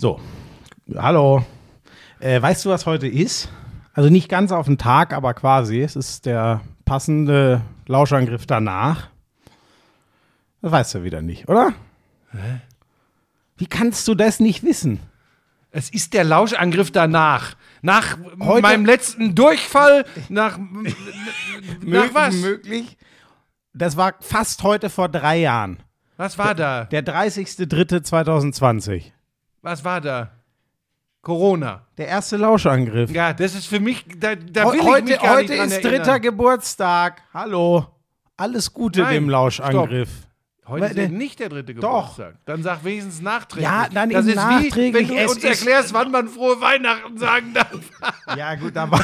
So, hallo. Äh, weißt du, was heute ist? Also nicht ganz auf den Tag, aber quasi. Es ist der passende Lauschangriff danach. Das weißt du wieder nicht, oder? Hä? Wie kannst du das nicht wissen? Es ist der Lauschangriff danach. Nach Heute meinem letzten Durchfall, nach, nach was? Möglich. Das war fast heute vor drei Jahren. Was war da? Der 30.03.2020. Was war da? Corona. Der erste Lauschangriff. Ja, das ist für mich, da, da will heute, ich mich gar Heute nicht ist dritter Geburtstag. Hallo. Alles Gute Nein, dem Lauschangriff. Stopp. Heute ist eben nicht der dritte Doch. Geburtstag. Dann sag wenigstens nachträglich. Ja, dann das ist nachträglich. Wie, wenn du Es uns erklärst, wann man frohe Weihnachten sagen darf. Ja, gut, da war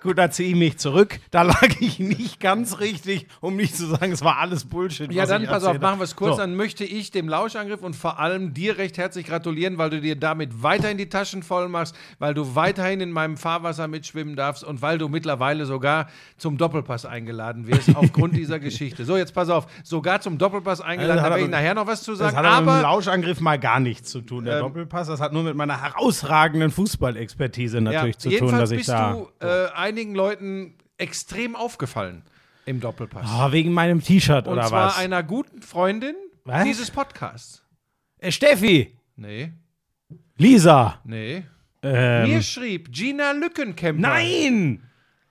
Gut, da ziehe ich mich zurück. Da lag ich nicht ganz richtig, um nicht zu sagen, es war alles Bullshit. Ja, dann ich pass auf, machen wir es kurz. So. Dann möchte ich dem Lauschangriff und vor allem dir recht herzlich gratulieren, weil du dir damit weiterhin die Taschen voll machst, weil du weiterhin in meinem Fahrwasser mitschwimmen darfst und weil du mittlerweile sogar zum Doppelpass eingeladen wirst aufgrund dieser Geschichte. So, jetzt pass auf, sogar zum Doppelpass eingeladen, Also, da werde ich nachher noch was zu Das sagen. hat aber mit dem Lauschangriff mal gar nichts zu tun, der Ähm, Doppelpass. Das hat nur mit meiner herausragenden Fußballexpertise natürlich ja, zu tun, jedenfalls dass ich bist da. du äh, einigen Leuten extrem aufgefallen im Doppelpass. Ah, wegen meinem T-Shirt und oder zwar was? einer guten Freundin Was? dieses Podcasts. Äh, Steffi, Nee, Lisa. nee. Ähm, Mir schrieb Gina Lückenkämper. nein!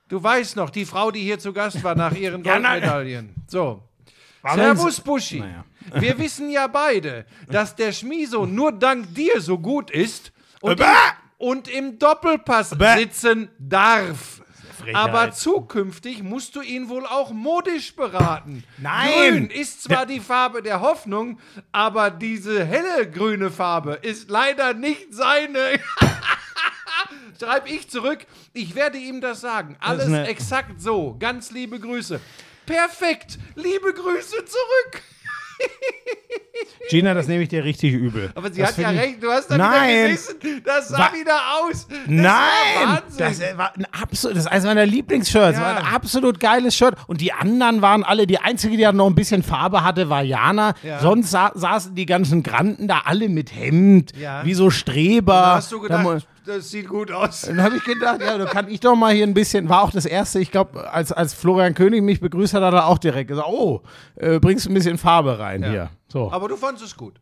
Du weißt noch, die Frau, die hier zu Gast war nach ihren Ja. Goldmedaillen. So. Servus Buschi. Naja. Wir wissen ja beide, dass der Schmiso nur dank dir so gut ist und, im, und im Doppelpass sitzen darf. Aber zukünftig musst du ihn wohl auch modisch beraten. Nein. Grün ist zwar die Farbe der Hoffnung, aber diese helle grüne Farbe ist leider nicht seine. Schreib ich zurück, ich werde ihm das sagen. Alles eine- exakt so. Ganz liebe Grüße. Perfekt. Liebe Grüße zurück. Gina, das nehme ich dir richtig übel. Aber sie Das hat ja ich- recht, du hast da Nein. wieder gesessen. Das sah Wa- wieder aus. Das Nein! Das äh, war ein absolut, das ist eines meiner Lieblingsshirts. Ja. War ein absolut geiles Shirt. Und die anderen waren alle, die einzige, die noch ein bisschen Farbe hatte, war Jana. Ja. Sonst sa saßen die ganzen Granden da alle mit Hemd, Ja. wie so Streber. da hast du gedacht, das sieht gut aus. Dann habe ich gedacht, ja, da kann ich doch mal hier ein bisschen, war auch das erste, ich glaube, als, als Florian König mich begrüßt hat, hat er auch direkt gesagt, oh, äh, bringst du ein bisschen Farbe rein hier. So, Aber du fandest es gut.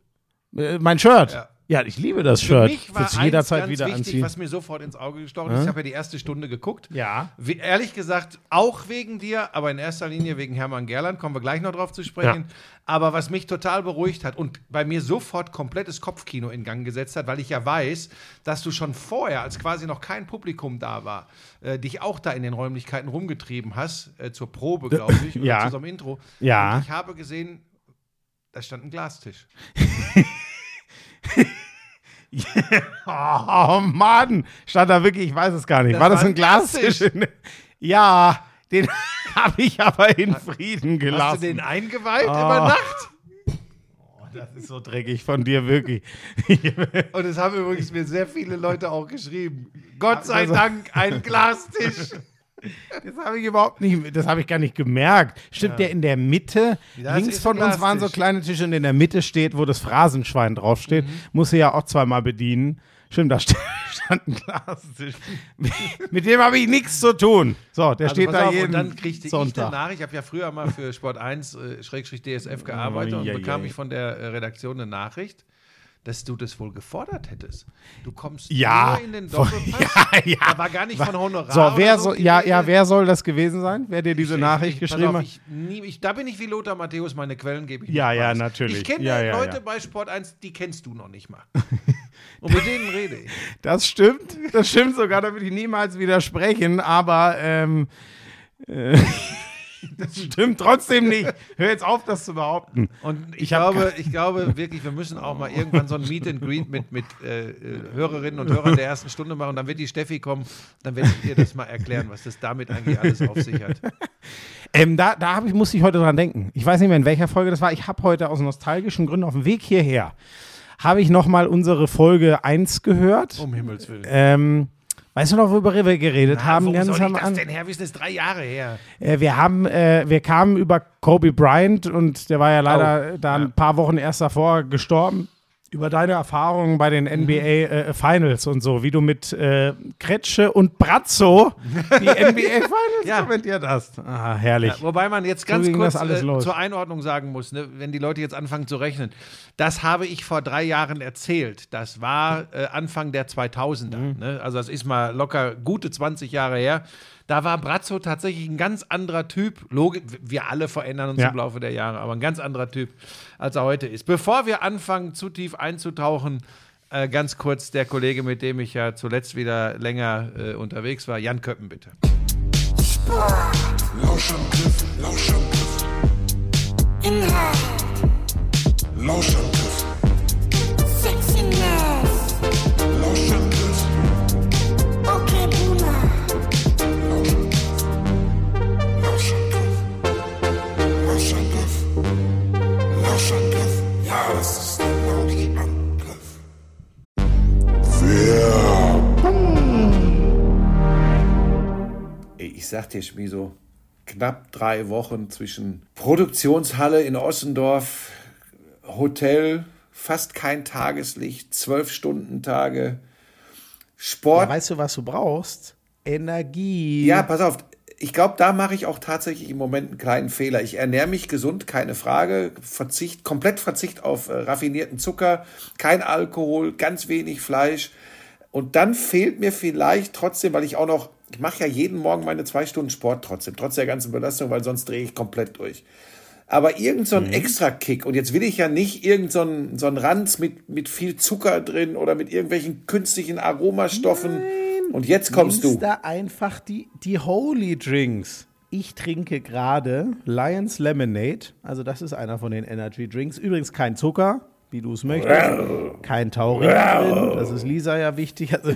äh, mein Shirt. Ja. Ja. ich liebe das Für Shirt. mich war eins jederzeit ganz wieder wichtig, anziehen. was mir sofort ins Auge gestochen ist. Ich habe ja die erste Stunde geguckt. Ja. Wie, ehrlich gesagt, auch wegen dir, aber in erster Linie wegen Hermann Gerland, kommen wir gleich noch drauf zu sprechen. Aber was mich total beruhigt hat und bei mir sofort komplettes Kopfkino in Gang gesetzt hat, weil ich ja weiß, dass du schon vorher, als quasi noch kein Publikum da war, äh, dich auch da in den Räumlichkeiten rumgetrieben hast, äh, zur Probe, glaube ich, oder Ja. zu so einem Intro. Ja. Und ich habe gesehen, da stand ein Glastisch. Oh Mann, stand da wirklich, ich weiß es gar nicht. Das war das war ein Glastisch? ja, den habe ich aber in Frieden gelassen. Hast du den eingeweiht Ah. über Nacht? das ist so dreckig von dir, wirklich. Und es haben übrigens mir sehr viele Leute auch geschrieben. Gott sei Also- Dank, ein Glastisch. Das habe ich überhaupt nicht, das habe ich gar nicht gemerkt. Stimmt der in der Mitte? Das links von uns waren so kleine Tische und in der Mitte steht, wo das Phrasenschwein draufsteht. Muss sie ja auch zweimal bedienen. Stimmt, da st- stand ein Glastisch. Mit dem habe ich nichts zu tun. So, der steht Also pass da auf, jeden und dann kriegte ich Sonntag. eine Nachricht. Ich habe ja früher mal für Sport 1 äh, Schrägstrich DSF gearbeitet Oh, und je, bekam je. ich von der äh, Redaktion eine Nachricht, dass du das wohl gefordert hättest. Du kommst Ja, nur in den Doppelpass. ja, ja. Da war gar nicht von Honorar. So, wer oder soll, ja, ja, wer soll das gewesen sein? Wer dir diese Ich- Nachricht ich, geschrieben auf, hat? ich, nie, da bin ich wie Lothar Matthäus, meine Quellen gebe ich Ja, ja, preis. natürlich. Ich kenne Ja, ja, Leute bei Sport 1, die kennst du noch nicht mal. Und mit denen rede ich. Das stimmt, das stimmt sogar, da würde ich niemals widersprechen, aber ähm, äh, das stimmt trotzdem nicht. Hör jetzt auf, das zu behaupten. Und ich, Ich glaube, ich glaube wirklich, wir müssen auch mal irgendwann so ein Meet and Greet mit, mit äh, äh, Hörerinnen und Hörern der ersten Stunde machen. Dann wird die Steffi kommen, dann werde ich ihr das mal erklären, was das damit eigentlich alles auf sich hat. Ähm, da da ich, musste ich heute dran denken. Ich weiß nicht mehr, in welcher Folge das war. Ich habe heute aus nostalgischen Gründen auf dem Weg hierher, habe ich nochmal unsere Folge 1 gehört. Um Himmels Willen. Ähm, weißt du noch, worüber wir geredet haben? Warum Ganz soll ich das denn her? Das ist drei Jahre her. Äh, wir haben, äh, wir kamen über Kobe Bryant und der war ja leider Oh, da ja. ein paar Wochen erst davor gestorben. Über deine Erfahrungen bei den NBA äh, Finals und so, wie du mit äh, Kretsche und Brazzo die NBA Finals Ja. kommentiert hast. Ah, herrlich. Ja, wobei man jetzt ganz ging kurz äh, zur Einordnung sagen muss, ne, wenn die Leute jetzt anfangen zu rechnen. Das habe ich vor drei Jahren erzählt. Das war äh, Anfang der 2000er. Mhm. Ne? Also das ist mal locker gute 20 Jahre her. Da war Brazzo tatsächlich ein ganz anderer Typ. Logisch, wir alle verändern uns Ja. im Laufe der Jahre, aber ein ganz anderer Typ, als er heute ist. Bevor wir anfangen, zu tief einzutauchen, äh, ganz kurz der Kollege, mit dem ich ja zuletzt wieder länger äh, unterwegs war, Jan Köppen, bitte. Lauschangriff, Lauschangriff. Inhalt, Lauschangriff, Lauschangriff. Ja, das ist der Lauschangriff. Ich sag dir, Schmiso, knapp drei Wochen zwischen Produktionshalle in Ossendorf, Hotel, fast kein Tageslicht, zwölf Stunden Tage, Sport. weißt du, was du brauchst? Energie. Ja, pass auf. Ich glaube, da mache ich auch tatsächlich im Moment einen kleinen Fehler. Ich ernähre mich gesund, keine Frage. Verzicht, komplett Verzicht auf äh, raffinierten Zucker, kein Alkohol, ganz wenig Fleisch. Und dann fehlt mir vielleicht trotzdem, weil ich auch noch, ich mache ja jeden Morgen meine zwei Stunden Sport trotzdem, trotz der ganzen Belastung, weil sonst drehe ich komplett durch. Aber irgend so ein Extra-Kick, und jetzt will ich ja nicht irgend so ein, so ein Ranz mit, mit viel Zucker drin oder mit irgendwelchen künstlichen Aromastoffen. Und jetzt kommst du. da einfach die, die Holy Drinks. Ich trinke gerade Lions Lemonade. Also, das ist einer von den Energy Drinks. Übrigens kein Zucker, wie du es möchtest. Kein Taurin drin. Das ist Lisa ja wichtig. Also,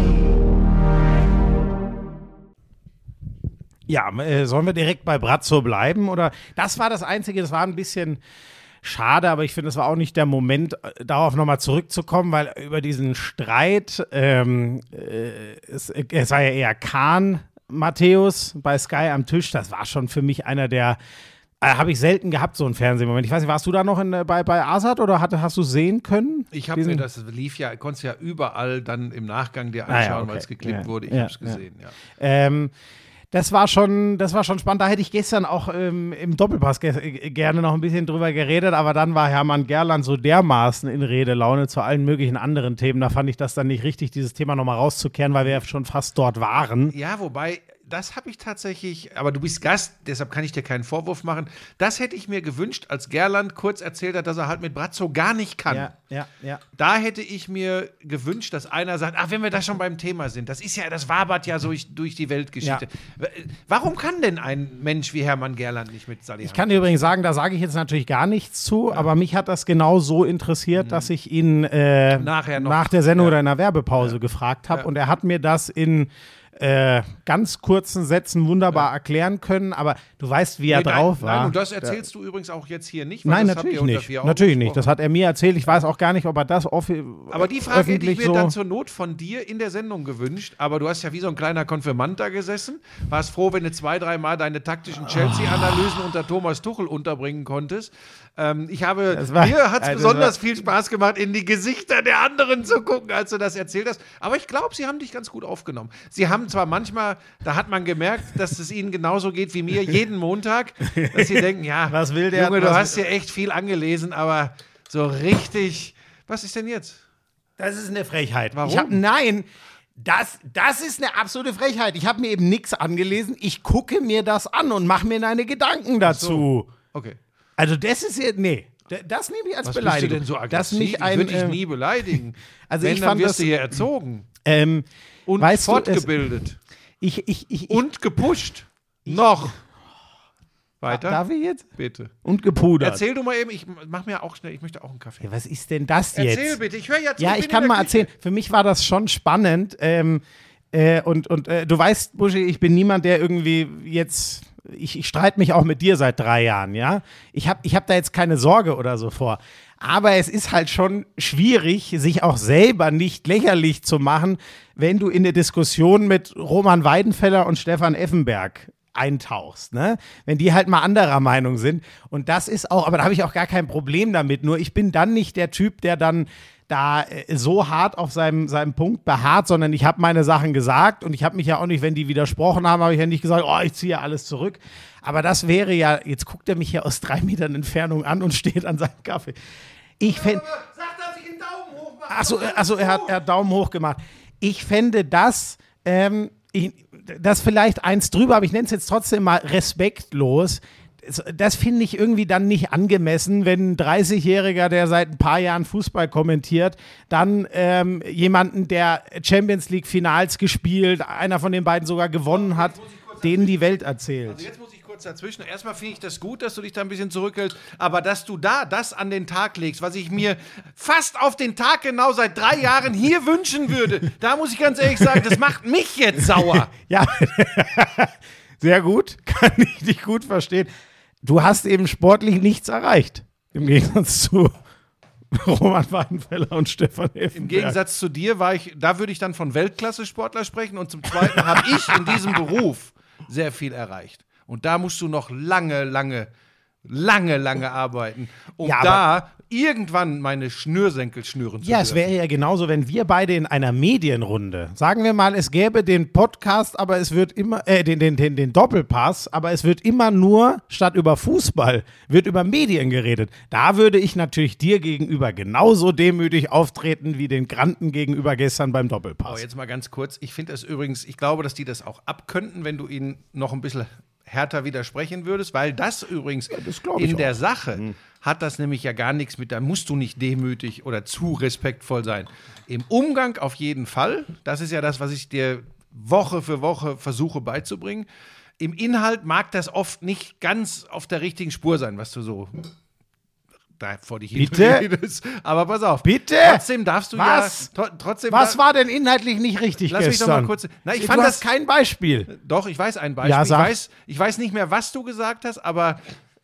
Ja, äh, sollen wir direkt bei Brazzo bleiben? Oder das war das Einzige, das war ein bisschen schade, aber ich finde, es war auch nicht der Moment, äh, darauf nochmal zurückzukommen, weil über diesen Streit, ähm, äh, es, es war ja eher Kahn, Matthäus bei Sky am Tisch, das war schon für mich einer der, äh, habe ich selten gehabt, so einen Fernsehmoment. Ich weiß nicht, warst du da noch in, äh, bei, bei Asad oder hatte, hast du sehen können? Ich habe mir das lief ja, konntest ja überall dann im Nachgang dir Ah ja, anschauen, okay. weil es geklippt Ja. wurde. Ich Ja, habe es gesehen, ja. Ähm, das war schon, das war schon spannend. Da hätte ich gestern auch ähm, im Doppelpass ge äh, gerne noch ein bisschen drüber geredet, aber dann war Hermann Gerland so dermaßen in Redelaune zu allen möglichen anderen Themen. Da fand ich das dann nicht richtig, dieses Thema nochmal rauszukehren, weil wir ja schon fast dort waren. Ja, wobei das habe ich tatsächlich, aber du bist Gast, deshalb kann ich dir keinen Vorwurf machen. Das hätte ich mir gewünscht, als Gerland kurz erzählt hat, dass er halt mit Brazzo gar nicht kann. Ja, ja, ja. Da hätte ich mir gewünscht, dass einer sagt, ach, wenn wir da schon beim Thema sind, das ist ja, das wabert ja so durch, durch die Weltgeschichte. Warum kann denn ein Mensch wie Hermann Gerland nicht mit Salihamidzic? Ich kann dir übrigens sagen, da sage ich jetzt natürlich gar nichts zu, aber mich hat das genau so interessiert, dass ich ihn äh, Mhm. Nachher noch- nach der Sendung Ja. oder in der Werbepause gefragt habe und er hat mir das in äh, ganz kurzen Sätzen wunderbar erklären können, aber du weißt, wie er Nee, nein, drauf war. Nein, und das erzählst du übrigens auch jetzt hier nicht. weil Nein, natürlich nicht. Natürlich nicht. Das hat er mir erzählt. Ich weiß auch gar nicht, ob er das offi Aber die Frage hätte ich mir so. dann zur Not von dir in der Sendung gewünscht. Aber du hast ja wie so ein kleiner Konfirmand da gesessen. Warst froh, wenn du zwei, dreimal deine taktischen Chelsea-Analysen unter Thomas Tuchel unterbringen konntest. Ähm, ich habe, war- mir hat es also besonders viel Spaß gemacht, in die Gesichter der anderen zu gucken, als du das erzählt hast. Aber ich glaube, sie haben dich ganz gut aufgenommen. Sie haben zwar manchmal, da hat man gemerkt, dass es ihnen genauso geht wie mir jeden Montag, dass sie denken, ja, Was will der- Junge, du hast ja echt viel angelesen, aber so richtig, was ist denn jetzt? Das ist eine Frechheit. Warum? Ich hab, nein, das, das ist eine absolute Frechheit. Ich habe mir eben nichts angelesen. Ich gucke mir das an und mache mir eine Gedanken dazu. Okay. Also das ist jetzt, nee, das nehme ich als Was bist du Beleidigung. denn so Das aggressiv? nicht ich ein, würde dich äh, nie beleidigen. also Wenn, ich dann fand wirst das- du hier erzogen ähm, und weißt du, fortgebildet ich, ich, ich, ich und gepusht. Noch. Weiter? darf ich jetzt? bitte. Und gepudert. Erzähl du mal eben, ich mach mir auch schnell, ich möchte auch einen Kaffee. Ja, was ist denn das jetzt? Erzähl bitte, ich höre zu. Ja, ich kann mal Küche. erzählen. Für mich war das schon spannend. Ähm, äh, und und äh, du weißt, Buschi, ich bin niemand, der irgendwie jetzt. Ich, ich streite mich auch mit dir seit drei Jahren, ja. Ich habe ich hab da jetzt keine Sorge oder so vor. Aber es ist halt schon schwierig, sich auch selber nicht lächerlich zu machen, wenn du in eine Diskussion mit Roman Weidenfeller und Stefan Effenberg eintauchst, ne? Wenn die halt mal anderer Meinung sind. Und das ist auch, aber da habe ich auch gar kein Problem damit. Nur ich bin dann nicht der Typ, der dann da äh, so hart auf seinem, seinem Punkt beharrt, sondern ich habe meine Sachen gesagt und ich habe mich ja auch nicht, wenn die widersprochen haben, habe ich ja nicht gesagt, oh, ich ziehe alles zurück. Aber das wäre ja, jetzt guckt er mich hier aus drei Metern Entfernung an und steht an seinem Kaffee. Ich fände, Sag, dass ich einen Daumen hoch mache. Achso, also er hat, er hat Daumen hoch gemacht. Ich fände das, ähm, ich, das vielleicht eins drüber, aber ich nenne es jetzt trotzdem mal respektlos. Das, finde ich irgendwie dann nicht angemessen, wenn ein 30-Jähriger, der seit ein paar Jahren Fußball kommentiert, dann ähm, jemanden, der Champions League Finals gespielt, einer von den beiden sogar gewonnen hat, denen die Welt erzählt. Also jetzt muss ich kurz dazwischen. Erstmal finde ich das gut, dass du dich da ein bisschen zurückhältst, aber dass du da das an den Tag legst, was ich mir fast auf den Tag genau seit drei Jahren hier wünschen würde, da muss ich ganz ehrlich sagen, das macht mich jetzt sauer. Ja, sehr gut, kann ich dich gut verstehen. Du hast eben sportlich nichts erreicht. Im Gegensatz zu Roman Weidenfeller und Stefan Effenberg. Im Gegensatz zu dir war ich, da würde ich dann von Weltklasse-Sportler sprechen und zum Zweiten habe ich in diesem Beruf sehr viel erreicht. Und da musst du noch lange, lange, lange, lange arbeiten, um Ja, da irgendwann meine Schnürsenkel schnüren zu Ja, es dürfen. wäre ja genauso, wenn wir beide in einer Medienrunde, sagen wir mal, es gäbe den Podcast, aber es wird immer, äh, den, den, den, den Doppelpass, aber es wird immer nur, statt über Fußball, wird über Medien geredet. Da würde ich natürlich dir gegenüber genauso demütig auftreten wie den Granten gegenüber gestern beim Doppelpass. Oh, jetzt mal ganz kurz. Ich finde das übrigens, ich glaube, dass die das auch abkönnten, wenn du ihnen noch ein bisschen härter widersprechen würdest, weil das übrigens das glaub ich in der auch. Sache hat das nämlich ja gar nichts mit, da musst du nicht demütig oder zu respektvoll sein. Im Umgang auf jeden Fall, das ist ja das, was ich dir Woche für Woche versuche beizubringen. Im Inhalt mag das oft nicht ganz auf der richtigen Spur sein, was du so da vor dich Bitte? Aber pass auf. Bitte? Trotzdem darfst du Was? ja. tro- Trotzdem Was war denn inhaltlich nicht richtig Lass mich doch gestern? mal kurz. Na, ich du fand das kein Beispiel. Doch, ich weiß ein Beispiel. Ja, ich, sag. weiß, ich weiß nicht mehr, was du gesagt hast, aber.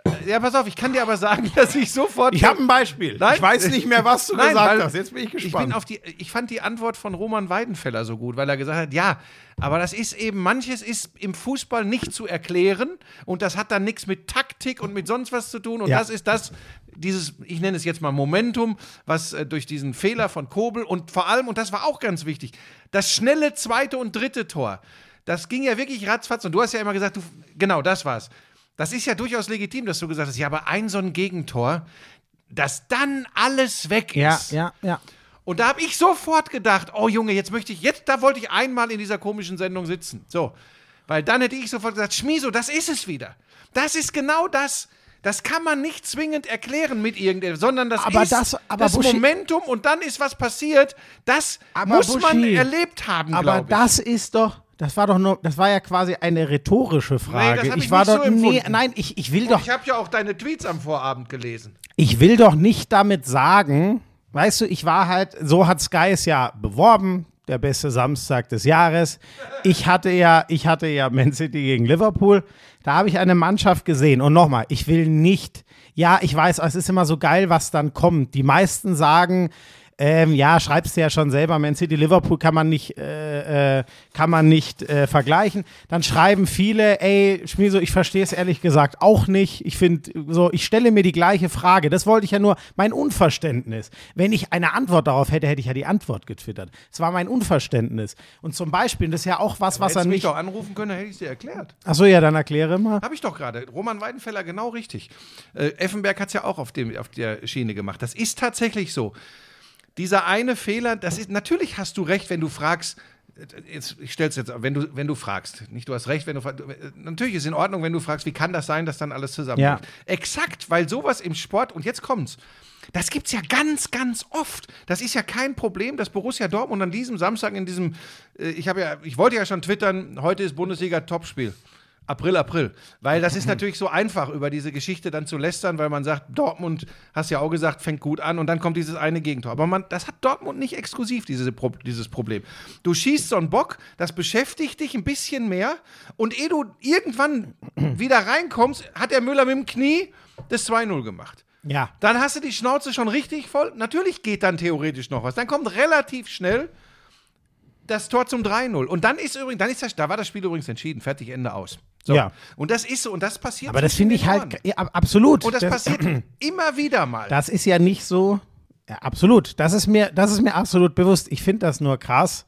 äh, Ja, pass auf, ich kann dir aber sagen, dass ich sofort. Ich habe ein Beispiel. Nein. Ich weiß nicht mehr, was du Nein, gesagt hast. Jetzt bin ich Ich, gespannt. bin auf die, ich fand die Antwort von Roman Weidenfeller so gut, weil er gesagt hat, ja, aber das ist eben, manches ist im Fußball nicht zu erklären und das hat dann nichts mit Taktik und mit sonst was zu tun und Ja. das ist das, dieses, ich nenne es jetzt mal Momentum, was äh, durch diesen Fehler von Kobel und vor allem, und das war auch ganz wichtig, das schnelle zweite und dritte Tor, das ging ja wirklich ratzfatz und du hast ja immer gesagt, du, genau, das war's. Das ist ja durchaus legitim, dass du gesagt hast, ja, aber ein so ein Gegentor, dass dann alles weg ja, ist. ja, ja. Und da habe ich sofort gedacht, oh Junge, jetzt möchte ich, jetzt, da wollte ich einmal in dieser komischen Sendung sitzen. So. Weil dann hätte ich sofort gesagt, Schmiso, das ist es wieder. Das ist genau das. Das kann man nicht zwingend erklären mit irgendetwas, sondern das Aber ist das- das Buschi- Momentum und dann ist was passiert. Das muss man Buschi, erlebt haben, Aber ich. das ist doch, das war doch nur, das war ja quasi eine rhetorische Frage. das hab ich war nicht so doch, nee, nein, ich, ich will Und doch, ich habe ja auch deine Tweets am Vorabend gelesen. ich will doch nicht damit sagen, weißt du, ich war halt, so hat Sky es ja beworben, der beste Samstag des Jahres. Ich hatte ja, ich hatte ja Man City gegen Liverpool. Da habe ich eine Mannschaft gesehen. Und nochmal, ich will nicht, ja, ich weiß, es ist immer so geil, was dann kommt. Die meisten sagen, ähm, ja, schreibst du ja schon selber, Man City Liverpool kann man nicht, äh, äh, kann man nicht äh, vergleichen. Dann schreiben viele, ey, Schmieso, ich verstehe es ehrlich gesagt auch nicht. Ich finde, so, ich stelle mir die gleiche Frage. Das wollte ich ja nur, mein Unverständnis. Wenn ich eine Antwort darauf hätte, hätte ich ja die Antwort getwittert. Es war mein Unverständnis. Und zum Beispiel, das ist ja auch was, was Hättest er du mich nicht. doch anrufen können, dann hätte ich dir erklärt. Achso, ja, dann erkläre mal. Habe ich doch gerade. Roman Weidenfeller genau richtig. Äh, Effenberg hat es ja auch auf, dem, auf der Schiene gemacht. Das ist tatsächlich so. Dieser eine Fehler, das ist, natürlich hast du recht, wenn du fragst, jetzt, ich stell's jetzt, wenn du, wenn du fragst, nicht du hast recht, wenn du fragst, natürlich ist in Ordnung, wenn du fragst, wie kann das sein, dass dann alles zusammenbricht. Ja. Exakt, weil sowas im Sport, und jetzt kommt's, das gibt's ja ganz, ganz oft. Das ist ja kein Problem, dass Borussia Dortmund an diesem Samstag in diesem, äh, ich habe ja, ich wollte ja schon twittern, heute ist Bundesliga Topspiel. April, April. Weil das ist natürlich so einfach, über diese Geschichte dann zu lästern, weil man sagt, Dortmund, hast ja auch gesagt, fängt gut an und dann kommt dieses eine Gegentor. Aber man, das hat Dortmund nicht exklusiv, diese, dieses Problem. Du schießt so einen Bock, das beschäftigt dich ein bisschen mehr und ehe du irgendwann wieder reinkommst, hat der Müller mit dem Knie das 2-0 gemacht. Ja. Dann hast du die Schnauze schon richtig voll. Natürlich geht dann theoretisch noch was. Dann kommt relativ schnell das Tor zum 3-0. Und dann ist übrigens, dann ist das, da war das Spiel übrigens entschieden, fertig, Ende aus. So. Ja. Und das ist so, und das passiert. Aber das finde ich halt, ja, ab- absolut. Und das, passiert immer wieder mal. Das ist ja nicht so. Ja, absolut. Das ist mir, das ist mir absolut bewusst. Ich finde das nur krass.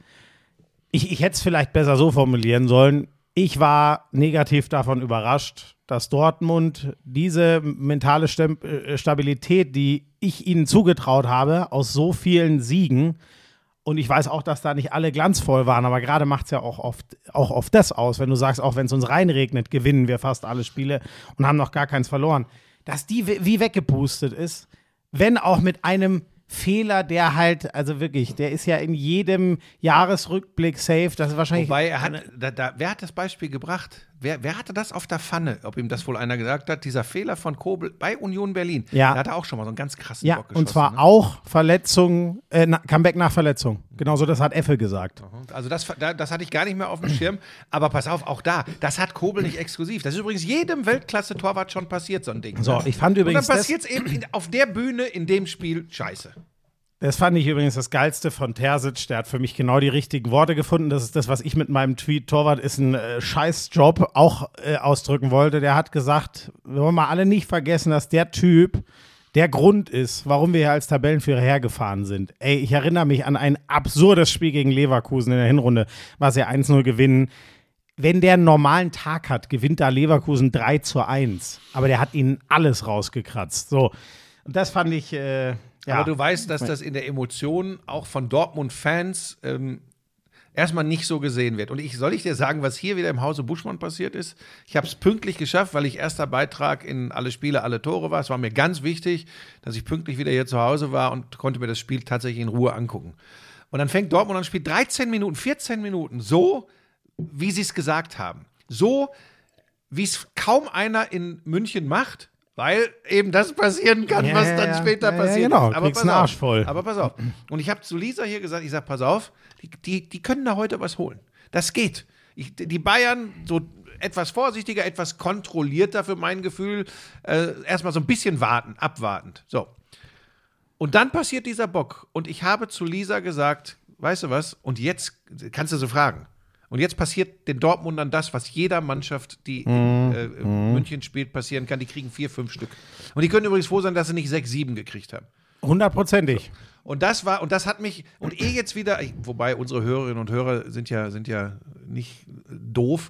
Ich, ich hätte es vielleicht besser so formulieren sollen. Ich war negativ davon überrascht, dass Dortmund diese mentale äh, Stabilität, die ich ihnen zugetraut habe, aus so vielen Siegen, und ich weiß auch, dass da nicht alle glanzvoll waren, aber gerade macht es ja auch oft, auch oft das aus, wenn du sagst, auch wenn es uns reinregnet, gewinnen wir fast alle Spiele und haben noch gar keins verloren. Dass die wie weggepustet ist, wenn auch mit einem Fehler, der halt, also wirklich, der ist ja in jedem Jahresrückblick safe. Das ist wahrscheinlich. Wobei er hat, da, da, wer hat das Beispiel gebracht? Wer, wer hatte das auf der Pfanne? Ob ihm das wohl einer gesagt hat? Dieser Fehler von Kobel bei Union Berlin. Ja. Da hat er auch schon mal so einen ganz krassen ja, Bock geschossen. und zwar ne? auch Verletzung, äh, Comeback nach Verletzung. Genauso, das hat Effe gesagt. Also das, da- das hatte ich gar nicht mehr auf dem Schirm. Aber pass auf, auch da, das hat Kobel nicht exklusiv. Das ist übrigens jedem Weltklasse-Torwart schon passiert, so ein Ding. So, ich fand und übrigens dann das- passiert es eben auf der Bühne in dem Spiel scheiße. Das fand ich übrigens das Geilste von Terzic. Der hat für mich genau die richtigen Worte gefunden. Das ist das, was ich mit meinem Tweet Torwart ist ein äh, Scheißjob auch äh, ausdrücken wollte. Der hat gesagt, wir wollen mal alle nicht vergessen, dass der Typ der Grund ist, warum wir hier als Tabellenführer hergefahren sind. Ey, ich erinnere mich an ein absurdes Spiel gegen Leverkusen in der Hinrunde, was sie 1-0 gewinnen. Wenn der einen normalen Tag hat, gewinnt da Leverkusen 3 zu 1. Aber der hat ihnen alles rausgekratzt. So. Und das fand ich, äh, ja. Aber du weißt, dass das in der Emotion auch von Dortmund-Fans ähm, erstmal nicht so gesehen wird. Und ich soll ich dir sagen, was hier wieder im Hause Buschmann passiert ist? Ich habe es pünktlich geschafft, weil ich erster Beitrag in alle Spiele, alle Tore war. Es war mir ganz wichtig, dass ich pünktlich wieder hier zu Hause war und konnte mir das Spiel tatsächlich in Ruhe angucken. Und dann fängt Dortmund an, spielt 13 Minuten, 14 Minuten, so wie sie es gesagt haben. So wie es kaum einer in München macht, weil eben das passieren kann, Ja, was ja, dann ja. später Ja, ja, passiert. genau. ist. Aber pass auf. Arsch voll. Aber pass auf. Und ich habe zu Lisa hier gesagt, ich sage, pass auf, die, die, die können da heute was holen. Das geht. Ich, die Bayern so etwas vorsichtiger, etwas kontrollierter für mein Gefühl, äh, erstmal so ein bisschen warten, abwartend. So. Und dann passiert dieser Bock. Und ich habe zu Lisa gesagt, weißt du was? Und jetzt kannst du so fragen. Und jetzt passiert den Dortmundern das, was jeder Mannschaft, die in äh, München spielt, passieren kann. Die kriegen vier, fünf Stück. Und die können übrigens froh sein, dass sie nicht sechs, sieben gekriegt haben. Hundertprozentig. Und das war, und das hat mich, und eh jetzt wieder, wobei unsere Hörerinnen und Hörer sind ja, sind ja nicht doof,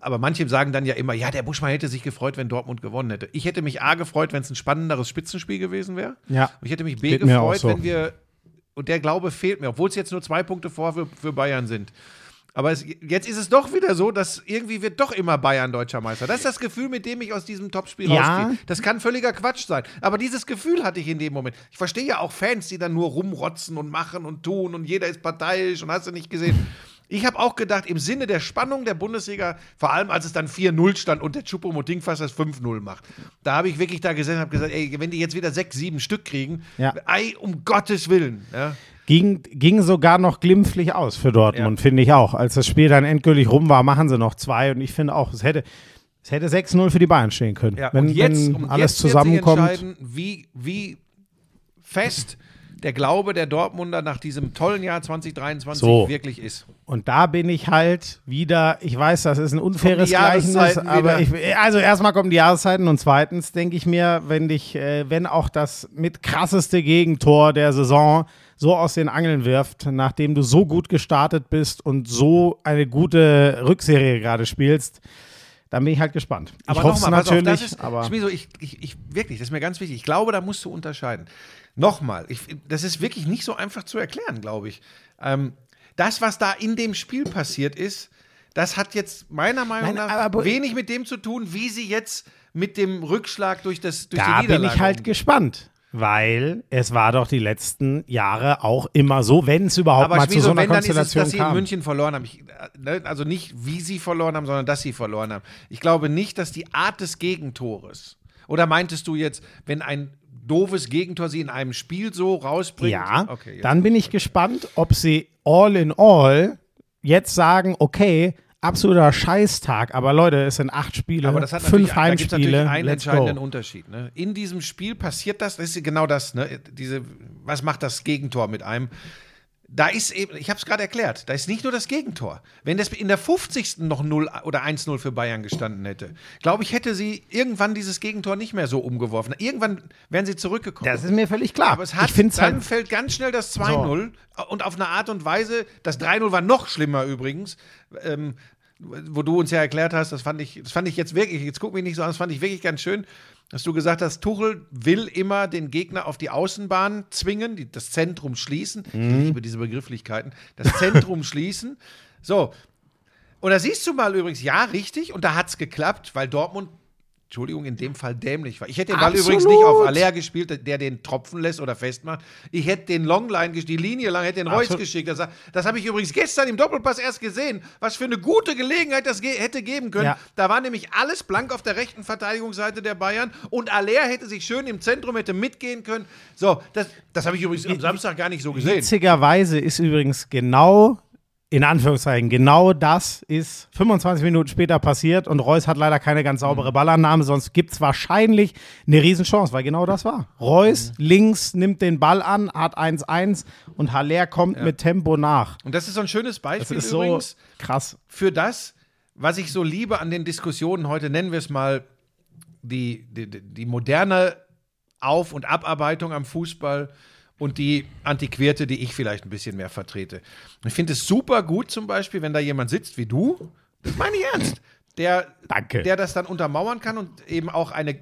aber manche sagen dann ja immer, ja, der Buschmann hätte sich gefreut, wenn Dortmund gewonnen hätte. Ich hätte mich A gefreut, wenn es ein spannenderes Spitzenspiel gewesen wäre. Ja. Und ich hätte mich B Geht gefreut, so. wenn wir, und der Glaube fehlt mir, obwohl es jetzt nur zwei Punkte vor für, für Bayern sind. Aber es, jetzt ist es doch wieder so, dass irgendwie wird doch immer Bayern deutscher Meister. Das ist das Gefühl, mit dem ich aus diesem Topspiel Ja. rausgehe. Das kann völliger Quatsch sein. Aber dieses Gefühl hatte ich in dem Moment. Ich verstehe ja auch Fans, die dann nur rumrotzen und machen und tun und jeder ist parteiisch und hast du nicht gesehen. Ich habe auch gedacht, im Sinne der Spannung der Bundesliga, vor allem als es dann 4-0 stand und der Chupomoting fast das 5-0 macht, da habe ich wirklich da gesessen und habe gesagt, ey, wenn die jetzt wieder sechs, sieben Stück kriegen, Ja. ey, um Gottes Willen. Ja. Ging, ging sogar noch glimpflich aus für Dortmund, Ja. finde ich auch. Als das Spiel dann endgültig rum war, machen sie noch zwei. Und ich finde auch, es hätte, es hätte 6-0 für die Bayern stehen können. Ja, wenn und jetzt, wenn und alles jetzt zusammenkommt. entscheiden, wie, wie fest der Glaube der Dortmunder nach diesem tollen Jahr 2023 So. wirklich ist. Und da bin ich halt wieder, ich weiß, das ist ein unfaires Gleichnis, aber ich, also erstmal kommen die Jahreszeiten und zweitens denke ich mir, wenn dich, äh, wenn auch das mit krasseste Gegentor der Saison so aus den Angeln wirft, nachdem du so gut gestartet bist und so eine gute Rückserie gerade spielst, dann bin ich halt gespannt. Aber ich hoffe pass auf, natürlich, das ist, aber Schmieso, ich, ich, ich, wirklich, das ist mir ganz wichtig. Ich glaube, da musst du unterscheiden. Nochmal, ich, das ist wirklich nicht so einfach zu erklären, glaube ich. Ähm, das, was da in dem Spiel passiert ist, das hat jetzt meiner Meinung Nein, nach aber- wenig mit dem zu tun, wie sie jetzt mit dem Rückschlag durch, das, durch da die bin Niederlage ich halt gespannt. Weil es war doch die letzten Jahre auch immer so, wenn es überhaupt Aber mal zu so einer wenn, dann ist es, Konstellation dass sie in kam. München verloren haben. Ich, äh, ne, also nicht, wie sie verloren haben, sondern dass sie verloren haben. Ich glaube nicht, dass die Art des Gegentores. Oder meintest du jetzt, wenn ein doofes Gegentor sie in einem Spiel so rausbringt? Ja, okay, dann bin ich gespannt, ob sie all in all jetzt sagen, okay, absoluter Scheißtag, aber Leute, es sind acht Spiele, aber das hat fünf da Heimspiele, natürlich einen let's entscheidenden go. Unterschied. Ne? In diesem Spiel passiert das, das ist genau das, ne? Diese, was macht das Gegentor mit einem? Da ist eben, ich habe es gerade erklärt, da ist nicht nur das Gegentor. Wenn das in der 50. noch 0 oder 1-0 für Bayern gestanden hätte, glaube ich, hätte sie irgendwann dieses Gegentor nicht mehr so umgeworfen. Irgendwann wären sie zurückgekommen. Das ist mir völlig klar. Aber es hat, ich finde es dann halt, fällt ganz schnell das 2-0 und auf eine Art und Weise, das 3-0 war noch schlimmer übrigens, ähm, wo du uns ja erklärt hast, das fand ich, das fand ich jetzt wirklich, jetzt guck mich nicht so an, das fand ich wirklich ganz schön, dass du gesagt hast, Tuchel will immer den Gegner auf die Außenbahn zwingen, die, das Zentrum schließen. Mhm. Ich liebe diese Begrifflichkeiten. Das Zentrum schließen. So. Und da siehst du mal übrigens, ja, richtig, und da hat es geklappt, weil Dortmund, Entschuldigung, in dem Fall dämlich war. Ich hätte den Ball Absolut. übrigens nicht auf Aller gespielt, der den tropfen lässt oder festmacht. Ich hätte den Longline, die Linie lang, hätte den Reus Absolut. geschickt. Das, das habe ich übrigens gestern im Doppelpass erst gesehen, was für eine gute Gelegenheit das ge hätte geben können. Ja. Da war nämlich alles blank auf der rechten Verteidigungsseite der Bayern und Aller hätte sich schön im Zentrum hätte mitgehen können. So, das, das habe ich übrigens am Samstag gar nicht so gesehen. witzigerweise ist übrigens genau, in Anführungszeichen, genau das ist 25 Minuten später passiert und Reus hat leider keine ganz saubere Mhm. Ballannahme, sonst gibt es wahrscheinlich eine Riesenchance, weil genau das war. Reus Mhm. links nimmt den Ball an, hat 1-1 und Haller kommt mit Tempo nach. Und das ist so ein schönes Das Beispiel ist so übrigens. krass. für das, was ich so liebe an den Diskussionen heute, nennen wir es mal die, die, die moderne Auf- und Abarbeitung am Fußball und die antiquierte, die ich vielleicht ein bisschen mehr vertrete. Ich finde es super gut zum Beispiel, wenn da jemand sitzt wie du, das meine ich ernst, der, Danke. der das dann untermauern kann und eben auch eine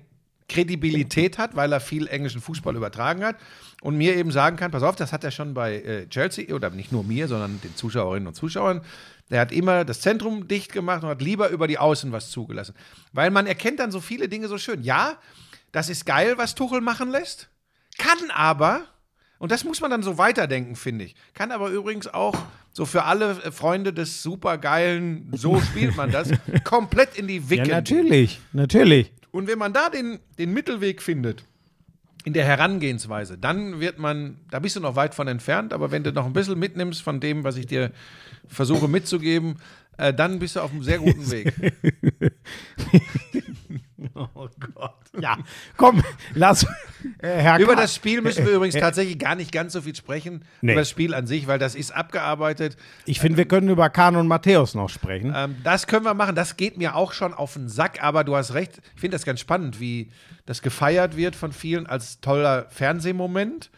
Kredibilität hat, weil er viel englischen Fußball übertragen hat und mir eben sagen kann, pass auf, das hat er schon bei äh, Chelsea oder nicht nur mir, sondern den Zuschauerinnen und Zuschauern. Der hat immer das Zentrum dicht gemacht und hat lieber über die Außen was zugelassen. Weil man erkennt dann so viele Dinge so schön. Ja, das ist geil, was Tuchel machen lässt, kann aber, und das muss man dann so weiterdenken, finde ich, kann aber übrigens auch so für alle äh, Freunde des supergeilen, so spielt man das, komplett in die Wicke. Ja, natürlich, natürlich. Und wenn man da den, den Mittelweg findet, in der Herangehensweise, dann wird man, da bist du noch weit von entfernt, aber wenn du noch ein bisschen mitnimmst von dem, was ich dir versuche mitzugeben, äh, dann bist du auf einem sehr guten Weg. Oh Gott. Ja, komm, lass. Äh, Über das Spiel müssen wir übrigens tatsächlich gar nicht ganz so viel sprechen, Nee. über das Spiel an sich, weil das ist abgearbeitet. Ich finde, wir können über Kahn und Matthäus noch sprechen. Ähm, das können wir machen. Das geht mir auch schon auf den Sack, aber du hast recht. Ich finde das ganz spannend, wie das gefeiert wird von vielen als toller Fernsehmoment.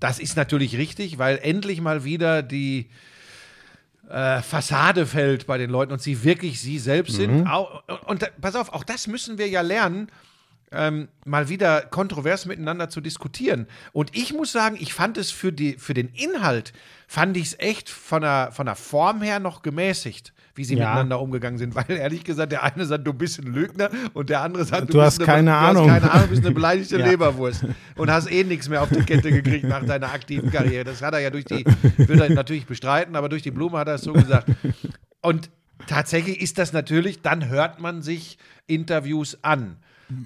Das ist natürlich richtig, weil endlich mal wieder die äh, Fassade fällt bei den Leuten und sie wirklich sie selbst sind. Au- Und, da- pass auf, auch das müssen wir ja lernen. ähm, mal wieder kontrovers miteinander zu diskutieren. Und ich muss sagen, ich fand es für, die, für den Inhalt, fand ich es echt von der, von der Form her noch gemäßigt, wie sie Ja. miteinander umgegangen sind. Weil ehrlich gesagt, der eine sagt, du bist ein Lügner und der andere sagt, Du hast bist eine, keine du Ahnung. Hast keine Ahnung, bist eine beleidigte Ja. Leberwurst und hast eh nichts mehr auf die Kette gekriegt nach deiner aktiven Karriere. Das hat er ja durch die, will er natürlich bestreiten, aber durch die Blume hat er es so gesagt. Und tatsächlich ist das natürlich, dann hört man sich Interviews an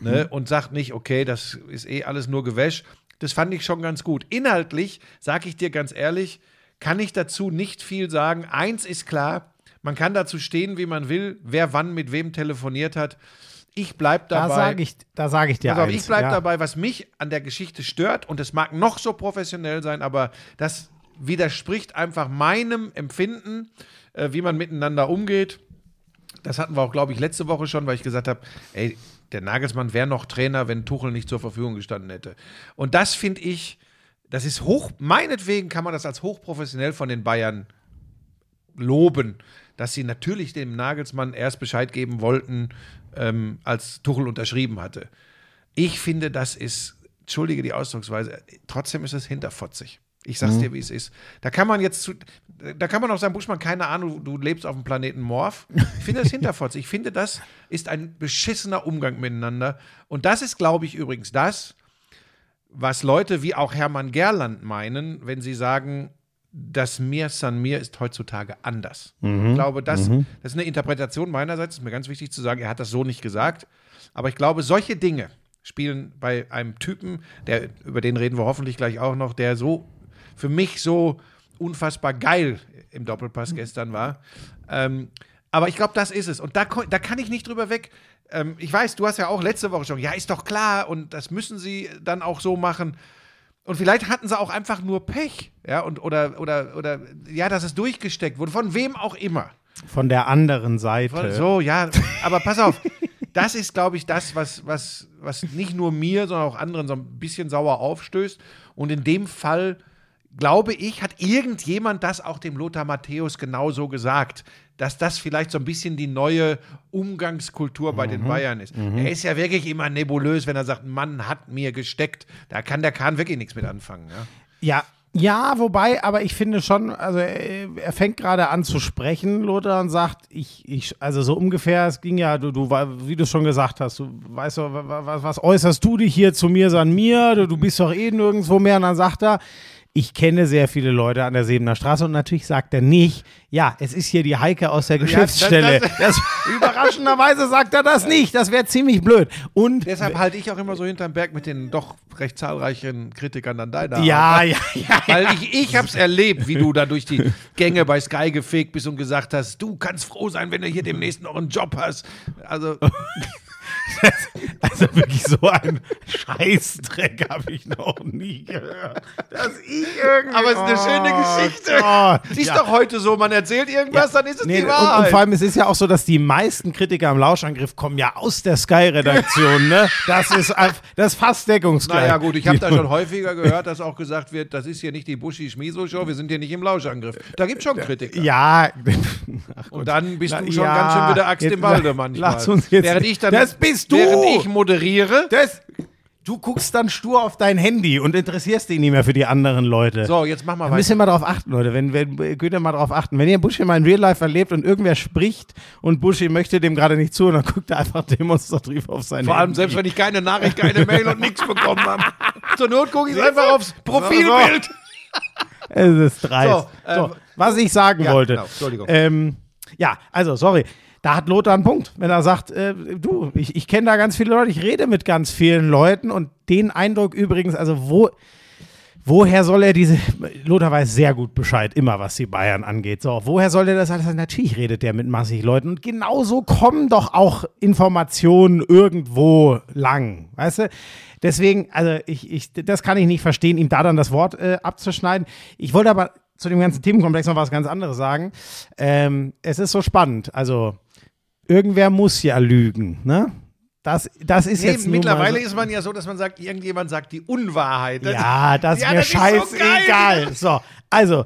ne, und sagt nicht, okay, das ist eh alles nur Gewäsch. Das fand ich schon ganz gut. Inhaltlich, sage ich dir ganz ehrlich, kann ich dazu nicht viel sagen. Eins ist klar, man kann dazu stehen, wie man will, wer wann mit wem telefoniert hat. Ich bleib Da dabei. sage ich, da sag ich dir auf, eins. ich bleibe ja. dabei, was mich an der Geschichte stört, und es mag noch so professionell sein, aber das widerspricht einfach meinem Empfinden, äh, wie man miteinander umgeht. Das hatten wir auch, glaube ich, letzte Woche schon, weil ich gesagt habe, ey, der Nagelsmann wäre noch Trainer, wenn Tuchel nicht zur Verfügung gestanden hätte. Und das finde ich, das ist hoch, meinetwegen kann man das als hochprofessionell von den Bayern loben, dass sie natürlich dem Nagelsmann erst Bescheid geben wollten, ähm, als Tuchel unterschrieben hatte. Ich finde, das ist, entschuldige die Ausdrucksweise, trotzdem ist es hinterfotzig. Ich sag's dir, wie es ist. Da kann man jetzt zu, da kann man auch sagen, Buschmann, keine Ahnung, du lebst auf dem Planeten Morph. Ich finde das hinterfotzig. Ich finde, das ist ein beschissener Umgang miteinander. Und das ist, glaube ich, übrigens das, was Leute wie auch Hermann Gerland meinen, wenn sie sagen, das Mir San Mir ist heutzutage anders. Ich glaube, das, das ist eine Interpretation meinerseits, ist mir ganz wichtig zu sagen, er hat das so nicht gesagt. Aber ich glaube, solche Dinge spielen bei einem Typen, der, über den reden wir hoffentlich gleich auch noch, der so für mich so unfassbar geil im Doppelpass gestern war. Ähm, aber ich glaube, das ist es. Und da, da kann ich nicht drüber weg. Ähm, ich weiß, du hast ja auch letzte Woche schon, ja, ist doch klar und das müssen sie dann auch so machen. Und vielleicht hatten sie auch einfach nur Pech, ja, und oder, oder, oder, ja, dass es durchgesteckt wurde, von wem auch immer. Von der anderen Seite. So, ja, aber pass auf, das ist, glaube ich, das, was, was, was nicht nur mir, sondern auch anderen so ein bisschen sauer aufstößt. Und in dem Fall, glaube ich, hat irgendjemand das auch dem Lothar Matthäus genauso gesagt, dass das vielleicht so ein bisschen die neue Umgangskultur bei den Bayern ist. Er ist ja wirklich immer nebulös, wenn er sagt, Mann hat mir gesteckt. Da kann der Kahn wirklich nichts mit anfangen. Ja? Ja, ja, wobei, aber ich finde schon, also er, er fängt gerade an zu sprechen, Lothar, und sagt, ich, ich, also so ungefähr, es ging ja, du, du, wie du schon gesagt hast, du weißt doch, was, was äußerst du dich hier zu mir, an mir, du, du bist doch eh nirgendwo mehr, und dann sagt er, ich kenne sehr viele Leute an der Sebener Straße und natürlich sagt er nicht, ja, es ist hier die Heike aus der Geschäftsstelle. das- Das, überraschenderweise sagt er das nicht, das wäre ziemlich blöd. Und Deshalb halte ich auch immer so hinterm Berg mit den doch recht zahlreichen Kritikern an deiner ja, ja, ja, Weil ich, ich habe es erlebt, wie du da durch die Gänge bei Sky gefegt bist und gesagt hast, du kannst froh sein, wenn du hier demnächst noch einen Job hast. Also, Also wirklich so ein Scheißdreck habe ich noch nie gehört. Dass ich irgendwie. aber es ist eine schöne Oh Geschichte. Gott. Sie ist Ja. doch heute so, man erzählt irgendwas, dann ist es Nee, die und, Wahrheit. und vor allem, es ist ja auch so, dass die meisten Kritiker im Lauschangriff kommen ja aus der Sky-Redaktion, ne? Das ist, das ist fast deckungsgleich. naja gut, ich habe da schon häufiger gehört, dass auch gesagt wird, das ist hier nicht die Buschi-Schmieso-Show, wir sind hier nicht im Lauschangriff. Da gibt es schon Kritiker. Ja. Und dann bist Na, du schon ja, ganz schön wieder Axt jetzt im Walde manchmal. lass uns jetzt- während ich dann, Das bist du! Während ich moderiere. Das, du guckst dann stur auf dein Handy und interessierst dich nicht mehr für die anderen Leute. So, jetzt mach mal Da müsst weiter. ihr mal drauf achten, Leute. Wenn, wenn, könnt ihr mal drauf achten. Wenn ihr Buschi mal in Real Life erlebt und irgendwer spricht und Buschi möchte dem gerade nicht zu, dann guckt er einfach demonstrativ auf sein Vor allem Handy. selbst wenn ich keine Nachricht, keine Mail und nichts bekommen habe. Zur Not gucke ich einfach aufs Profilbild. Es ist dreist. So, ähm, was ich sagen ja, wollte. genau, Entschuldigung. Ähm, ja, also, sorry. Da hat Lothar einen Punkt, wenn er sagt, äh, du, ich, ich kenne da ganz viele Leute, ich rede mit ganz vielen Leuten und den Eindruck übrigens, also wo, woher soll er diese, Lothar weiß sehr gut Bescheid, immer was die Bayern angeht. So, woher soll er das alles? Natürlich redet der mit massig Leuten und genauso kommen doch auch Informationen irgendwo lang, weißt du? Deswegen, also ich, ich, das kann ich nicht verstehen, ihm da dann das Wort äh, abzuschneiden. Ich wollte aber zu dem ganzen Themenkomplex noch was ganz anderes sagen. Ähm, es ist so spannend. Also, irgendwer muss ja lügen, ne? Das, das ist Nee, jetzt mittlerweile so, ist man ja so, dass man sagt, irgendjemand sagt die Unwahrheit. Das- Ja, das ist mir das ist so scheißegal. So, also,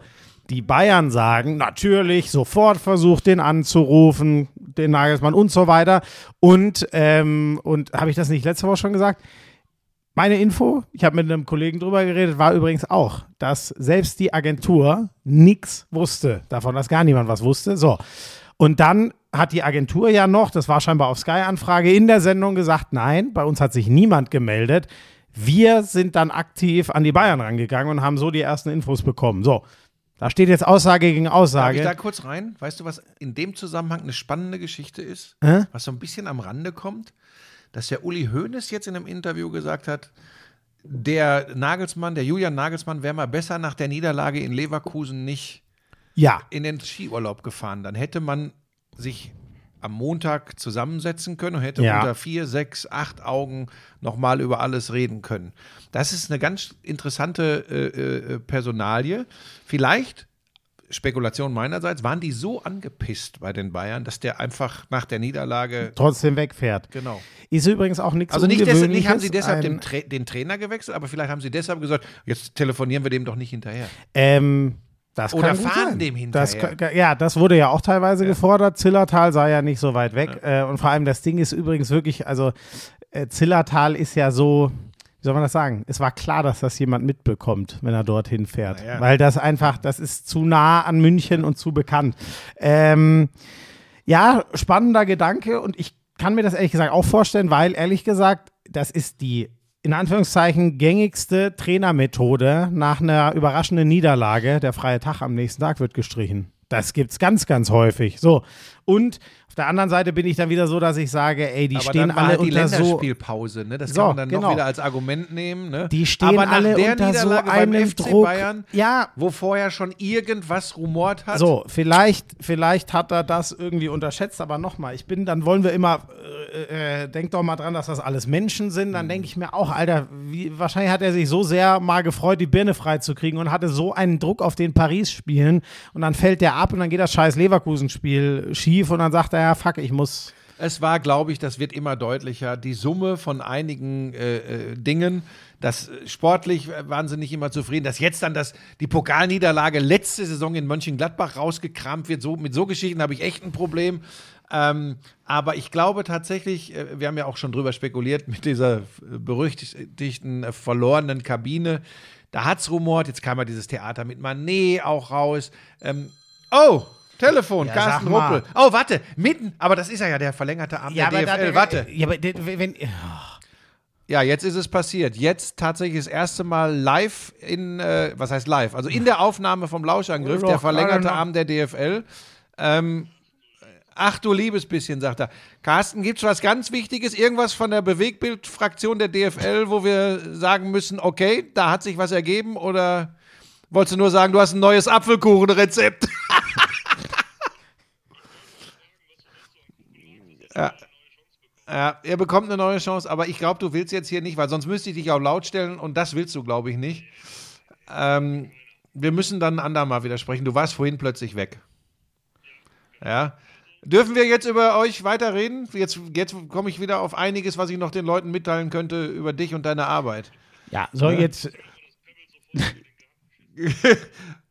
die Bayern sagen natürlich sofort versucht, den anzurufen. den Nagelsmann und so weiter. Und, ähm, und habe ich das nicht letzte Woche schon gesagt? Meine Info, ich habe mit einem Kollegen drüber geredet, war übrigens auch, dass selbst die Agentur nichts wusste davon, dass gar niemand was wusste. So. Und dann hat die Agentur ja noch, das war scheinbar auf Sky-Anfrage, in der Sendung gesagt, nein, bei uns hat sich niemand gemeldet. Wir sind dann aktiv an die Bayern rangegangen und haben so die ersten Infos bekommen. So, da steht jetzt Aussage gegen Darf Aussage. ich da kurz rein? Weißt du, was in dem Zusammenhang eine spannende Geschichte ist? Hä? Was so ein bisschen am Rande kommt? Dass der Uli Hoeneß jetzt in einem Interview gesagt hat, der Nagelsmann, der Julian Nagelsmann, wäre mal besser nach der Niederlage in Leverkusen nicht ja, in den Skiurlaub gefahren. Dann hätte man sich am Montag zusammensetzen können und hätte Ja. unter vier, sechs, acht Augen nochmal über alles reden können. Das ist eine ganz interessante äh, äh, Personalie. Vielleicht, Spekulation meinerseits, waren die so angepisst bei den Bayern, dass der einfach nach der Niederlage. trotzdem wegfährt. Genau. Ist übrigens auch nichts Also nicht, deshalb, nicht haben sie deshalb den, Tra den Trainer gewechselt, aber vielleicht haben sie deshalb gesagt, jetzt telefonieren wir dem doch nicht hinterher. Ähm, das Oder fahren sein. dem Das, hinterher. kann- ja, das wurde ja auch teilweise gefordert. Zillertal sei ja nicht so weit weg. Äh, und vor allem das Ding ist übrigens wirklich, also äh, Zillertal ist ja so, wie soll man das sagen? Es war klar, dass das jemand mitbekommt, wenn er dorthin fährt. Ja. Weil das einfach, das ist zu nah an München und zu bekannt. Ähm, ja, spannender Gedanke und ich kann mir das ehrlich gesagt auch vorstellen, weil ehrlich gesagt, das ist die in Anführungszeichen gängigste Trainermethode nach einer überraschenden Niederlage. Der freie Tag am nächsten Tag wird gestrichen. Das gibt's ganz, ganz häufig. So. Und auf der anderen Seite bin ich dann wieder so, dass ich sage, ey, die aber stehen dann war alle halt die unter so. Länderspielpause, ne? Das So, kann man dann genau. noch wieder als Argument nehmen, ne? Die stehen aber nach alle der unter so Niederlage einem beim FC Druck. Bayern, Ja, wo vorher schon irgendwas rumort hat. So, vielleicht, vielleicht hat er das irgendwie unterschätzt, aber nochmal, ich bin, dann wollen wir immer, äh, äh, denk doch mal dran, dass das alles Menschen sind. Dann denke ich mir auch, Alter, wie, wahrscheinlich hat er sich so sehr mal gefreut, die Birne freizukriegen und hatte so einen Druck auf den Paris-Spielen und dann fällt der ab und dann geht das scheiß Leverkusen-Spiel schief und dann sagt er, ja, fuck, ich muss. Es war, glaube ich, das wird immer deutlicher, die Summe von einigen äh, äh, Dingen, dass äh, sportlich waren sie nicht immer zufrieden, dass jetzt dann das, die Pokalniederlage letzte Saison in Mönchengladbach rausgekramt wird. So, mit so Geschichten habe ich echt ein Problem. Ähm, aber ich glaube tatsächlich, äh, wir haben ja auch schon drüber spekuliert mit dieser äh, berüchtigten äh, verlorenen Kabine. Da hat's rumort, jetzt kam ja dieses Theater mit Manet auch raus. Ähm, oh, Telefon, Ja, Carsten. Ruppel. Oh, warte, mitten, aber das ist ja, ja der verlängerte Arm der DFL. warte. Ja, aber wenn, Ja, jetzt ist es passiert. Jetzt tatsächlich das erste Mal live in, äh, was heißt live? Also in der Aufnahme vom Lauschangriff, Ja, der verlängerte. Arm der DFL. Ähm, ach du liebes bisschen, sagt er. Carsten, gibt's was ganz Wichtiges? Irgendwas von der Bewegbildfraktion der DFL, wo wir sagen müssen, okay, da hat sich was ergeben? Oder wolltest du nur sagen, du hast ein neues Apfelkuchenrezept? ja. Ja, ihr bekommt eine neue Chance, aber ich glaube, du willst jetzt hier nicht, weil sonst müsste ich dich auch laut stellen und das willst du, glaube ich, nicht. Ähm, wir müssen dann ein andermal wieder sprechen. Du warst vorhin plötzlich weg. Ja. Dürfen wir jetzt über euch weiterreden? Jetzt, jetzt komme ich wieder auf einiges, was ich noch den Leuten mitteilen könnte über dich und deine Arbeit. ja, soll jetzt,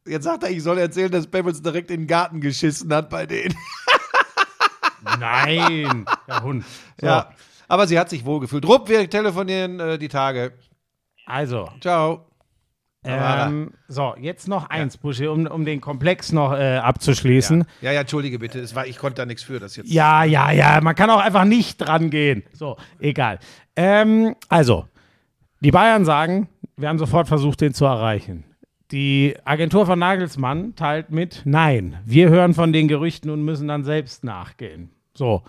Jetzt sagt er, ich soll erzählen, dass Pebbles direkt in den Garten geschissen hat bei denen. nein, der Hund. So, Ja. Aber sie hat sich wohlgefühlt. Rupp, wir telefonieren äh, die Tage. also, Ciao. Ähm, so, jetzt noch eins, Buschi, um, um den Komplex noch äh, abzuschließen. Ja, ja, entschuldige bitte. Es war, ich konnte da nichts für das jetzt. Ja, ja, ja, man kann auch einfach nicht dran gehen. So, egal. Ähm, also, die Bayern sagen, wir haben sofort versucht, den zu erreichen. Die Agentur von Nagelsmann teilt mit, nein, wir hören von den Gerüchten und müssen dann selbst nachgehen. So,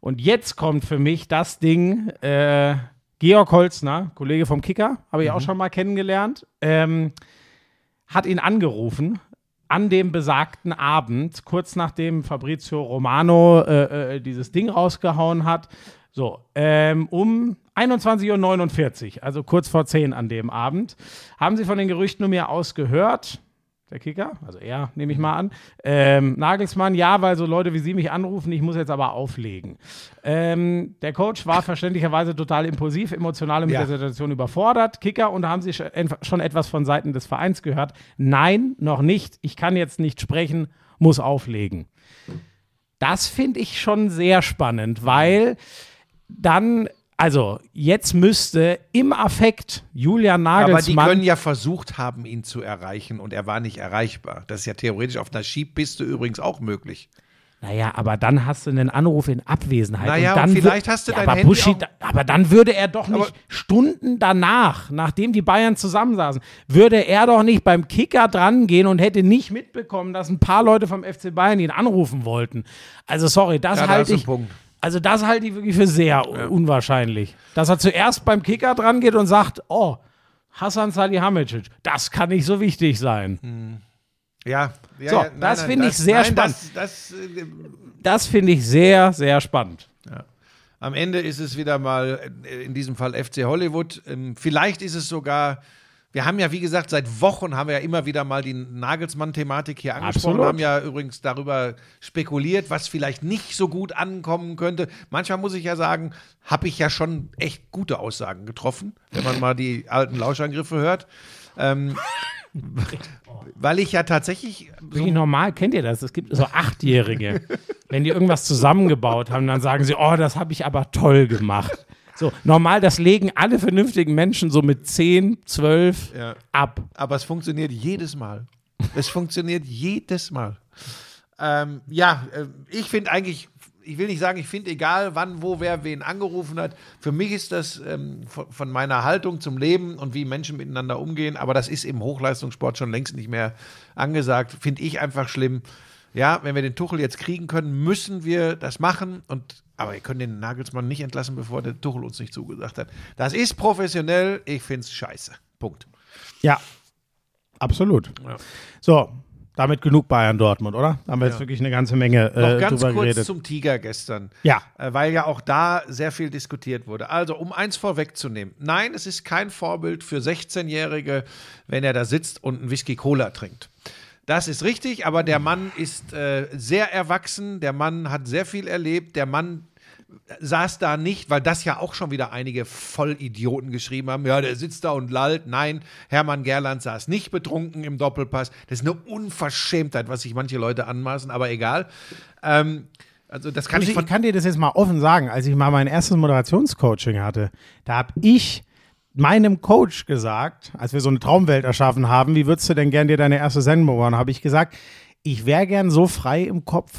und jetzt kommt für mich das Ding, äh, Georg Holzner, Kollege vom Kicker, habe ich auch schon mal kennengelernt, ähm, hat ihn angerufen an dem besagten Abend, kurz nachdem Fabrizio Romano äh, äh, dieses Ding rausgehauen hat. So, ähm, um 21.49 Uhr, also kurz vor 10 an dem Abend, haben sie von den Gerüchten um mir aus gehört. Der Kicker, also er, nehme ich mal an. Ähm, Nagelsmann, ja, weil so Leute wie Sie mich anrufen, ich muss jetzt aber auflegen. Ähm, der Coach war verständlicherweise total impulsiv, emotional mit Ja. der Situation überfordert. Kicker, und da haben Sie schon etwas von Seiten des Vereins gehört. Nein, noch nicht. Ich kann jetzt nicht sprechen, muss auflegen. Das finde ich schon sehr spannend, weil dann, also jetzt müsste im Affekt Julian Aber die Nagelsmann. können ja versucht haben, ihn zu erreichen und er war nicht erreichbar. Das ist ja theoretisch auf einer Skipiste übrigens auch möglich. Naja, aber dann hast du einen Anruf in Abwesenheit. Naja, und dann und vielleicht hast du ja, dein aber Handy Buschi, auch- da, aber dann würde er doch nicht Stunden danach, nachdem die Bayern zusammensaßen, würde er doch nicht beim Kicker dran gehen und hätte nicht mitbekommen, dass ein paar Leute vom FC Bayern ihn anrufen wollten. Also sorry, das Ja, da halte einen ich. Punkt. Also das halte ich wirklich für sehr unwahrscheinlich. Dass er zuerst beim Kicker dran geht und sagt, oh, Hassan Salihamidzic, das kann nicht so wichtig sein. Ja, ja So, ja, das finde ich sehr nein, spannend. Das, das, äh, Das finde ich sehr, sehr spannend. Am Ende ist es wieder mal, äh, in diesem Fall FC Hollywood. Ähm, Vielleicht ist es sogar, wir haben ja, wie gesagt, seit Wochen haben wir ja immer wieder mal die Nagelsmann-Thematik hier angesprochen, Absolut. haben ja übrigens darüber spekuliert, was vielleicht nicht so gut ankommen könnte. Manchmal muss ich ja sagen, habe ich ja schon echt gute Aussagen getroffen, wenn man mal die alten Lauschangriffe hört. Ähm, weil ich ja tatsächlich Wirklich normal, kennt ihr das? Es gibt so Achtjährige, wenn die irgendwas zusammengebaut haben, dann sagen sie, oh, das habe ich aber toll gemacht. So, normal, das legen alle vernünftigen Menschen so mit 10, 12 Ja. ab. aber es funktioniert jedes Mal. Es funktioniert jedes Mal. Ähm, ja, äh, ich finde eigentlich, ich will nicht sagen, ich finde egal, wann, wo, wer wen angerufen hat. Für mich ist das ähm, von, von meiner Haltung zum Leben und wie Menschen miteinander umgehen, aber das ist im Hochleistungssport schon längst nicht mehr angesagt. Finde ich einfach schlimm. Ja, wenn wir den Tuchel jetzt kriegen können, müssen wir das machen. Und, aber wir können den Nagelsmann nicht entlassen, bevor der Tuchel uns nicht zugesagt hat. Das ist professionell. Ich finde es scheiße. Punkt. Ja, absolut. Ja. So, damit genug Bayern Dortmund, oder? Da haben wir jetzt wirklich eine ganze Menge äh, Noch ganz kurz geredet. zum Tiger gestern. Ja. Äh, weil ja auch da sehr viel diskutiert wurde. Also, um eins vorwegzunehmen. Nein, es ist kein Vorbild für 16-Jährige, wenn er da sitzt und einen Whisky Cola trinkt. Das ist richtig, aber der Mann ist äh, sehr erwachsen, der Mann hat sehr viel erlebt, der Mann saß da nicht, weil das ja auch schon wieder einige Vollidioten geschrieben haben. Ja, der sitzt da und lallt. Nein, Hermann Gerland saß nicht betrunken im Doppelpass. Das ist eine Unverschämtheit, was sich manche Leute anmaßen, aber egal. Ähm, also das kann ich ich kann dir das jetzt mal offen sagen, als ich mal mein erstes Moderationscoaching hatte, da habe ich meinem Coach gesagt, als wir so eine Traumwelt erschaffen haben, wie würdest du denn gern dir deine erste Sendung machen, habe ich gesagt, ich wäre gern so frei im Kopf,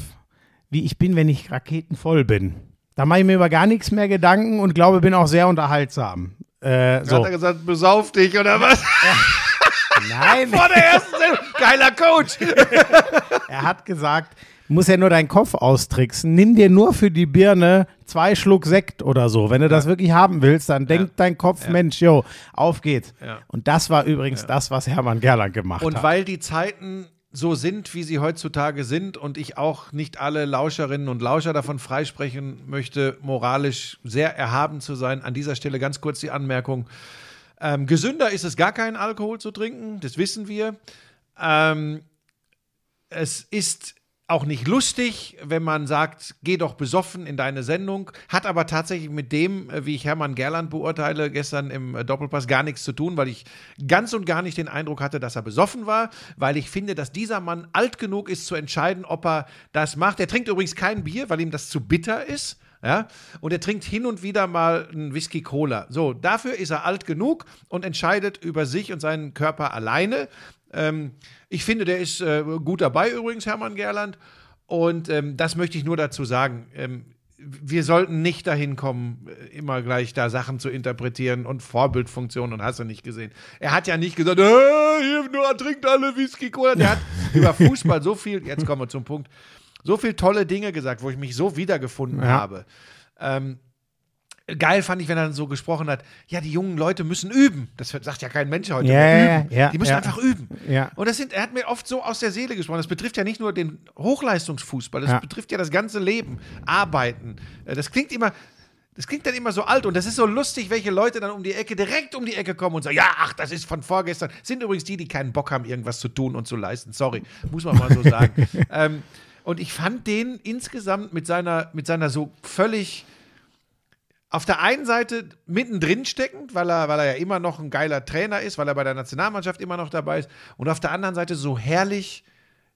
wie ich bin, wenn ich raketenvoll bin. Da mache ich mir über gar nichts mehr Gedanken und glaube, bin auch sehr unterhaltsam. Äh, so. Hat er gesagt, besauf dich oder was? Nein, Vor der ersten Sendung. Geiler Coach. er hat gesagt, muss ja nur deinen Kopf austricksen. Nimm dir nur für die Birne zwei Schluck Sekt oder so. Wenn du das wirklich haben willst, dann denkt dein Kopf, Mensch, jo, auf geht's. Ja. Und das war übrigens das, was Hermann Gerland gemacht Und hat. weil die Zeiten so sind, wie sie heutzutage sind und ich auch nicht alle Lauscherinnen und Lauscher davon freisprechen möchte, moralisch sehr erhaben zu sein, an dieser Stelle ganz kurz die Anmerkung. Ähm, gesünder ist es gar keinen Alkohol zu trinken, das wissen wir. Ähm, es ist auch nicht lustig, wenn man sagt, geh doch besoffen in deine Sendung, hat aber tatsächlich mit dem, äh, wie ich Hermann Gerland beurteile, gestern im äh, Doppelpass gar nichts zu tun, weil ich ganz und gar nicht den Eindruck hatte, dass er besoffen war, weil ich finde, dass dieser Mann alt genug ist zu entscheiden, ob er das macht. Er trinkt übrigens kein Bier, weil ihm das zu bitter ist. Ja, und er trinkt hin und wieder mal einen Whisky Cola. So, dafür ist er alt genug und entscheidet über sich und seinen Körper alleine. Ähm, ich finde, der ist äh, gut dabei übrigens, Hermann Gerland. Und ähm, das möchte ich nur dazu sagen. Ähm, wir sollten nicht dahin kommen, äh, immer gleich da Sachen zu interpretieren und Vorbildfunktion und hast du nicht gesehen. Er hat ja nicht gesagt, äh, hier nur trinkt alle Whisky Cola. Der hat über Fußball so viel, jetzt kommen wir zum Punkt, so viel tolle Dinge gesagt, wo ich mich so wiedergefunden Ja. habe. Ähm, geil fand ich, wenn er dann so gesprochen hat, ja, die jungen Leute müssen üben. Das sagt ja kein Mensch heute. Ja, üben. ja, die müssen ja. einfach üben. Und das sind, er hat mir oft so aus der Seele gesprochen. Das betrifft ja nicht nur den Hochleistungsfußball, das betrifft ja das ganze Leben, Arbeiten. Äh, Das klingt immer. Das klingt dann immer so alt und das ist so lustig, welche Leute dann um die Ecke, direkt um die Ecke kommen und sagen, ja, ach, das ist von vorgestern. Sind übrigens die, die keinen Bock haben, irgendwas zu tun und zu leisten. Sorry, muss man mal so sagen. ähm, und ich fand den insgesamt mit seiner, mit seiner so völlig auf der einen Seite mittendrin steckend, weil er, weil er ja immer noch ein geiler Trainer ist, weil er bei der Nationalmannschaft immer noch dabei ist, und auf der anderen Seite so herrlich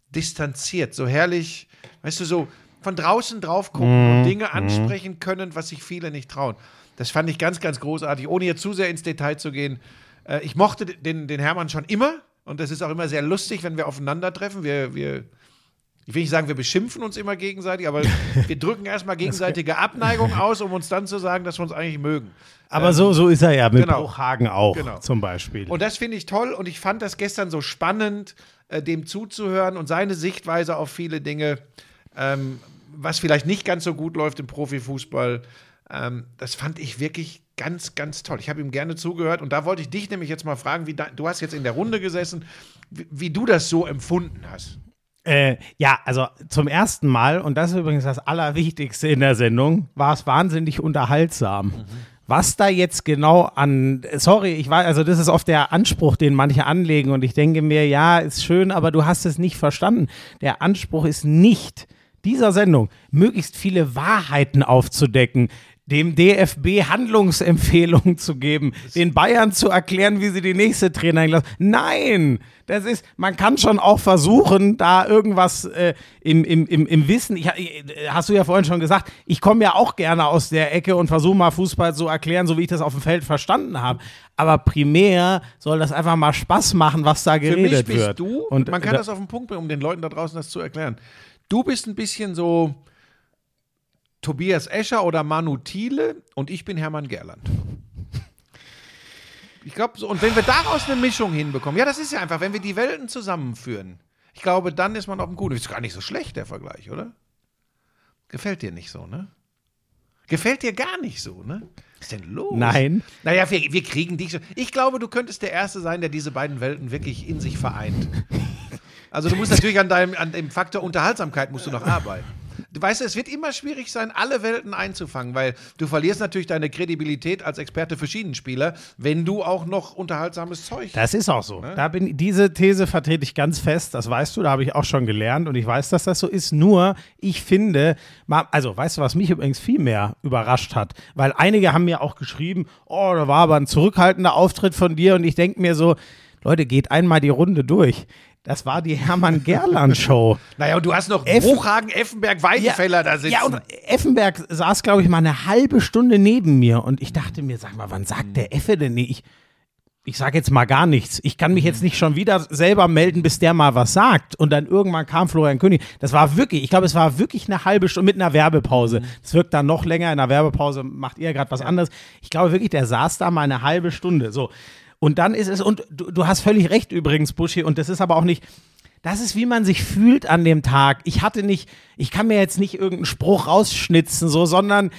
distanziert, so herrlich, weißt du, so, von draußen drauf gucken und Dinge ansprechen können, was sich viele nicht trauen. Das fand ich ganz, ganz großartig, ohne jetzt zu sehr ins Detail zu gehen. Äh, ich mochte den, den Hermann schon immer und das ist auch immer sehr lustig, wenn wir aufeinandertreffen. Wir, wir ich will nicht sagen, wir beschimpfen uns immer gegenseitig, aber wir drücken erstmal gegenseitige Abneigung aus, um uns dann zu sagen, dass wir uns eigentlich mögen. Aber so, so ist er ja mit genau. Bruchhagen auch Genau. zum Beispiel. Und das finde ich toll und ich fand das gestern so spannend, äh, dem zuzuhören und seine Sichtweise auf viele Dinge, ähm, was vielleicht nicht ganz so gut läuft im Profifußball. Ähm, das fand ich wirklich ganz, ganz toll. Ich habe ihm gerne zugehört und da wollte ich dich nämlich jetzt mal fragen, wie da, du hast jetzt in der Runde gesessen, wie, wie du das so empfunden hast. Äh, ja, also zum ersten Mal, und das ist übrigens das Allerwichtigste in der Sendung, war es wahnsinnig unterhaltsam. Was da jetzt genau an, sorry, ich war, also das ist oft der Anspruch, den manche anlegen und ich denke mir, ja, ist schön, aber du hast es nicht verstanden. Der Anspruch ist nicht, dieser Sendung möglichst viele Wahrheiten aufzudecken, dem DFB Handlungsempfehlungen zu geben, den Bayern zu erklären, wie sie die nächste Trainerin lassen. Nein, das ist, man kann schon auch versuchen, da irgendwas äh, im, im, im, im Wissen, ich, äh, hast du ja vorhin schon gesagt, ich komme ja auch gerne aus der Ecke und versuche mal Fußball zu erklären, so wie ich das auf dem Feld verstanden habe. Aber primär soll das einfach mal Spaß machen, was da Für geredet mich bist wird. du, und man kann da- das auf den Punkt bringen, um den Leuten da draußen das zu erklären. Du bist ein bisschen so Tobias Escher oder Manu Thiele und ich bin Hermann Gerland. Ich glaube, so, und wenn wir daraus eine Mischung hinbekommen, ja, das ist ja einfach, wenn wir die Welten zusammenführen, ich glaube, dann ist man auf dem Guten. Ist gar nicht so schlecht, der Vergleich, oder? Gefällt dir nicht so, ne? Gefällt dir gar nicht so, ne? Was ist denn los? Nein. Naja, wir, wir kriegen dich schon. Ich glaube, du könntest der Erste sein, der diese beiden Welten wirklich in sich vereint. Also du musst natürlich an deinem, an dem Faktor Unterhaltsamkeit musst du noch arbeiten. Du weißt, es wird immer schwierig sein, alle Welten einzufangen, weil du verlierst natürlich deine Kredibilität als Experte für Schienenspieler, wenn du auch noch unterhaltsames Zeug Das ist auch so. Ne? Da bin, diese These vertrete ich ganz fest, das weißt du, da habe ich auch schon gelernt und ich weiß, dass das so ist. Nur, ich finde, also weißt du, was mich übrigens viel mehr überrascht hat? Weil einige haben mir auch geschrieben, oh, da war aber ein zurückhaltender Auftritt von dir und ich denke mir so, Leute, geht einmal die Runde durch. Das war die Hermann Gerland Show. Naja, und du hast noch Eff- Bruchhagen, Effenberg, Weidenfeller da sitzen. Ja, und Effenberg saß, glaube ich, mal eine halbe Stunde neben mir und ich dachte mir, sag mal, wann sagt der Effe denn nicht? Ich, ich sage jetzt mal gar nichts. Ich kann mich jetzt nicht schon wieder selber melden, bis der mal was sagt. Und dann irgendwann kam Florian König. Das war wirklich, ich glaube, es war wirklich eine halbe Stunde mit einer Werbepause. Es wirkt dann noch länger. In der Werbepause macht ihr gerade was anderes. Ich glaube wirklich, der saß da mal eine halbe Stunde. So. Und dann ist es, und du, du hast völlig recht übrigens, Buschi, und das ist aber auch nicht, das ist, wie man sich fühlt an dem Tag. Ich hatte nicht, ich kann mir jetzt nicht irgendeinen Spruch rausschnitzen, so, sondern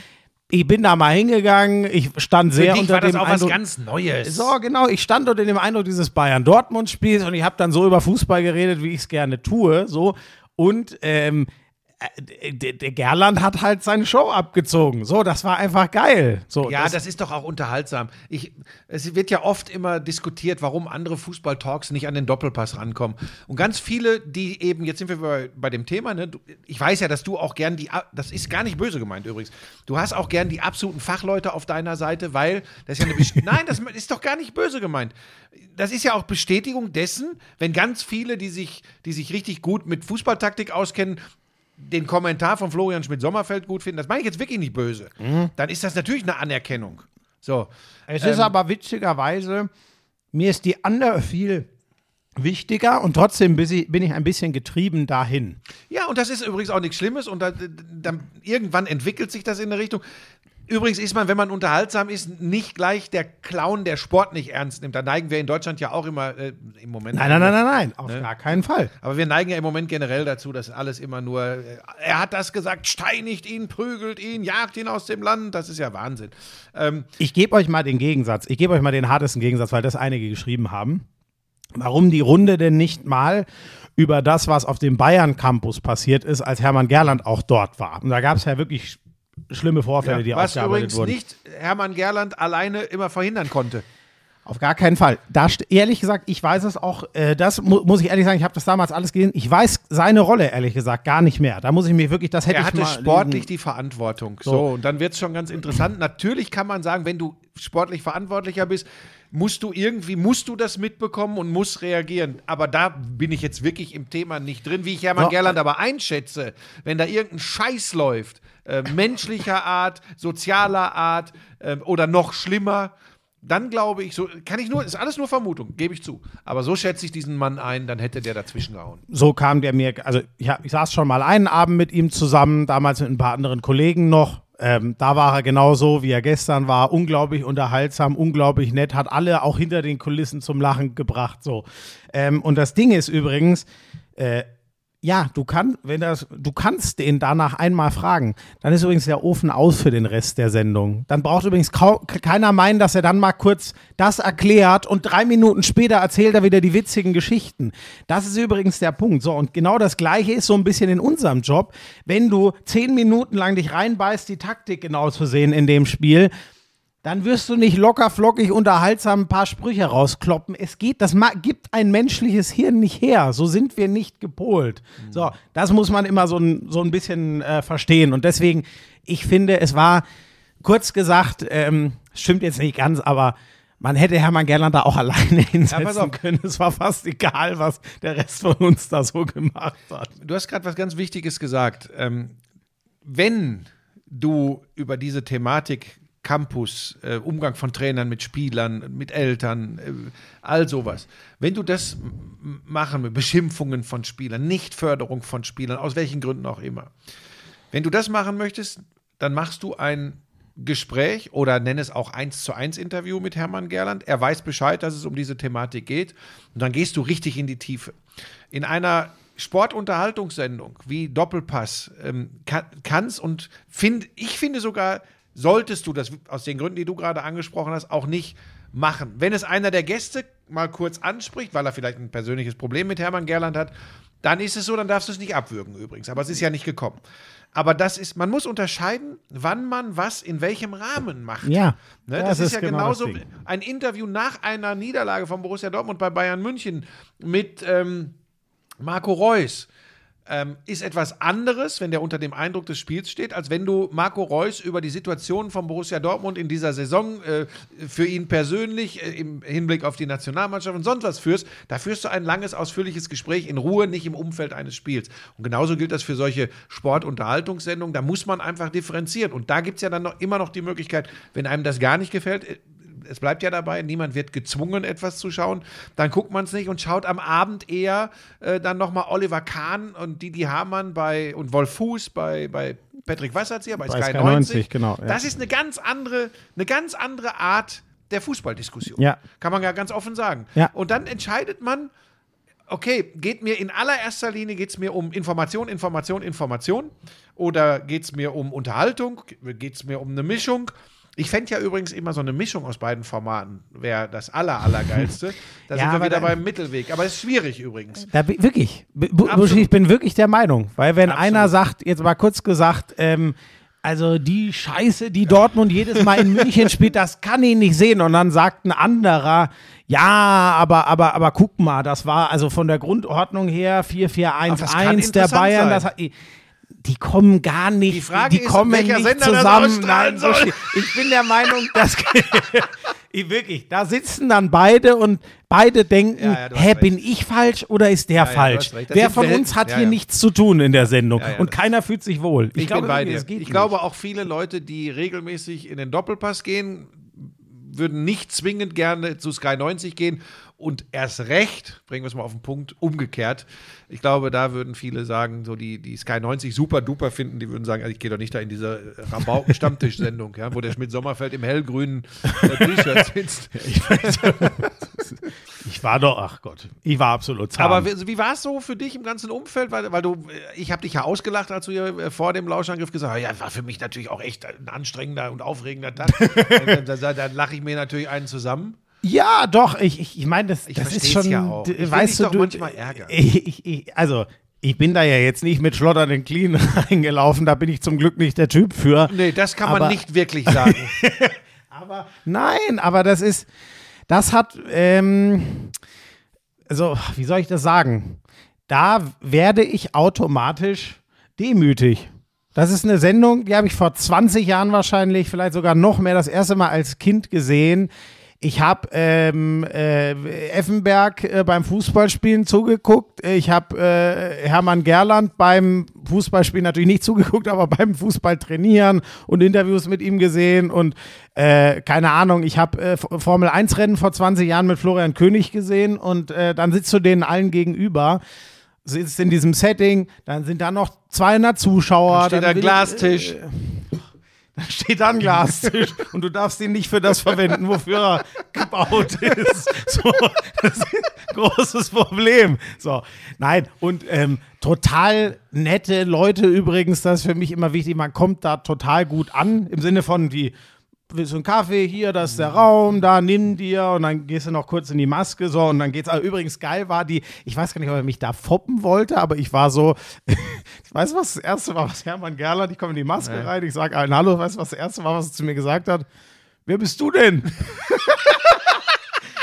ich bin da mal hingegangen, ich stand Für sehr dich unter war das dem auch was Eindruck, ganz Neues. so, genau. Ich stand unter dem Eindruck dieses Bayern-Dortmund-Spiels und ich habe dann so über Fußball geredet, wie ich es gerne tue. So. Und ähm, äh, der, der Gerland hat halt seine Show abgezogen. So, das war einfach geil. So, Ja, das, ist doch auch unterhaltsam. Ich, es wird ja oft immer diskutiert, warum andere Fußball-Talks nicht an den Doppelpass rankommen. Und ganz viele, die eben, jetzt sind wir bei, bei dem Thema, ne? ich weiß ja, dass du auch gern die, das ist gar nicht böse gemeint übrigens, du hast auch gern die absoluten Fachleute auf deiner Seite, weil das ist ja eine, nein, das ist doch gar nicht böse gemeint. Das ist ja auch Bestätigung dessen, wenn ganz viele, die sich, die sich richtig gut mit Fußballtaktik auskennen, den Kommentar von Florian Schmidt-Sommerfeld gut finden, das meine ich jetzt wirklich nicht böse, dann ist das natürlich eine Anerkennung. So. Es ist aber witzigerweise, mir ist die andere viel wichtiger und trotzdem bin ich, ein bisschen getrieben dahin. Ja, und das ist übrigens auch nichts Schlimmes und da, dann irgendwann entwickelt sich das in eine Richtung. Übrigens ist man, wenn man unterhaltsam ist, nicht gleich der Clown, der Sport nicht ernst nimmt. Da neigen wir in Deutschland ja auch immer äh, im Moment. Nein, nein, nein, nein, nein, auf Ne? gar keinen Fall. Aber wir neigen ja im Moment generell dazu, dass alles immer nur, äh, er hat das gesagt, steinigt ihn, prügelt ihn, jagt ihn aus dem Land. Das ist ja Wahnsinn. Ähm, Ich gebe euch mal den Gegensatz. Ich gebe euch mal den hartesten Gegensatz, weil das einige geschrieben haben. Warum die Runde denn nicht mal über das, was auf dem Bayern-Campus passiert ist, als Hermann Gerland auch dort war. Und da gab es ja wirklich schlimme Vorfälle, die was übrigens wurden. nicht Hermann Gerland alleine immer verhindern konnte. Auf gar keinen Fall. Da ehrlich gesagt, ich weiß es auch, äh, das mu muss ich ehrlich sagen, ich habe das damals alles gesehen. Ich weiß seine Rolle, ehrlich gesagt, gar nicht mehr. Da muss ich mich wirklich, das hätte Er ich hatte mal sportlich lesen- die Verantwortung. So, So. und dann wird es schon ganz interessant. Natürlich kann man sagen, wenn du sportlich verantwortlicher bist, musst du irgendwie, musst du das mitbekommen und musst reagieren. Aber da bin ich jetzt wirklich im Thema nicht drin, wie ich Hermann So. Gerland aber einschätze, wenn da irgendein Scheiß läuft, äh, menschlicher Art, sozialer Art äh, oder noch schlimmer, dann glaube ich, so kann ich nur, ist alles nur Vermutung, gebe ich zu. Aber so schätze ich diesen Mann ein, dann hätte der dazwischen gehauen. so kam der mir, also ich, ich saß schon mal einen Abend mit ihm zusammen, damals mit ein paar anderen Kollegen noch. Ähm, da war er genauso, wie er gestern war, unglaublich unterhaltsam, unglaublich nett, hat alle auch hinter den Kulissen zum Lachen gebracht. So. Ähm, und das Ding ist übrigens, äh, ja, du kannst, wenn das, du kannst den danach einmal fragen. Dann ist übrigens der Ofen aus für den Rest der Sendung. Dann braucht übrigens kau- keiner meinen, dass er dann mal kurz das erklärt und drei Minuten später erzählt er wieder die witzigen Geschichten. Das ist übrigens der Punkt. So, und genau das Gleiche ist so ein bisschen in unserem Job. Wenn du zehn Minuten lang dich reinbeißt, die Taktik genau zu sehen in dem Spiel, dann wirst du nicht locker, flockig, unterhaltsam ein paar Sprüche rauskloppen. Es geht, das gibt ein menschliches Hirn nicht her. So sind wir nicht gepolt. So, das muss man immer so ein, so ein bisschen äh, verstehen. Und deswegen, ich finde, es war, kurz gesagt, ähm, stimmt jetzt nicht ganz, aber man hätte Hermann Gerland da auch alleine hinsetzen auf. können. Es war fast egal, was der Rest von uns da so gemacht hat. Du hast gerade was ganz Wichtiges gesagt. Ähm, wenn du über diese Thematik Campus, äh, Umgang von Trainern mit Spielern, mit Eltern, äh, all sowas, wenn du das machen willst, Beschimpfungen von Spielern, Nichtförderung von Spielern, aus welchen Gründen auch immer, wenn du das machen möchtest, dann machst du ein Gespräch oder nenn es auch eins zu eins Interview mit Hermann Gerland. Er weiß Bescheid, dass es um diese Thematik geht. Und dann gehst du richtig in die Tiefe. In einer Sportunterhaltungssendung wie Doppelpass ähm, kann, kannst und find, ich finde sogar, solltest du das aus den Gründen, die du gerade angesprochen hast, auch nicht machen. Wenn es einer der Gäste mal kurz anspricht, weil er vielleicht ein persönliches Problem mit Hermann Gerland hat, dann ist es so, dann darfst du es nicht abwürgen übrigens. Aber es ist ja nicht gekommen. Aber das ist, man muss unterscheiden, wann man was in welchem Rahmen macht. Ja, Ne, das das, ist, ist ja genau genauso ein Interview nach einer Niederlage von Borussia Dortmund bei Bayern München mit ähm, Marco Reus. Ähm, ist etwas anderes, wenn der unter dem Eindruck des Spiels steht, als wenn du Marco Reus über die Situation von Borussia Dortmund in dieser Saison äh, für ihn persönlich äh, im Hinblick auf die Nationalmannschaft und sonst was führst. Da führst du ein langes, ausführliches Gespräch in Ruhe, nicht im Umfeld eines Spiels. Und genauso gilt das für solche Sportunterhaltungssendungen. Da muss man einfach differenzieren. Und da gibt es ja dann noch, immer noch die Möglichkeit, wenn einem das gar nicht gefällt, äh, es bleibt ja dabei, niemand wird gezwungen, etwas zu schauen. Dann guckt man es nicht und schaut am Abend eher äh, dann nochmal Oliver Kahn und Didi Hamann bei und Wolf Fuß bei, bei Patrick Wasserzieher, bei, Bei Sky, Sky 90. 90, genau, ja. Das ist eine ganz andere, eine ganz andere Art der Fußballdiskussion. Ja. Kann man ja ganz offen sagen. Ja. Und dann entscheidet man, okay, geht mir in allererster Linie geht's mir um Information, Information, Information oder geht es mir um Unterhaltung, geht es mir um eine Mischung. Ich fände ja übrigens immer so eine Mischung aus beiden Formaten wäre das aller, allergeilste. Da Ja, sind wir wieder beim Mittelweg. Aber es ist schwierig übrigens. Da, wirklich, B- Absolut. Ich bin wirklich der Meinung, weil wenn Absolut. einer sagt, jetzt mal kurz gesagt, ähm, also die Scheiße, die Dortmund jedes Mal in München spielt, das kann ich nicht sehen. Und dann sagt ein anderer, ja, aber, aber, aber guck mal, das war also von der Grundordnung her Aber das kann 4-4-1-1 der Bayern. sein. Das hat, die kommen gar nicht, Die Frage die ist, kommen welcher nicht Sender das zusammen. ausstrahlen Nein, soll. Ich bin der Meinung, dass ich wirklich, da sitzen dann beide und beide denken, Ja, ja, hä, recht. bin ich falsch oder ist der ja, falsch? Das Wer von uns hat hier nichts zu tun in der Sendung und das- keiner fühlt sich wohl. Ich, glaube bin bei dir. Ich glaube auch viele Leute, die regelmäßig in den Doppelpass gehen, würden nicht zwingend gerne zu Sky 90 gehen und erst recht, bringen wir es mal auf den Punkt, umgekehrt. Ich glaube, da würden viele sagen, so die, die Sky 90 super duper finden, die würden sagen, also ich gehe doch nicht da in diese Rabauken-Stammtisch-Sendung, ja, wo der Schmidt-Sommerfeld im hellgrünen äh, T-Shirt sitzt. Ich war doch, ach Gott, ich war absolut zahm. Aber wie, wie war es so für dich im ganzen Umfeld? Weil, weil du, äh, ich habe dich ja ausgelacht, als du äh, vor dem Lauschangriff gesagt hast, ja, war für mich natürlich auch echt ein anstrengender und aufregender Tag. dann, dann, dann lache ich mir natürlich einen zusammen. Ja, doch, ich, ich, ich meine, das, Ich das ist schon, ja auch. Ich weißt du, doch du, manchmal ärgern. Ich, ich, ich, also, ich bin da ja jetzt nicht mit schlotternden Clean reingelaufen, da bin ich zum Glück nicht der Typ für. Nee, das kann man Aber- nicht wirklich sagen. Aber nein, aber das ist, das hat, ähm, also, wie soll ich das sagen? Da werde ich automatisch demütig. Das ist eine Sendung, die habe ich vor 20 Jahren wahrscheinlich, vielleicht sogar noch mehr, das erste Mal als Kind gesehen. Ich habe ähm, äh, Effenberg äh, beim Fußballspielen zugeguckt. Ich habe äh, Hermann Gerland beim Fußballspielen natürlich nicht zugeguckt, aber beim Fußball trainieren und Interviews mit ihm gesehen. Und äh, keine Ahnung, ich habe äh, Formel 1 Rennen vor 20 Jahren mit Florian König gesehen und äh, dann sitzt du denen allen gegenüber. Sitzt in diesem Setting, dann sind da noch 200 Zuschauer. Steht dann da will- Glastisch. dann steht ein Glastisch und du darfst ihn nicht für das verwenden, wofür er gebaut ist. So, das ist ein großes Problem. So, nein, und ähm, total nette Leute übrigens, das ist für mich immer wichtig, man kommt da total gut an, im Sinne von, die willst du einen Kaffee hier, das ist der Raum, da nimm dir und dann gehst du noch kurz in die Maske so und dann geht's. Aber übrigens geil war die, ich weiß gar nicht, ob er mich da foppen wollte, aber ich war so, ich weiß was das erste war, was Hermann Gerland, ich komme in die Maske rein, ich sage allen Hallo, weißt du was das erste war, was er zu mir gesagt hat? Wer bist du denn?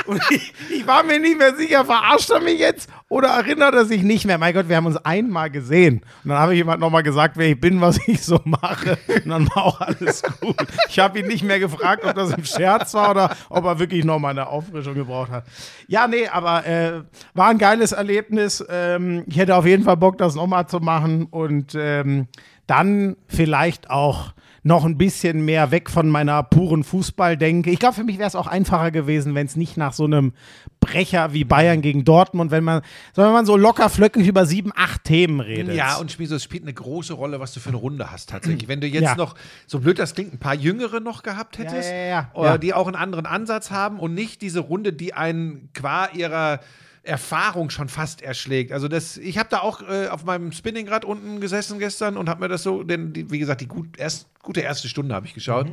Und ich, ich war mir nicht mehr sicher, verarscht er mich jetzt oder erinnert er sich nicht mehr? Mein Gott, wir haben uns einmal gesehen. Und dann habe ich jemand nochmal gesagt, wer ich bin, was ich so mache. Und dann war auch alles gut. Ich habe ihn nicht mehr gefragt, ob das im Scherz war oder ob er wirklich nochmal eine Auffrischung gebraucht hat. Ja, nee, aber äh, war ein geiles Erlebnis. Ähm, ich hätte auf jeden Fall Bock, das nochmal zu machen. Und ähm, dann vielleicht auch noch ein bisschen mehr weg von meiner puren Fußballdenke. Ich glaube, für mich wäre es auch einfacher gewesen, wenn es nicht nach so einem Brecher wie Bayern gegen Dortmund, wenn man, sondern wenn man so locker flöckig über sieben, acht Themen redet. Ja, und Schmieso, es spielt eine große Rolle, was du für eine Runde hast tatsächlich. Wenn du jetzt Ja. noch, so blöd das klingt, ein paar Jüngere noch gehabt hättest, Ja, ja, oder die auch einen anderen Ansatz haben und nicht diese Runde, die einen qua ihrer Erfahrung schon fast erschlägt. Also das, ich habe da auch äh, auf meinem Spinningrad unten gesessen gestern und habe mir das so, denn die, wie gesagt, die gut, erst, gute erste Stunde habe ich geschaut.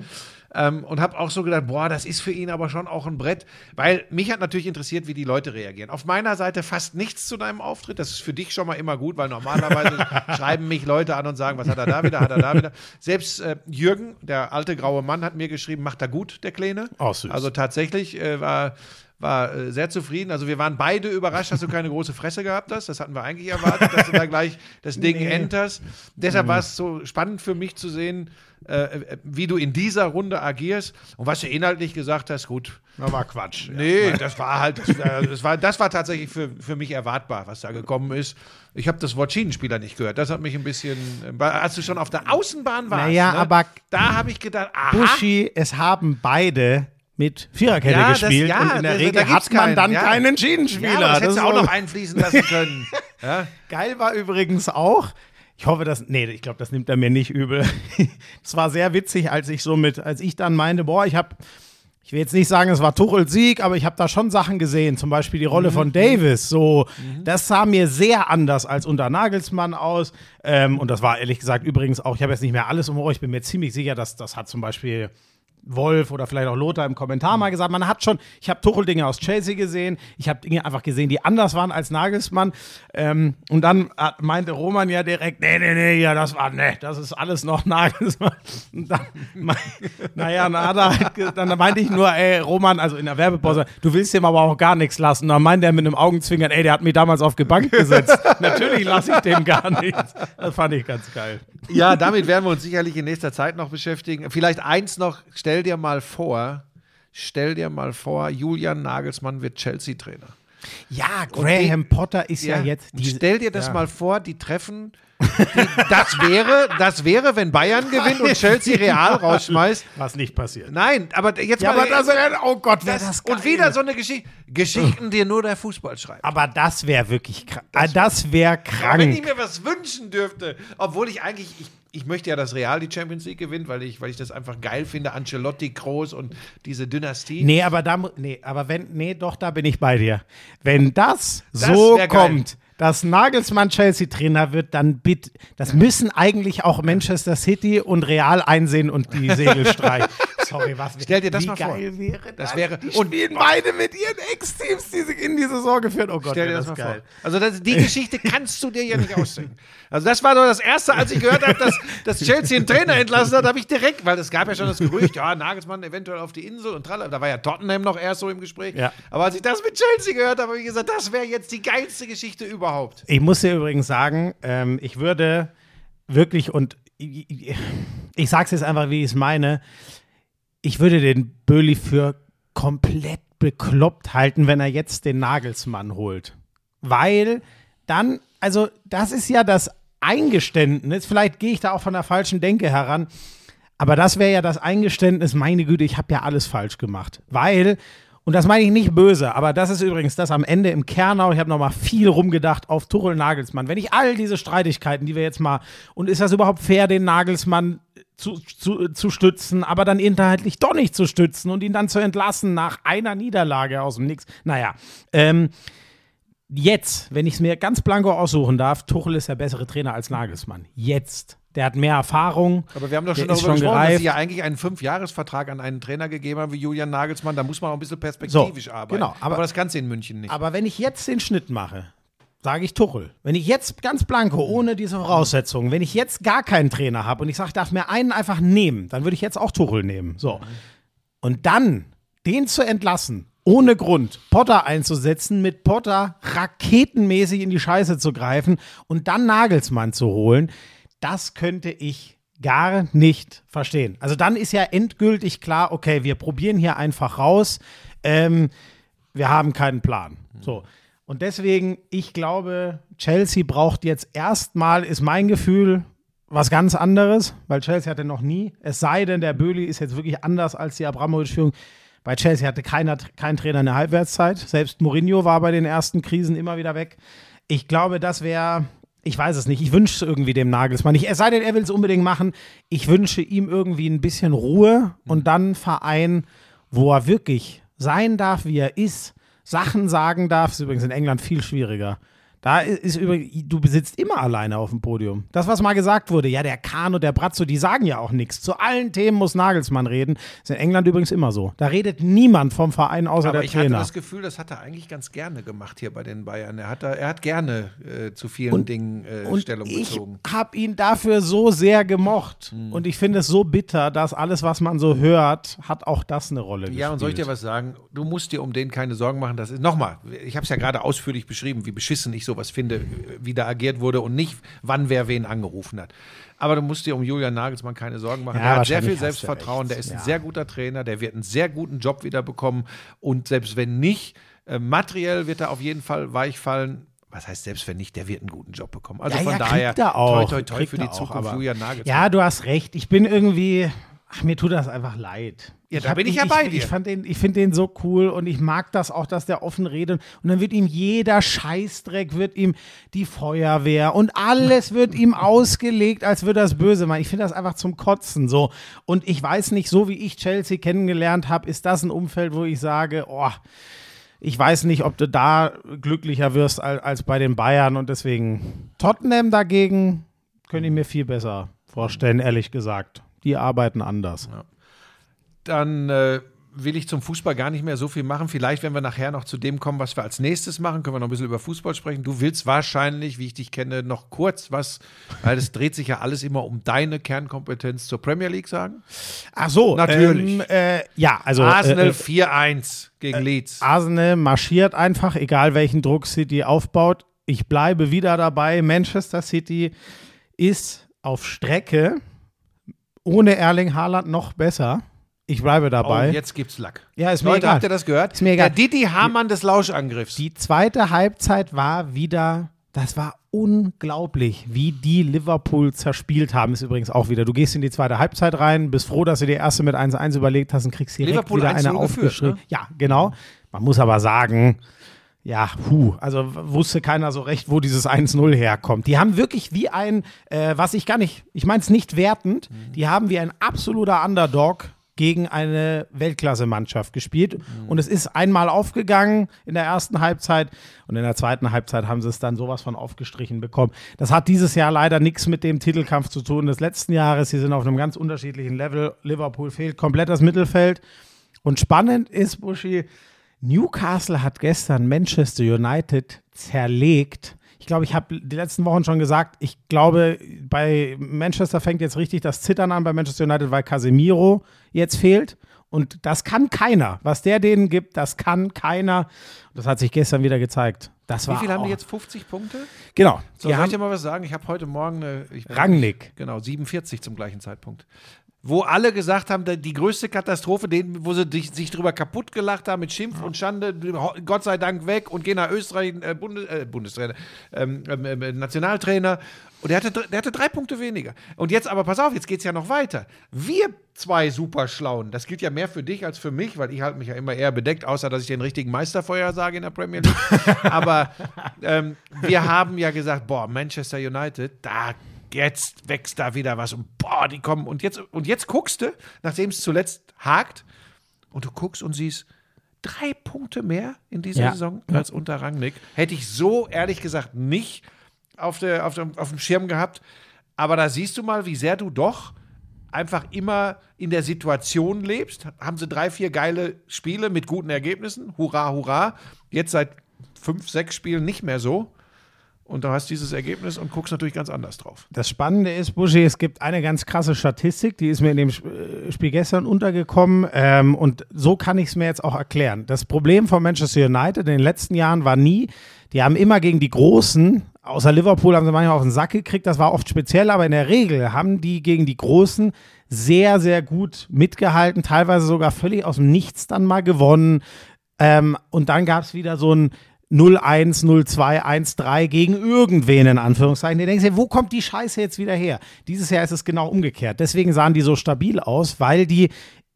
Ähm, und habe auch so gedacht, boah, das ist für ihn aber schon auch ein Brett, weil mich hat natürlich interessiert, wie die Leute reagieren. Auf meiner Seite fast nichts zu deinem Auftritt. Das ist für dich schon mal immer gut, weil normalerweise schreiben mich Leute an und sagen, was hat er da wieder, hat er da wieder. Selbst äh, Jürgen, der alte graue Mann, hat mir geschrieben, macht er gut, der Kleine. Oh, süß. Also tatsächlich äh, war war äh, sehr zufrieden. Also wir waren beide überrascht, dass du keine große Fresse gehabt hast. Das hatten wir eigentlich erwartet, dass du da gleich das Ding Nee. enterst. Deshalb war es so spannend für mich zu sehen, äh, äh, wie du in dieser Runde agierst und was du inhaltlich gesagt hast. Gut, Das war Quatsch. nee, das war halt, das war, das war, das war tatsächlich für, für mich erwartbar, was da gekommen ist. Ich habe das Wort Schienenspieler nicht gehört. Das hat mich ein bisschen, äh, als du schon auf der Außenbahn warst. Naja, ne, aber- da habe ich gedacht, aha, Buschi, es haben beide mit Viererkette Ja, das- gespielt ja, und in der das- da Regel hat man keinen, dann ja. keinen ja, Schienenspieler. aber das hättest du auch noch einfließen lassen können. ja? Geil war übrigens auch, ich hoffe, dass, nee, ich glaube, das nimmt er mir nicht übel. Es war sehr witzig, als ich so mit, als ich dann meinte, boah, ich habe, ich will jetzt nicht sagen, es war Tuchels Sieg, aber ich habe da schon Sachen gesehen, zum Beispiel die Rolle von Davis. So, das sah mir sehr anders als unter Nagelsmann aus. Ähm, und das war ehrlich gesagt übrigens auch, ich habe jetzt nicht mehr alles um Ohr, ich bin mir ziemlich sicher, dass das hat zum Beispiel Wolf oder vielleicht auch Lothar im Kommentar mal gesagt, man hat schon, ich habe Tuchel-Dinge aus Chelsea gesehen, ich habe Dinge einfach gesehen, die anders waren als Nagelsmann. Ähm, und dann hat, meinte Roman ja direkt, nee, nee, nee, ja, das war, nee, das ist alles noch Nagelsmann. Und dann, mein, naja, na, hat er halt, dann meinte ich nur, ey, Roman, also in der Werbepause, du willst ihm aber auch gar nichts lassen. Dann meinte er mit einem Augenzwinkern, ey, der hat mich damals auf die Bank gesetzt. Natürlich lasse ich dem gar nichts. Das fand ich ganz geil. ja, damit werden wir uns sicherlich in nächster Zeit noch beschäftigen. Vielleicht eins noch, stell dir mal vor, stell dir mal vor, Julian Nagelsmann wird Chelsea-Trainer. Ja, Graham Potter ist ja, jetzt und die, stell dir das ja. mal vor, die treffen. Die, das wäre, das wäre, wenn Bayern gewinnt und Chelsea Real rausschmeißt. was nicht passiert. Nein, aber jetzt Ja, mal. aber das oh Gott, wäre das, das, und wieder so eine Geschichte. Geschichten, die nur der Fußball schreibt. Aber das wäre wirklich krank. Das, das wäre Aber wenn ich krank. mir was wünschen dürfte, obwohl ich eigentlich, ich, ich möchte ja, dass Real die Champions League gewinnt, weil ich, weil ich das einfach geil finde, Ancelotti, Kroos und diese Dynastie. Nee, aber da, nee, aber wenn, nee, doch, da bin ich bei dir. Wenn das, Das so wär geil. kommt, dass Nagelsmann Chelsea-Trainer wird, dann bitte, das müssen eigentlich auch Manchester City und Real einsehen und die Segel streichen. Sorry, was Stell dir das wie mal vor. geil wäre Das das? wäre- und- spielen beide mit ihren Ex-Teams, die sich in die Saison geführt. Oh Gott, Stell dir wär das mal geil. vor. Also das, die Geschichte kannst du dir ja nicht ausdenken. Also das war doch das Erste, als ich gehört habe, dass, dass Chelsea einen Trainer entlassen hat, habe ich direkt, weil es gab ja schon das Gerücht, ja, Nagelsmann eventuell auf die Insel und tralala. Da war ja Tottenham noch erst so im Gespräch. Ja. Aber als ich das mit Chelsea gehört habe, habe ich gesagt, das wäre jetzt die geilste Geschichte überhaupt. Ich muss dir übrigens sagen, ähm, ich würde wirklich, und ich, ich, ich sage es jetzt einfach, wie ich es meine, ich würde den Böhli für komplett bekloppt halten, wenn er jetzt den Nagelsmann holt. Weil dann, also das ist ja das Eingeständnis, vielleicht gehe ich da auch von der falschen Denke heran, aber das wäre ja das Eingeständnis, meine Güte, ich habe ja alles falsch gemacht. Weil, und das meine ich nicht böse, aber das ist übrigens das am Ende im Kernau, ich habe nochmal viel rumgedacht auf Tuchel Nagelsmann. Wenn ich all diese Streitigkeiten, die wir jetzt mal, und ist das überhaupt fair, den Nagelsmann zu, zu, zu stützen, aber dann inhaltlich doch nicht zu stützen und ihn dann zu entlassen nach einer Niederlage aus dem Nix. Naja, ähm, jetzt, wenn ich es mir ganz blanko aussuchen darf, Tuchel ist der bessere Trainer als Nagelsmann. Jetzt. Der hat mehr Erfahrung. Aber wir haben doch schon darüber schon gesprochen, dass gereift. sie ja eigentlich einen Fünfjahresvertrag an einen Trainer gegeben haben wie Julian Nagelsmann. Da muss man auch ein bisschen perspektivisch So, arbeiten. genau, aber- aber, das kannst du in München nicht. Aber wenn ich jetzt den Schnitt mache, sage ich Tuchel. Wenn ich jetzt ganz blanko, ohne diese Voraussetzungen, wenn ich jetzt gar keinen Trainer habe und ich sage, ich darf mir einen einfach nehmen, dann würde ich jetzt auch Tuchel nehmen. So. Und dann den zu entlassen, ohne Grund, Potter einzusetzen, mit Potter raketenmäßig in die Scheiße zu greifen und dann Nagelsmann zu holen, das könnte ich gar nicht verstehen. Also dann ist ja endgültig klar, okay, wir probieren hier einfach raus. Ähm, wir haben keinen Plan. So. Und deswegen, ich glaube, Chelsea braucht jetzt erstmal, ist mein Gefühl, was ganz anderes, weil Chelsea hatte noch nie, es sei denn, der Böhli ist jetzt wirklich anders als die Abramovic-Führung. Bei Chelsea hatte keiner, kein Trainer eine Halbwertszeit. Selbst Mourinho war bei den ersten Krisen immer wieder weg. Ich glaube, das wäre, ich weiß es nicht, ich wünsche es irgendwie dem Nagelsmann nicht. Es sei denn, er will es unbedingt machen. Ich wünsche ihm irgendwie ein bisschen Ruhe und dann einen Verein, wo er wirklich sein darf, wie er ist, Sachen sagen darf. Ist übrigens in England viel schwieriger. Da ist übrigens, du besitzt immer alleine auf dem Podium. Das, was mal gesagt wurde, ja, der Kahn und der Brazzo, die sagen ja auch nichts. Zu allen Themen muss Nagelsmann reden. Ist in England übrigens immer so. Da redet niemand vom Verein außer aber der ich hatte Trainer. das Gefühl, das hat er eigentlich ganz gerne gemacht hier bei den Bayern. Er hat, da, er hat gerne äh, zu vielen Dingen äh, Und Stellung ich bezogen. Hm. habe ihn dafür so sehr gemocht. Und ich finde es so bitter, dass alles, was man so hört, hat auch das eine Rolle gespielt. Ja, und soll ich dir was sagen? Du musst dir um den keine Sorgen machen. Das ist nochmal, ich habe es ja gerade ausführlich beschrieben, wie beschissen ich sowas finde, wie da agiert wurde und nicht, wann wer wen angerufen hat. Aber du musst dir um Julian Nagelsmann keine Sorgen machen. Ja, der hat sehr viel Selbstvertrauen, der ist ein Ja. sehr guter Trainer, der wird einen sehr guten Job wieder bekommen. Und selbst wenn nicht, äh, materiell wird er auf jeden Fall weichfallen. Was heißt selbst wenn nicht, der wird einen guten Job bekommen. Also ja, von ja, daher, er auch. toi, toi, toi für die er auch, Zukunft Julian Nagelsmann. Ja, du hast recht. Ich bin irgendwie, ach, mir tut das einfach leid. Ja, da bin ich ihn- ja bei ich, dir. Ich, fand den- ich finde den so cool und ich mag das auch, dass der offen redet. Und dann wird ihm jeder Scheißdreck, wird ihm die Feuerwehr und alles wird ihm ausgelegt, als würde das böse meinen. Ich finde das einfach zum Kotzen so. Und ich weiß nicht, so wie ich Chelsea kennengelernt habe, ist das ein Umfeld, wo ich sage, oh, ich weiß nicht, ob du da glücklicher wirst als, als bei den Bayern und deswegen Tottenham dagegen könnte ich mir viel besser vorstellen, ehrlich gesagt. Die arbeiten anders. dann äh, will ich zum Fußball gar nicht mehr so viel machen. Vielleicht, wenn wir nachher noch zu dem kommen, was wir als nächstes machen, können wir noch ein bisschen über Fußball sprechen. Du willst wahrscheinlich, wie ich dich kenne, noch kurz was, weil es dreht sich ja alles immer um deine Kernkompetenz zur Premier League sagen. Ach so, Natürlich. Ähm, äh, ja, also Arsenal äh, äh, 4-1 gegen Leeds. Arsenal marschiert einfach, egal welchen Druck City aufbaut. Ich bleibe wieder dabei. Manchester City ist auf Strecke ohne Erling Haaland noch besser. Ich bleibe Oh, dabei. jetzt gibt's Lack. Ja, ist mir Leute, egal. habt ihr das gehört? Ist mir egal. Der Didi Hamann des Lauschangriffs. Die zweite Halbzeit war wieder, das war unglaublich, wie die Liverpool zerspielt haben. Ist übrigens auch wieder. Du gehst in die zweite Halbzeit rein, bist froh, dass du die erste mit 1-1 überlegt hast und kriegst direkt Liverpool wieder 1-0 eine aufgeschrieben. ne? Ja, genau. Man muss aber sagen, ja, puh, also wusste keiner so recht, wo dieses 1-0 herkommt. Die haben wirklich wie ein, äh, was ich gar nicht, ich meine es nicht wertend, die haben wie ein absoluter Underdog gegen eine Weltklasse-Mannschaft gespielt. Und es ist einmal aufgegangen in der ersten Halbzeit und in der zweiten Halbzeit haben sie es dann sowas von aufgestrichen bekommen. Das hat dieses Jahr leider nichts mit dem Titelkampf zu tun des letzten Jahres. Sie sind auf einem ganz unterschiedlichen Level. Liverpool fehlt komplett das Mittelfeld. Und spannend ist, Buschi, Newcastle hat gestern Manchester United zerlegt. Ich glaube, ich habe die letzten Wochen schon gesagt, ich glaube, bei Manchester fängt jetzt richtig das Zittern an bei Manchester United, weil Casemiro jetzt fehlt. Und das kann keiner. Was der denen gibt, das kann keiner. Das hat sich gestern wieder gezeigt. Das Wie viel haben die jetzt? 50 Punkte? Genau. So, soll ich dir mal was sagen? Ich habe heute Morgen eine. Ich, Rangnick. Genau, 47 zum gleichen Zeitpunkt. Wo alle gesagt haben, die größte Katastrophe, wo sie sich, drüber kaputt gelacht haben mit Schimpf und Schande, Gott sei Dank weg und gehen nach Österreich, äh, Bundes, äh, Bundestrainer, ähm, ähm, äh, Nationaltrainer. Und der hatte, der hatte drei Punkte weniger. Und jetzt aber, pass auf, jetzt geht es ja noch weiter. Wir zwei Superschlauen, das gilt ja mehr für dich als für mich, weil ich halte mich ja immer eher bedeckt, außer dass ich den richtigen Meisterfeuer sage in der Premier League. aber ähm, wir haben ja gesagt, boah, Manchester United, da jetzt wächst da wieder was und boah, die kommen. Und jetzt, und jetzt guckst du, nachdem es zuletzt hakt, und du guckst und siehst, drei Punkte mehr in dieser Ja. Saison als unter Rangnick. Hätte ich so ehrlich gesagt nicht auf, der, auf, dem, auf dem Schirm gehabt. Aber da siehst du mal, wie sehr du doch einfach immer in der Situation lebst. Haben sie drei, vier geile Spiele mit guten Ergebnissen. Hurra, hurra. Jetzt seit fünf, sechs Spielen nicht mehr so. Und da hast du dieses Ergebnis und guckst natürlich ganz anders drauf. Das Spannende ist, Buschi, es gibt eine ganz krasse Statistik, die ist mir in dem äh, Spiel gestern untergekommen ähm, und so kann ich es mir jetzt auch erklären. Das Problem von Manchester United in den letzten Jahren war nie, die haben immer gegen die Großen, außer Liverpool haben sie manchmal auf den Sack gekriegt, das war oft speziell, aber in der Regel haben die gegen die Großen sehr, sehr gut mitgehalten, teilweise sogar völlig aus dem Nichts dann mal gewonnen. Ähm, und dann gab es wieder so ein 0-1, 0-2, 1-3 gegen irgendwen in Anführungszeichen. Du denkst dir, wo kommt die Scheiße jetzt wieder her? Dieses Jahr ist es genau umgekehrt. Deswegen sahen die so stabil aus, weil die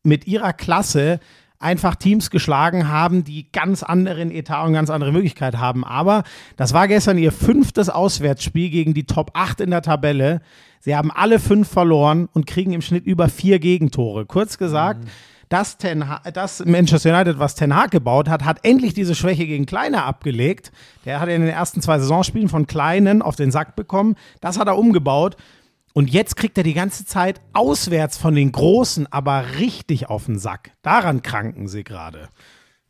mit ihrer Klasse einfach Teams geschlagen haben, die ganz anderen Etat und ganz andere Möglichkeit haben. Aber das war gestern ihr fünftes Auswärtsspiel gegen die Top 8 in der Tabelle. Sie haben alle fünf verloren und kriegen im Schnitt über vier Gegentore. Kurz gesagt, das, Ten ha das Manchester United, was Ten Hag gebaut hat, hat endlich diese Schwäche gegen Kleine abgelegt. Der hat in den ersten zwei Saisonspielen von Kleinen auf den Sack bekommen. Das hat er umgebaut. Und jetzt kriegt er die ganze Zeit auswärts von den Großen, aber richtig auf den Sack. Daran kranken sie gerade.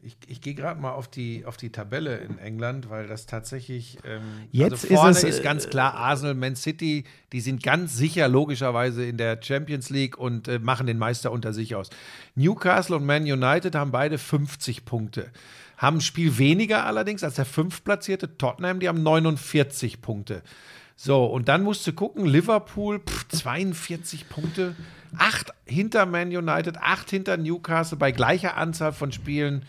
Ich, ich gehe gerade mal auf die, auf die Tabelle in England, weil das tatsächlich. Ähm, Jetzt also vorne ist ist, es, äh, ganz klar Arsenal, Man City, die sind ganz sicher logischerweise in der Champions League und äh, machen den Meister unter sich aus. Newcastle und Man United haben beide 50 Punkte. Haben ein Spiel weniger allerdings als der fünftplatzierte Tottenham, die haben 49 Punkte. So, und dann musst du gucken, Liverpool, pff, 42 Punkte, acht hinter Man United, acht hinter Newcastle bei gleicher Anzahl von Spielen.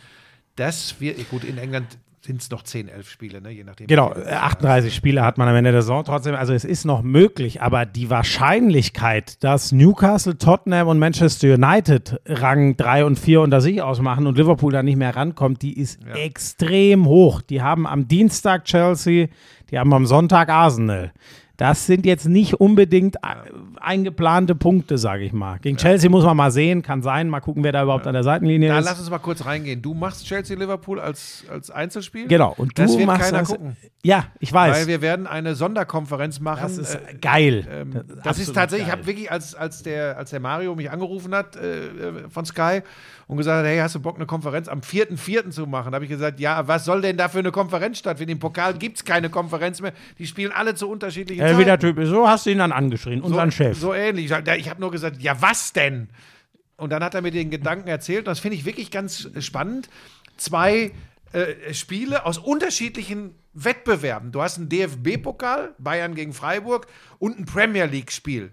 Das wird, gut, in England sind es noch 10, 11 Spiele, ne? je nachdem. Genau, äh, 38 Spiele hat man am Ende der Saison trotzdem. Also es ist noch möglich, aber die Wahrscheinlichkeit, dass Newcastle, Tottenham und Manchester United Rang 3 und 4 unter sich ausmachen und Liverpool da nicht mehr rankommt, die ist extrem hoch. Die haben am Dienstag Chelsea, die haben am Sonntag Arsenal. Das sind jetzt nicht unbedingt äh, eingeplante Punkte, sage ich mal. Gegen Chelsea muss man mal sehen, kann sein. Mal gucken, wer da überhaupt an der Seitenlinie Da ist. lass uns mal kurz reingehen. Du machst Chelsea-Liverpool als, als Einzelspiel? Genau, und du das wird machst keiner das. gucken. Ja, ich weiß. Weil wir werden eine Sonderkonferenz machen. das ist äh, geil. Ähm, Das das, ist ist absolut tatsächlich, ich geil. habe wirklich, als, als, der, als der Mario mich angerufen hat äh, äh, von Sky und gesagt hat, hey, hast du Bock, eine Konferenz am 4.4. zu machen? Da habe ich gesagt, ja, was soll denn da für eine Konferenz stattfinden? Im Pokal gibt es keine Konferenz mehr. Die spielen alle zu unterschiedlichen Äh, wie der. Typ ist. So hast du ihn dann angeschrien, unseren so, Chef. So ähnlich. Ich, habe nur gesagt, ja, was denn? Und dann hat er mir den Gedanken erzählt, und das finde ich wirklich ganz spannend. Zwei äh, Spiele aus unterschiedlichen Wettbewerben. Du hast einen DFB-Pokal, Bayern gegen Freiburg, und ein Premier League-Spiel.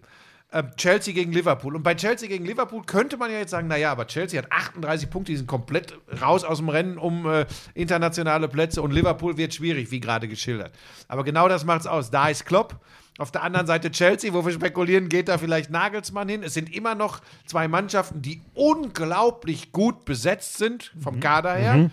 Äh, Chelsea gegen Liverpool. Und bei Chelsea gegen Liverpool könnte man ja jetzt sagen, naja, aber Chelsea hat 38 Punkte, die sind komplett raus aus dem Rennen um äh, internationale Plätze und Liverpool wird schwierig, wie gerade geschildert. Aber genau das macht's aus. Da ist Klopp. Auf der anderen Seite Chelsea, wo wir spekulieren, geht da vielleicht Nagelsmann hin. Es sind immer noch zwei Mannschaften, die unglaublich gut besetzt sind, vom Kader her.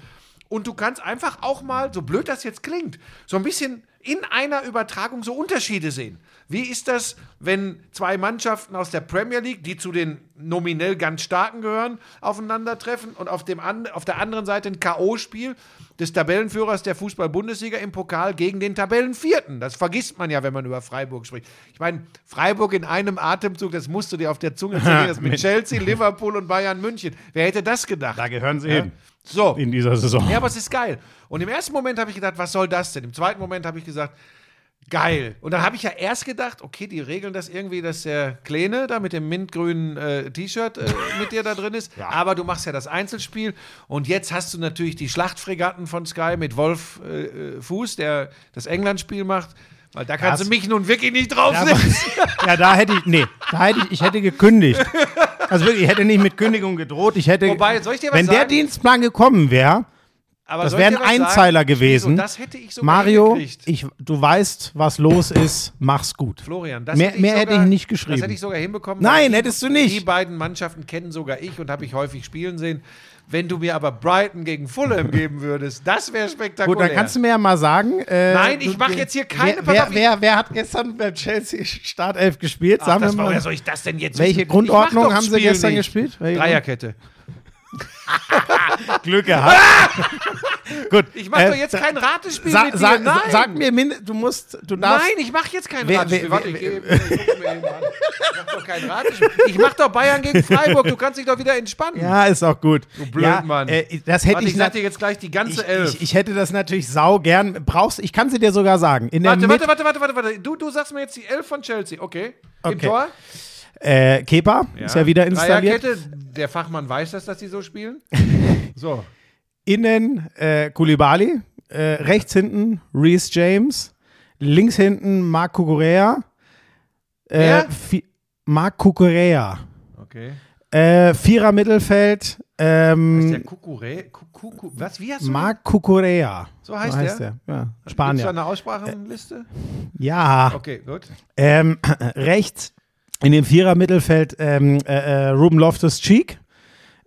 Und du kannst einfach auch mal, so blöd das jetzt klingt, so ein bisschen in einer Übertragung so Unterschiede sehen. Wie ist das, wenn zwei Mannschaften aus der Premier League, die zu den nominell ganz starken gehören, aufeinandertreffen und auf, dem an, auf der anderen Seite ein K.O.-Spiel des Tabellenführers der Fußball-Bundesliga im Pokal gegen den Tabellenvierten? Das vergisst man ja, wenn man über Freiburg spricht. Ich meine, Freiburg in einem Atemzug, das musst du dir auf der Zunge zergehen, das mit Chelsea, Liverpool und Bayern München. Wer hätte das gedacht? Da gehören sie Ja? hin. So. In dieser Saison. Ja, aber es ist geil. Und im ersten Moment habe ich gedacht, was soll das denn? Im zweiten Moment habe ich gesagt, geil. Und dann habe ich ja erst gedacht, okay, die regeln das irgendwie, dass der Kleine da mit dem mintgrünen äh, T-Shirt äh, mit dir da drin ist. Aber du machst ja das Einzelspiel. Und jetzt hast du natürlich die Schlachtfregatten von Sky mit Wolf äh, äh, Fuß, der das England-Spiel macht. Weil da kannst Das- du mich nun wirklich nicht Ja, draufsetzen. ja, da hätte ich, nee, da hätte ich, ich hätte gekündigt. Also wirklich, ich hätte nicht mit Kündigung gedroht. Ich hätte, Wobei, soll ich dir was wenn der sagen? Dienstplan gekommen wäre, Aber das soll ich wäre dir ein was Einzeiler sagen? gewesen. Das hätte ich sogar Mario, ich, du weißt, was los ist, mach's gut. Florian, das Mehr- hätte ich mehr sogar, hätte ich nicht geschrieben. Das hätte ich sogar hinbekommen. Nein, hättest du nicht. Die beiden Mannschaften kennen sogar ich und habe ich häufig spielen sehen. Wenn du mir aber Brighton gegen Fulham geben würdest, das wäre spektakulär. Gut, dann kannst du mir ja mal sagen. Äh, Nein, ich du- mach jetzt hier keine- Wer, wer, wer, wer hat gestern beim Chelsea Startelf gespielt? Ach, Sagen das wir war, mal. woher soll ich das denn jetzt Welche wissen? Grundordnung haben sie gestern nicht. gespielt? Welche Dreierkette. Glück gehabt. Gut. Ich mache doch jetzt kein Ratespiel Sa mit dir. sa Nein. sag mir, du musst, du darfst. Nein, ich mache jetzt kein Ratespiel. Warte, ich, ich, guck's mir ich mach doch kein Ratespiel. Ich mach doch Bayern gegen Freiburg. Du kannst dich doch wieder entspannen. Ja, ist auch gut. Du blöd, ja, Mann. Äh, das hätte Warte, ich, ich sag dir jetzt gleich die ganze ich, Elf. ich, ich hätte das natürlich sau gern. Brauchst, ich kann sie dir sogar sagen. In warte, Mit- warte, warte, warte, warte. Du, du sagst mir jetzt die Elf von Chelsea, okay? Im Okay. Tor? Äh, Kepa ist ja wieder installiert. Dreierkette. Der Fachmann weiß das, dass die so spielen. So. Innen äh, Koulibaly, äh, rechts hinten Reese James, links hinten Marc Cucurella, äh, Marc Cucurella, Okay. äh, Vierer Mittelfeld, Ist der ähm, Kukure? Kuku, was? Wie du Marc Cucurella. So heißt der? Ja, Gibt's da Spanier. eine Aussprachenliste? Ja. Okay, gut. Ähm, rechts in dem Vierer Mittelfeld ähm, äh, äh, Ruben Loftus Cheek,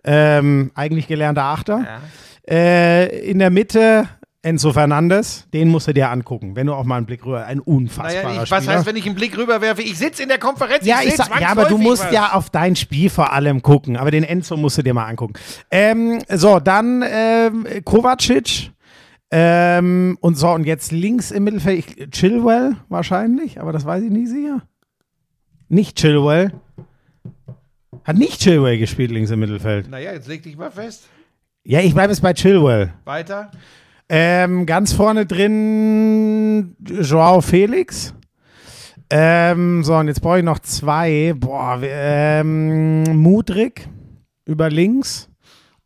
ähm, eigentlich gelernter Achter. Äh, in der Mitte Enzo Fernandes, den musst du dir angucken, wenn du auch mal einen Blick rüber, ein unfassbarer Naja, ich, was Spieler. heißt, wenn ich einen Blick rüberwerfe? Ich sitze in der Konferenz. ja, ich ich sag, ja, aber du musst was. ja auf dein Spiel vor allem gucken. Aber den Enzo musst du dir mal angucken. Ähm, so, dann ähm, Kovacic. Ähm, und so, und jetzt links im Mittelfeld ich, Chilwell wahrscheinlich, aber das weiß ich nicht sicher. Nicht Chilwell. Hat nicht Chilwell gespielt links im Mittelfeld. Naja, jetzt leg dich mal fest. Ja, ich bleibe jetzt bei Chilwell. Weiter. Ähm, ganz vorne drin Joao Felix. Ähm, so, und jetzt brauche ich noch zwei. Boah, ähm, Mudrik über links.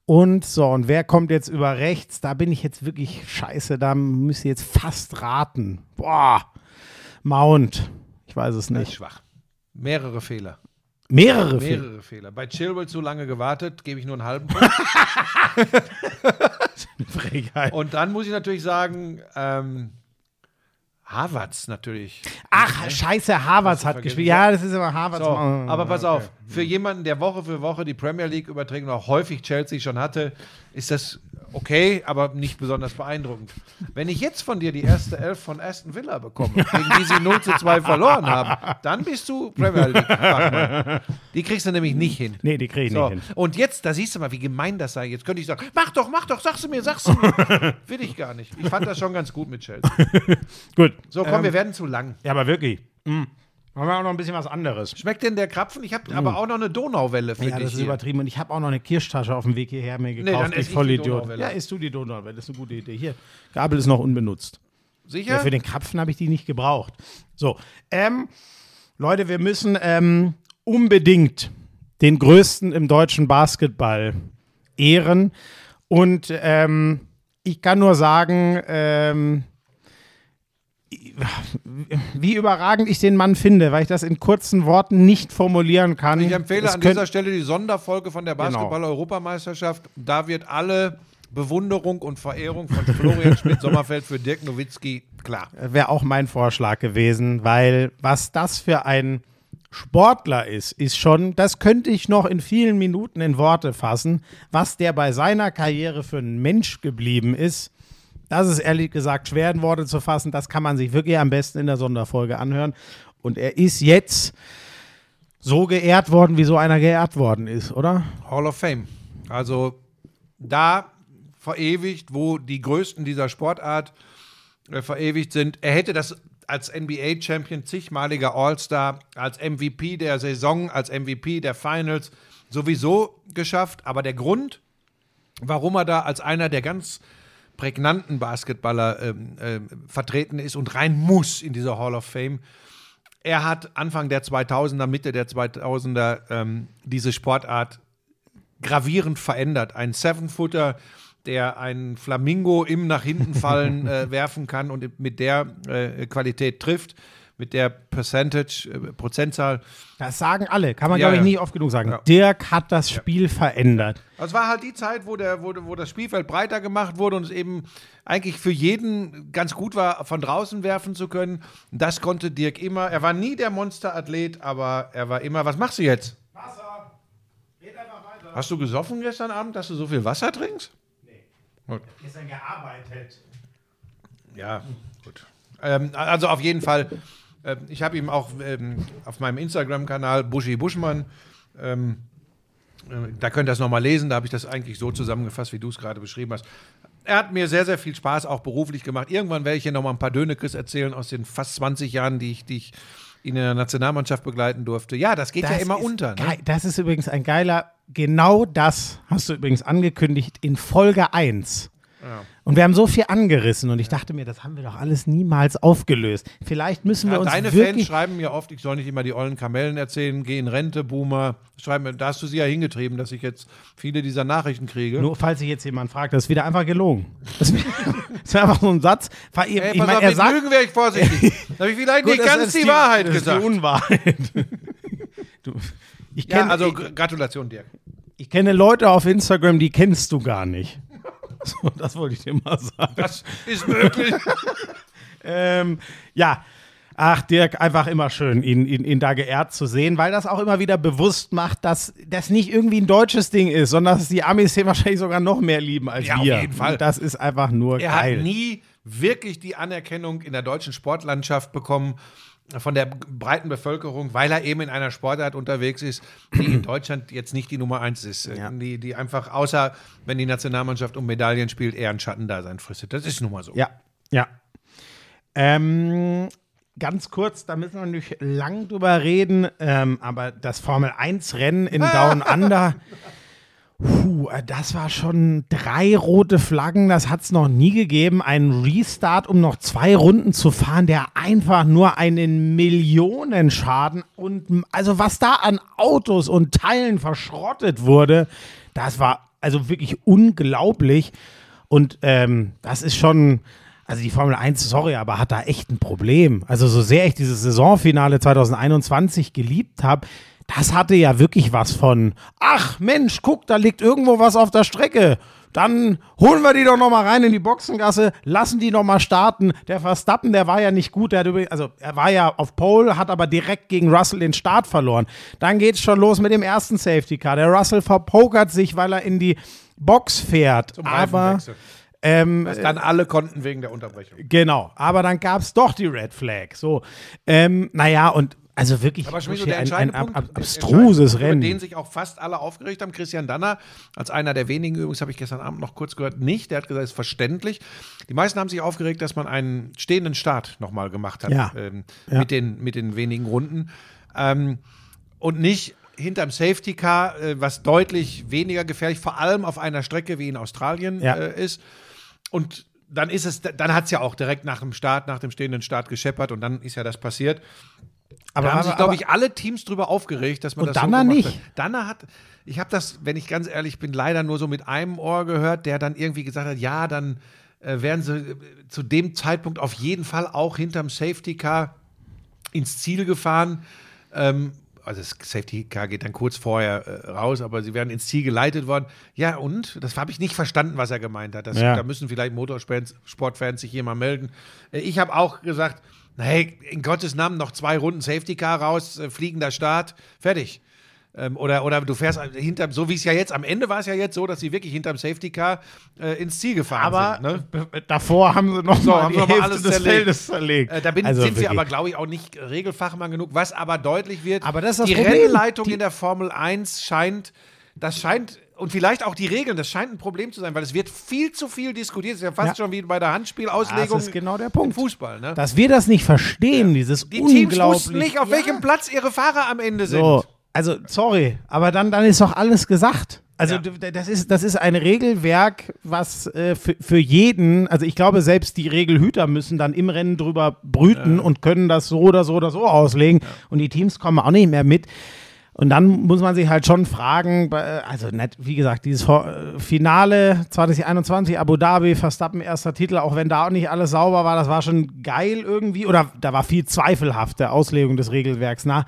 Und so, und wer kommt jetzt über rechts? Da bin ich jetzt wirklich scheiße. Da müsst ihr jetzt fast raten. Boah, Mount. Ich weiß es nicht. schwach. Mehrere Fehler. Mehrere Fehler. Mehrere Fehler. Bei Chilwell zu lange gewartet, gebe ich nur einen halben Punkt. Und dann muss ich natürlich sagen, ähm, Havertz natürlich. Ach, scheiße, Havertz hat gespielt. Ja, das ist immer Havertz. So, aber pass okay. auf, für jemanden, der Woche für Woche die Premier League überträgt und auch häufig Chelsea schon hatte, ist das okay, aber nicht besonders beeindruckend. Wenn ich jetzt von dir die erste Elf von Aston Villa bekomme, gegen die sie 0 zu 2 verloren haben, dann bist du Premier League. Die kriegst du nämlich nicht hin. Nee, die kriege ich So, nicht hin. und jetzt, da siehst du mal, wie gemein das sei. Jetzt könnte ich sagen, mach doch, mach doch, sagst du mir, sagst du mir. Will ich gar nicht. Ich fand das schon ganz gut mit Chelsea. Gut. So, komm, Ähm, wir werden zu lang. Ja, aber wirklich. Mm. Machen wir auch noch ein bisschen was anderes. Schmeckt denn der Krapfen? Ich habe aber auch noch eine Donauwelle für Ja, dich das ist hier. übertrieben. Und ich habe auch noch eine Kirschtasche auf dem Weg hierher mir dann gekauft. ess ich ich die Vollidiot. Donauwelle. Ja, isst du die Donauwelle. Das ist eine gute Idee. Hier, Gabel ist noch unbenutzt. Sicher? Ja, für den Krapfen habe ich die nicht gebraucht. So, ähm, Leute, wir müssen ähm, unbedingt den Größten im deutschen Basketball ehren. Und ähm, ich kann nur sagen, ähm, wie überragend ich den Mann finde, weil ich das in kurzen Worten nicht formulieren kann. Ich empfehle Es an dieser Stelle die Sonderfolge von der Basketball-Europameisterschaft. Da wird alle Bewunderung und Verehrung von Florian Schmidt-Sommerfeld für Dirk Nowitzki klar. wäre auch mein Vorschlag gewesen, weil was das für ein Sportler ist, ist schon, das könnte ich noch in vielen Minuten in Worte fassen, was der bei seiner Karriere für ein Mensch geblieben ist. Das ist ehrlich gesagt schwer in Worte zu fassen. Das kann man sich wirklich am besten in der Sonderfolge anhören. Und er ist jetzt so geehrt worden, wie so einer geehrt worden ist, oder? Hall of Fame. Also da verewigt, wo die Größten dieser Sportart äh, verewigt sind. Er hätte das als NBA-Champion, zigmaliger All-Star, als MVP der Saison, als MVP der Finals sowieso geschafft. Aber der Grund, warum er da als einer der ganz prägnanten Basketballer ähm, ähm, vertreten ist und rein muss in diese Hall of Fame, er hat Anfang der 2000er, Mitte der 2000er ähm, diese Sportart gravierend verändert. Ein Seven-Footer, der einen Flamingo im nach hinten fallen äh, werfen kann und mit der äh, Qualität trifft. Mit der Percentage, äh, Prozentzahl. Das sagen alle, kann man Ja, glaube ich ja. nie oft genug sagen. Ja. Dirk hat das Spiel verändert. Also es war halt die Zeit, wo, der, wo, wo das Spielfeld breiter gemacht wurde und es eben eigentlich für jeden ganz gut war, von draußen werfen zu können. Das konnte Dirk immer. Er war nie der Monsterathlet, aber er war immer. Was machst du jetzt? Wasser. Red einfach weiter. Hast du gesoffen gestern Abend, dass du so viel Wasser trinkst? Gestern gearbeitet. Ja, gut. Ähm, also auf jeden Fall. Ähm, ich habe ihm auch ähm, auf meinem Instagram-Kanal Buschi Buschmann, ähm, äh, da könnt ihr das nochmal lesen, da habe ich das eigentlich so zusammengefasst, wie du es gerade beschrieben hast. Er hat mir sehr, sehr viel Spaß auch beruflich gemacht. Irgendwann werde ich hier nochmal ein paar Dönekes erzählen aus den fast 20 Jahren, die ich, die ich ihn in der Nationalmannschaft begleiten durfte. Ja, das geht ja immer unter. Ne? Das ist übrigens ein geiler, genau das hast du übrigens angekündigt in Folge 1. Und wir haben so viel angerissen und ich dachte mir, das haben wir doch alles niemals aufgelöst. Vielleicht müssen wir Ja, uns deine Fans schreiben mir oft, ich soll nicht immer die ollen Kamellen erzählen, geh in Rente, Boomer. Schreiben mir, da hast du sie ja hingetrieben, dass ich jetzt viele dieser Nachrichten kriege. Nur falls sich jetzt jemand fragt, das ist wieder einfach gelogen. Das ist, einfach so ein Satz. Ihr- Ey, ich mein, auf, er sagt, Lügen wäre ich vorsichtig. da habe ich vielleicht Gut, nicht ganz ist die, Wahrheit das gesagt. Ist die Unwahrheit. du, ich, ja, kenn, also ich, Gr- Gratulation, Dirk. ich kenne Leute auf Instagram, die kennst du gar nicht. So, das wollte ich dir mal sagen. Das ist möglich. Ähm, ja. Ach, Dirk, einfach immer schön, ihn, ihn, ihn da geehrt zu sehen, weil das auch immer wieder bewusst macht, dass das nicht irgendwie ein deutsches Ding ist, sondern dass die Amis den wahrscheinlich sogar noch mehr lieben als Ja, auf wir. jeden Fall. Und das ist einfach nur er geil. hat nie wirklich die Anerkennung in der deutschen Sportlandschaft bekommen von der breiten Bevölkerung, weil er eben in einer Sportart unterwegs ist, die in Deutschland jetzt nicht die Nummer eins ist. Ja. Die, die einfach, außer wenn die Nationalmannschaft um Medaillen spielt, eher ein Schattendasein fristet. Das ist nun mal so. Ja, ja. Ähm, ganz kurz, da müssen wir nicht lang drüber reden, ähm, aber das Formel-1-Rennen in Down Under, puh, äh, das war schon drei rote Flaggen, das hat es noch nie gegeben. Ein Restart, um noch zwei Runden zu fahren, der einfach nur einen Millionenschaden und also was da an Autos und Teilen verschrottet wurde, das war also wirklich unglaublich. Und ähm, das ist schon, also die Formel 1, sorry, aber hat da echt ein Problem. Also so sehr ich dieses Saisonfinale 2021 geliebt habe, das hatte ja wirklich was von, ach Mensch, guck, da liegt irgendwo was auf der Strecke. Dann holen wir die doch noch mal rein in die Boxengasse, lassen die noch mal starten. Der Verstappen, der war ja nicht gut, der hat also er war ja auf Pole, hat aber direkt gegen Russell den Start verloren. Dann geht's schon los mit dem ersten Safety Car. Der Russell verpokert sich, weil er in die Box fährt. Zum aber ähm, dann alle konnten wegen der Unterbrechung. Genau, aber dann gab es doch die Red Flag. So, ähm, naja, und also wirklich Aber wirklich der ein, ein ab, ab, abstruses Punkt, Über Rennen. den sich auch fast alle aufgeregt haben. Christian Danner, als einer der wenigen, übrigens habe ich gestern Abend noch kurz gehört, nicht. Der hat gesagt, es ist verständlich. Die meisten haben sich aufgeregt, dass man einen stehenden Start nochmal gemacht hat Ja. ähm, Ja. mit, den, mit den wenigen Runden. Ähm, und nicht hinterm Safety Car, äh, was deutlich weniger gefährlich, vor allem auf einer Strecke wie in Australien Ja. äh, ist. Und dann ist es, dann hat es ja auch direkt nach dem Start, nach dem stehenden Start gescheppert und dann ist ja das passiert. Aber Da haben aber- sich, glaube ich, alle Teams drüber aufgeregt, dass man Und das Danner so nicht. hat. Danner hat, ich habe das, wenn ich ganz ehrlich bin, leider nur so mit einem Ohr gehört, der dann irgendwie gesagt hat, ja, dann äh, wären sie äh, zu dem Zeitpunkt auf jeden Fall auch hinterm Safety Car ins Ziel gefahren. Ähm, also das Safety Car geht dann kurz vorher äh, raus, aber sie werden ins Ziel geleitet worden. Ja, und? Das habe ich nicht verstanden, was er gemeint hat. Das, Ja. Da müssen vielleicht Motorsportfans Sportfans sich hier mal melden. Äh, Ich habe auch gesagt, hey, in Gottes Namen noch zwei Runden Safety Car raus, äh, fliegender Start, fertig. Ähm, oder, oder du fährst hinter, so wie es ja jetzt, am Ende war es ja jetzt so, dass sie wirklich hinterm Safety Car äh, ins Ziel gefahren aber sind. Ne? b- davor haben sie noch So, mal haben die sie mal Hälfte alles des zerlegt. Feldes zerlegt. Äh, da bin, Also sind wir wirklich. aber, glaube ich, auch nicht Regelfachmann genug. Was aber deutlich wird, Aber das ist das die Problem. Rennleitung Die- in der Formel 1 scheint, das scheint, und vielleicht auch die Regeln, das scheint ein Problem zu sein, weil es wird viel zu viel diskutiert. Es ist ja fast Ja. schon wie bei der Handspielauslegung Das ist genau der Punkt. im Fußball. Ne? Dass wir das nicht verstehen, dieses Die Teams unglaublich. wussten nicht, auf Ja. welchem Platz ihre Fahrer am Ende sind. So, also sorry, aber dann, dann ist doch alles gesagt. Also Ja. das ist, das ist ein Regelwerk, was äh, für, für jeden, also ich glaube, selbst die Regelhüter müssen dann im Rennen drüber brüten und können das so oder so oder so auslegen. Und die Teams kommen auch nicht mehr mit. Und dann muss man sich halt schon fragen, also nicht, wie gesagt, dieses äh, Finale 2021, Abu Dhabi, Verstappen erster Titel, auch wenn da auch nicht alles sauber war, das war schon geil irgendwie. Oder da war viel zweifelhaft der Auslegung des Regelwerks nach.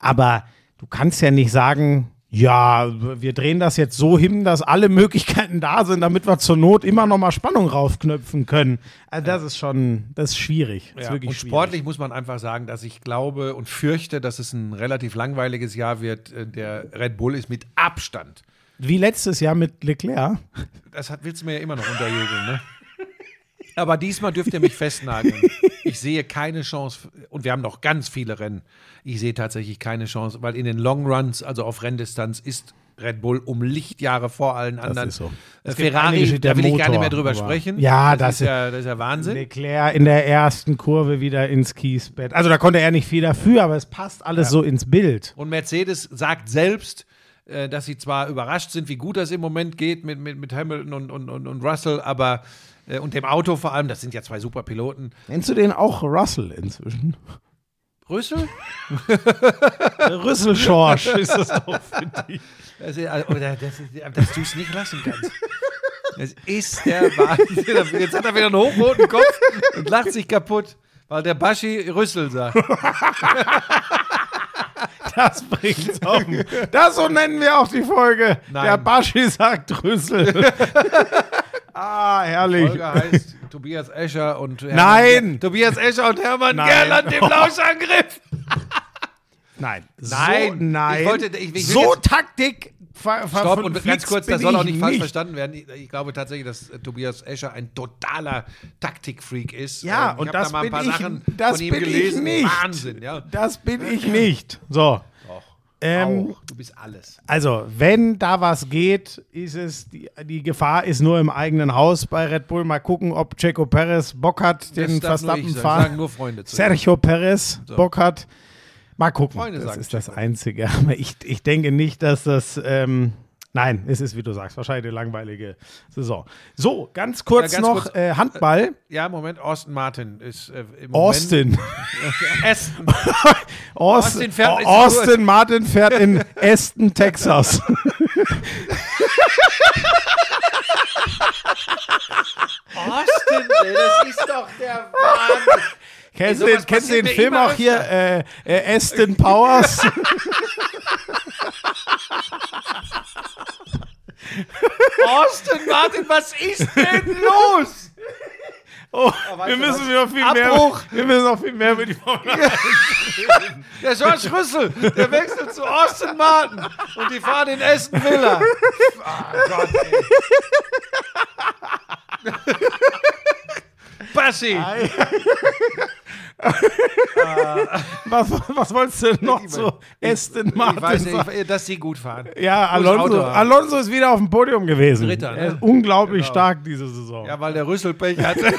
Aber du kannst ja nicht sagen, ja, wir drehen das jetzt so hin, dass alle Möglichkeiten da sind, damit wir zur Not immer noch mal Spannung raufknöpfen können. Also das ist schon, das ist schwierig. Das ist Ja, wirklich und schwierig. sportlich muss man einfach sagen, dass ich glaube und fürchte, dass es ein relativ langweiliges Jahr wird. Äh, Der Red Bull ist mit Abstand. Wie letztes Jahr mit Leclerc. Das hat, willst du mir ja immer noch unterjubeln, ne? Aber diesmal dürft ihr mich festnageln. Ich sehe keine Chance, und wir haben noch ganz viele Rennen. Ich sehe tatsächlich keine Chance, weil in den Long Runs, also auf Renndistanz, ist Red Bull um Lichtjahre vor allen anderen. ist so. Äh, Ferrari, einige, da will ich gar nicht Motor, mehr drüber sprechen. Ja, das, das- ist ja, das ist ja Wahnsinn. Leclerc in der ersten Kurve wieder ins Kiesbett. Also da konnte er nicht viel dafür, aber es passt alles so ins Bild. Und Mercedes sagt selbst, äh, dass sie zwar überrascht sind, wie gut das im Moment geht mit, mit, mit Hamilton und, und, und, und Russell, aber und dem Auto vor allem, das sind ja zwei super Piloten. Nennst du den auch Russell inzwischen? Rüssel Schorsch ist das doch für dich. Das, ist, also, oder das, dass du es nicht lassen kannst. Das ist der Wahnsinn. Jetzt hat er wieder einen hochroten Kopf und lacht sich kaputt, weil der Baschi Rüssel sagt. Das bringt's auf. den- Das so nennen wir auch die Folge. Nein. Der Baschi sagt Rüssel. Ah, herrlich. Folge heißt Tobias Escher und Hermann Nein. Tobias Escher und Hermann Nein. Gerland im Lauschangriff. Nein. Nein. So, nein. Ich wollte- ich- ich so Taktik. ver- ver- Stopp und ganz kurz, bin das soll auch ich nicht falsch verstanden werden. Ich, ich glaube tatsächlich, dass äh, Tobias Escher ein totaler Taktikfreak ist. Ja, Ähm, und ich hab das da mal ein bin paar ich- Sachen das von ihm bin ich gelesen. nicht. Wahnsinn, ja. Das bin ich nicht. So. Ähm, Auch. Du bist alles. Also, wenn da was geht, ist es, die, die Gefahr ist nur im eigenen Haus bei Red Bull. Mal gucken, ob Checo Perez Bock hat, den Das Verstappen fahren. Sagen nur Freunde zu. Sergio Perez Bock hat. Mal gucken. Freunde das ist das Checo. Einzige. Aber ich, ich denke nicht, dass das. Ähm, nein, es ist, wie du sagst, wahrscheinlich eine langweilige Saison. So, ganz kurz Ja, ganz noch kurz. Äh, Handball. Ja, Moment, Austin Martin ist äh, im Austin. Moment. Aston. Austin, Austin fährt- Austin Martin fährt in Aston, Texas. Austin, das ist doch der Wahnsinn. Kennst du sowas den, kennst du den Film auch hier, äh, äh, Aston Powers? Austin Martin, was ist denn los? Oh, weißt wir du müssen noch viel Abbruch. mehr. Wir müssen noch viel mehr über die Formel 1 Der George Rüssel, der wechselt zu Austin Martin und die fahren in Aston Villa. Oh Gott, ey. Bassi. Was, was wolltest du noch Ich- zu Aston Ich Martin weiß sagen? nicht, dass sie gut fahren. Ja, Alonso. Alonso ist wieder auf dem Podium gewesen. Dritter, ne? Er ist unglaublich Genau. stark diese Saison. Ja, weil der Rüssel Pech hatte.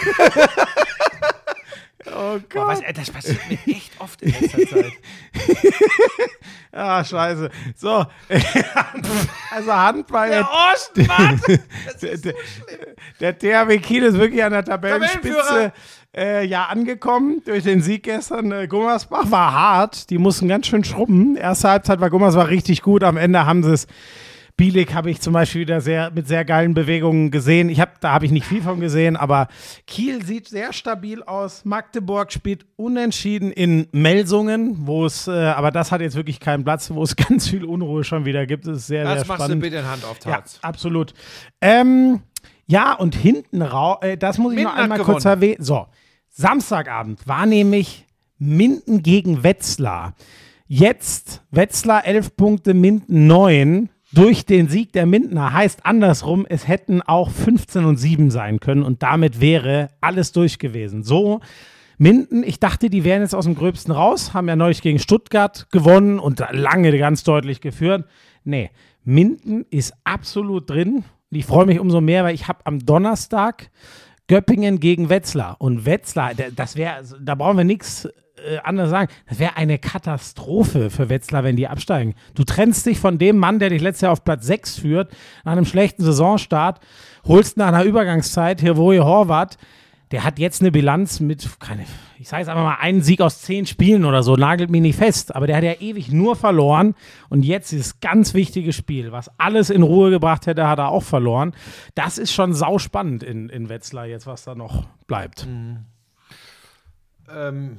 oh Boah, Gott. was, ey, das passiert mir echt oft in letzter Zeit. Ah, scheiße. So. also Handball. Der Austin Martin. Der, der, der THW Kiel ist wirklich an der Tabellenspitze. Äh, ja angekommen durch den Sieg gestern. Äh, Gummersbach war hart, die mussten ganz schön schrubben. Erste Halbzeit war Gummersbach richtig gut, am Ende haben sie es. Bielik habe ich zum Beispiel wieder sehr, mit sehr geilen Bewegungen gesehen. Ich hab, da habe ich nicht viel von gesehen, aber Kiel sieht sehr stabil aus. Magdeburg spielt unentschieden in Melsungen, wo es, äh, aber das hat jetzt wirklich keinen Platz, wo es ganz viel Unruhe schon wieder gibt. Das ist sehr, Das sehr machst du spannend. bitte in Hand auf Ja, Tarz. absolut. Ähm, ja, und hinten raus, äh, das muss ich Minden noch einmal kurz erwähnen. So, Samstagabend war nämlich Minden gegen Wetzlar. Jetzt Wetzlar 11 Punkte, Minden 9. Durch den Sieg der Mindener heißt andersrum, es hätten auch 15 und 7 sein können und damit wäre alles durch gewesen. So, Minden, ich dachte, die wären jetzt aus dem Gröbsten raus, haben ja neulich gegen Stuttgart gewonnen und lange ganz deutlich geführt. Nee, Minden ist absolut drin. Ich freue mich umso mehr, weil ich habe am Donnerstag Göppingen gegen Wetzlar. Und Wetzlar, da- das wäre, da brauchen wir nichts äh, anderes sagen. Das wäre eine Katastrophe für Wetzlar, wenn die absteigen. Du trennst dich von dem Mann, der dich letztes Jahr auf Platz 6 führt, nach einem schlechten Saisonstart, holst nach einer Übergangszeit Hirvoje Horvath. Der hat jetzt eine Bilanz mit, keine, ich sage jetzt einfach mal, einen Sieg aus zehn Spielen oder so, nagelt mich nicht fest. Aber der hat ja ewig nur verloren. Und jetzt dieses ganz wichtige Spiel, was alles in Ruhe gebracht hätte, hat er auch verloren. Das ist schon sauspannend in, in Wetzlar jetzt, was da noch bleibt. Ähm,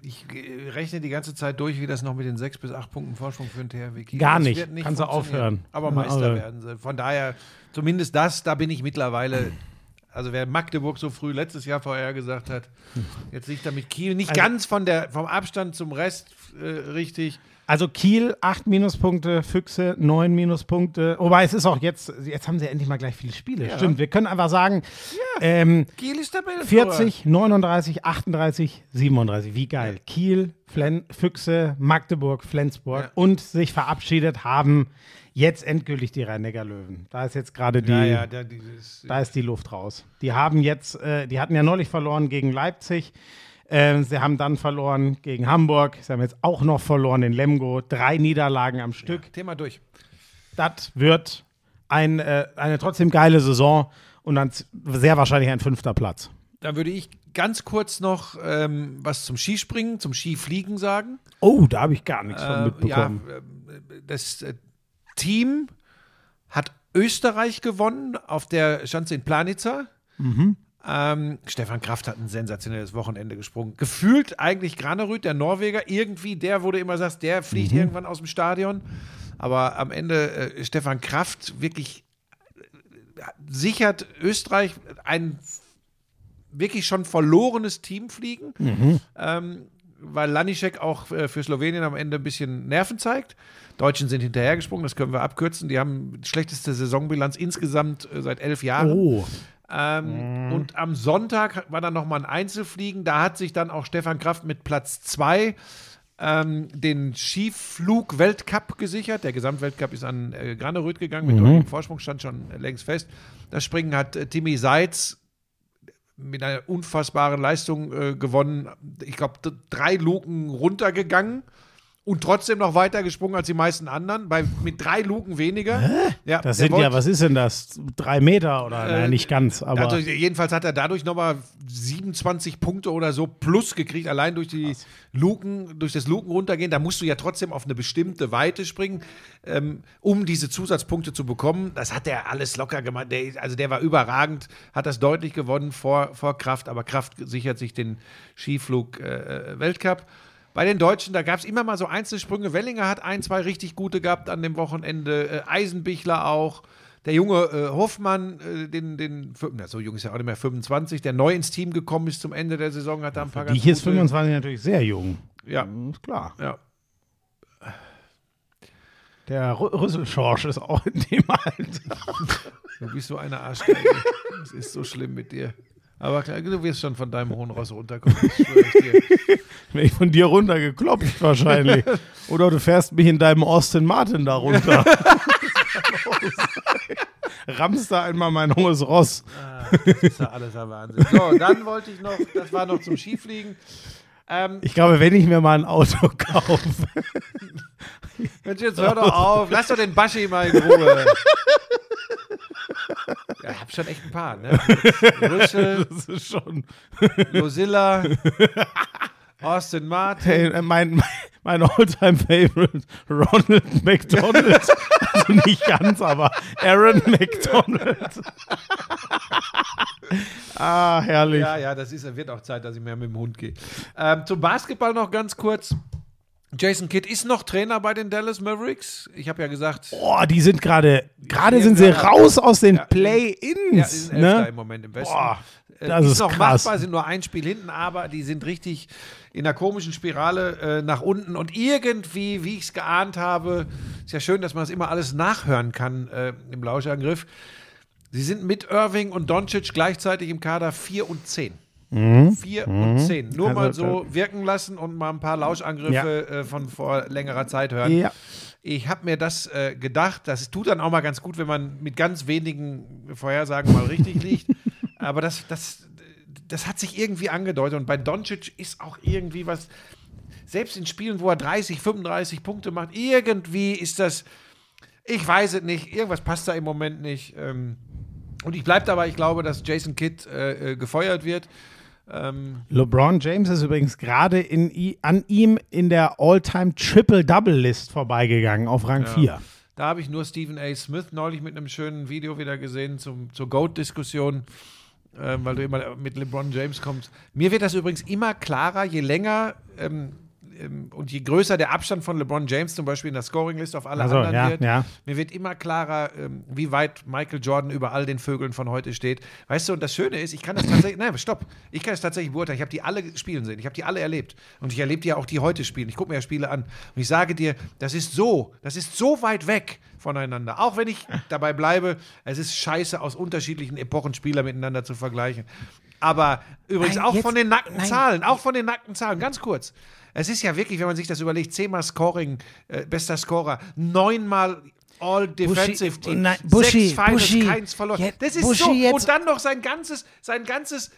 ich äh, rechne die ganze Zeit durch, wie das noch mit den sechs bis acht Punkten Vorsprung für den THW Kiel. Gar nicht. wird Kannst du aufhören. Aber Meister aber- werden sie. Von daher, zumindest das, da bin ich mittlerweile. Also wer Magdeburg so früh letztes Jahr vorher gesagt hat, jetzt liegt er mit Kiel nicht Also- ganz von der, vom Abstand zum Rest äh, richtig. Also Kiel, acht Minuspunkte, Füchse, neun Minuspunkte. Wobei es ist auch jetzt, jetzt haben sie endlich mal gleich viele Spiele. Stimmt, wir können einfach sagen, ähm, Kiel ist Tabellenführer. 40, 39, 38, 37. Wie geil. Kiel, Flen Füchse, Magdeburg, Flensburg Ja. und sich verabschiedet haben jetzt endgültig die Rhein-Neckar-Löwen. Da ist jetzt gerade die, Ja, ja, dieses, da ist die Luft raus. Die haben jetzt, äh, die hatten ja neulich verloren gegen Leipzig. Ähm, sie haben dann verloren gegen Hamburg. Sie haben jetzt auch noch verloren in Lemgo. Drei Niederlagen am Stück. Thema durch. Das wird ein, äh, eine trotzdem geile Saison und dann sehr wahrscheinlich ein fünfter Platz. Dann würde ich ganz kurz noch ähm, was zum Skispringen, zum Skifliegen sagen. Oh, da habe ich gar nichts von Äh, ja, mitbekommen. äh, das äh, Team hat Österreich gewonnen auf der Schanze in Planica. Mhm. Ähm, Stefan Kraft hat ein sensationelles Wochenende gesprungen. Gefühlt eigentlich Granerüth, der Norweger, irgendwie, der wurde immer sagst, der fliegt Mhm. irgendwann aus dem Stadion. Aber am Ende äh, Stefan Kraft wirklich äh, sichert Österreich ein wirklich schon verlorenes Team fliegen, ähm, weil Lanišek auch äh, für Slowenien am Ende ein bisschen Nerven zeigt. Deutschen sind hinterhergesprungen, das können wir abkürzen. Die haben die schlechteste Saisonbilanz insgesamt äh, seit elf Jahren. Oh, Ähm, Und am Sonntag war dann nochmal ein Einzelfliegen. Da hat sich dann auch Stefan Kraft mit Platz 2 ähm, den Skiflug-Weltcup gesichert. Der Gesamtweltcup ist an äh, Graneröd gegangen. Mit deutlichem Vorsprung stand schon längst fest. Das Springen hat äh, Timmy Seitz mit einer unfassbaren Leistung äh, gewonnen. Ich glaube, drei Luken runtergegangen und trotzdem noch weiter gesprungen als die meisten anderen. Bei, mit drei Luken weniger. Ja, das sind ja, wollte- was ist denn das? Drei Meter oder? Äh, naja, nicht ganz, aber. also jedenfalls hat er dadurch nochmal 27 Punkte oder so plus gekriegt, allein durch die Luken, durch das Luken runtergehen. Da musst du ja trotzdem auf eine bestimmte Weite springen, ähm, um diese Zusatzpunkte zu bekommen. Das hat er alles locker gemacht. Der, also der war überragend, hat das deutlich gewonnen vor, vor Kraft, aber Kraft sichert sich den Skiflug-Weltcup. Bei den Deutschen, da gab es immer mal so Einzelsprünge. Wellinger hat ein, zwei richtig gute gehabt an dem Wochenende. Äh, Eisenbichler auch. Der junge äh, Hoffmann, äh, den, den, na, so jung ist er auch nicht mehr, 25, der neu ins Team gekommen ist zum Ende der Saison, hat da ein paar die hier ist gute- 25 natürlich sehr jung. Ja, Ist klar. ja. Der Rü- Rüsselschorsch ist auch in dem Alter. Du bist so eine Arschgeige. Es ist so schlimm mit dir. Aber klar, du wirst schon von deinem hohen Ross runterkommen. Schwöre ich dir. Wenn ich von dir runtergeklopft wahrscheinlich. Oder du fährst mich in deinem Austin Martin da runter. Rammst da einmal mein hohes Ross. Das ist ja alles ein Wahnsinn. So, dann wollte ich noch, das war noch zum Skifliegen. Ähm, Ich glaube, wenn ich mir mal ein Auto kaufe. Mensch, jetzt hör doch auf. Lass doch den Baschi mal in Ruhe. Ja, ich hab schon echt ein paar, ne? Rüssel, Das ist schon. Lucilla, Austin Martin. Hey, äh, mein, mein Alltime-Favorite, Ronald McDonald. also nicht ganz, aber Aaron McDonald. ah, herrlich. Ja, ja, das ist, wird auch Zeit, dass ich mehr mit dem Hund gehe. Ähm, zum Basketball noch ganz kurz. Jason Kidd ist noch Trainer bei den Dallas Mavericks. Ich habe ja gesagt, Boah, die sind gerade, gerade Ja, sind sie ja. raus aus den Ja, ja, Play-Ins. ist Elfter ne? im Moment im Westen. Boah, Äh, das ist noch krass. machbar, sind nur ein Spiel hinten, aber die sind richtig in einer komischen Spirale äh, nach unten. Und irgendwie, wie ich es geahnt habe, ist ja schön, dass man das immer alles nachhören kann äh, im Lauschangriff. Sie sind mit Irving und Doncic gleichzeitig im Kader 4 und 10. 4 und 10. Nur Also, mal so wirken lassen und mal ein paar Lauschangriffe äh, von vor längerer Zeit hören. Ja. Ich habe mir das äh, gedacht, das tut dann auch mal ganz gut, wenn man mit ganz wenigen Vorhersagen mal richtig liegt. Aber das, das, das hat sich irgendwie angedeutet. Und bei Doncic ist auch irgendwie was, selbst in Spielen, wo er 30, 35 Punkte macht, irgendwie ist das, ich weiß es nicht, irgendwas passt da im Moment nicht. Ähm, Und ich bleibe dabei, ich glaube, dass Jason Kidd äh, äh, gefeuert wird. Ähm, LeBron James ist übrigens gerade an ihm in der All-Time Triple-Double-List vorbeigegangen auf Rang 4. Da habe ich nur Stephen A. Smith neulich mit einem schönen Video wieder gesehen zum, zur GOAT-Diskussion, weil du immer mit LeBron James kommst. Mir wird das übrigens immer klarer, je länger ähm, ähm, und je größer der Abstand von LeBron James zum Beispiel in der Scoring-Liste auf alle Also, anderen ja, wird. ja. Mir wird immer klarer, ähm, wie weit Michael Jordan über all den Vögeln von heute steht. Weißt du, und das Schöne ist, ich kann das tatsächlich, nein, stopp, ich kann das tatsächlich beurteilen. Ich habe die alle spielen sehen, ich habe die alle erlebt. Und ich erlebe die ja auch, die heute spielen. Ich gucke mir ja Spiele an. Und ich sage dir, das ist so, das ist so weit weg voneinander. Auch wenn ich dabei bleibe, es ist scheiße, aus unterschiedlichen Epochen Spieler miteinander zu vergleichen. Aber übrigens Nein, auch jetzt- von den nackten nein. Zahlen, auch von den nackten Zahlen, ganz kurz. Es ist ja wirklich, wenn man sich das überlegt, zehnmal Scoring, äh, bester Scorer, neunmal All Defensive Team, nein, sechs Finals, Buschi, keins verloren. jetzt- das ist Buschi, so. jetzt- Und dann noch sein ganzes, sein ganzes,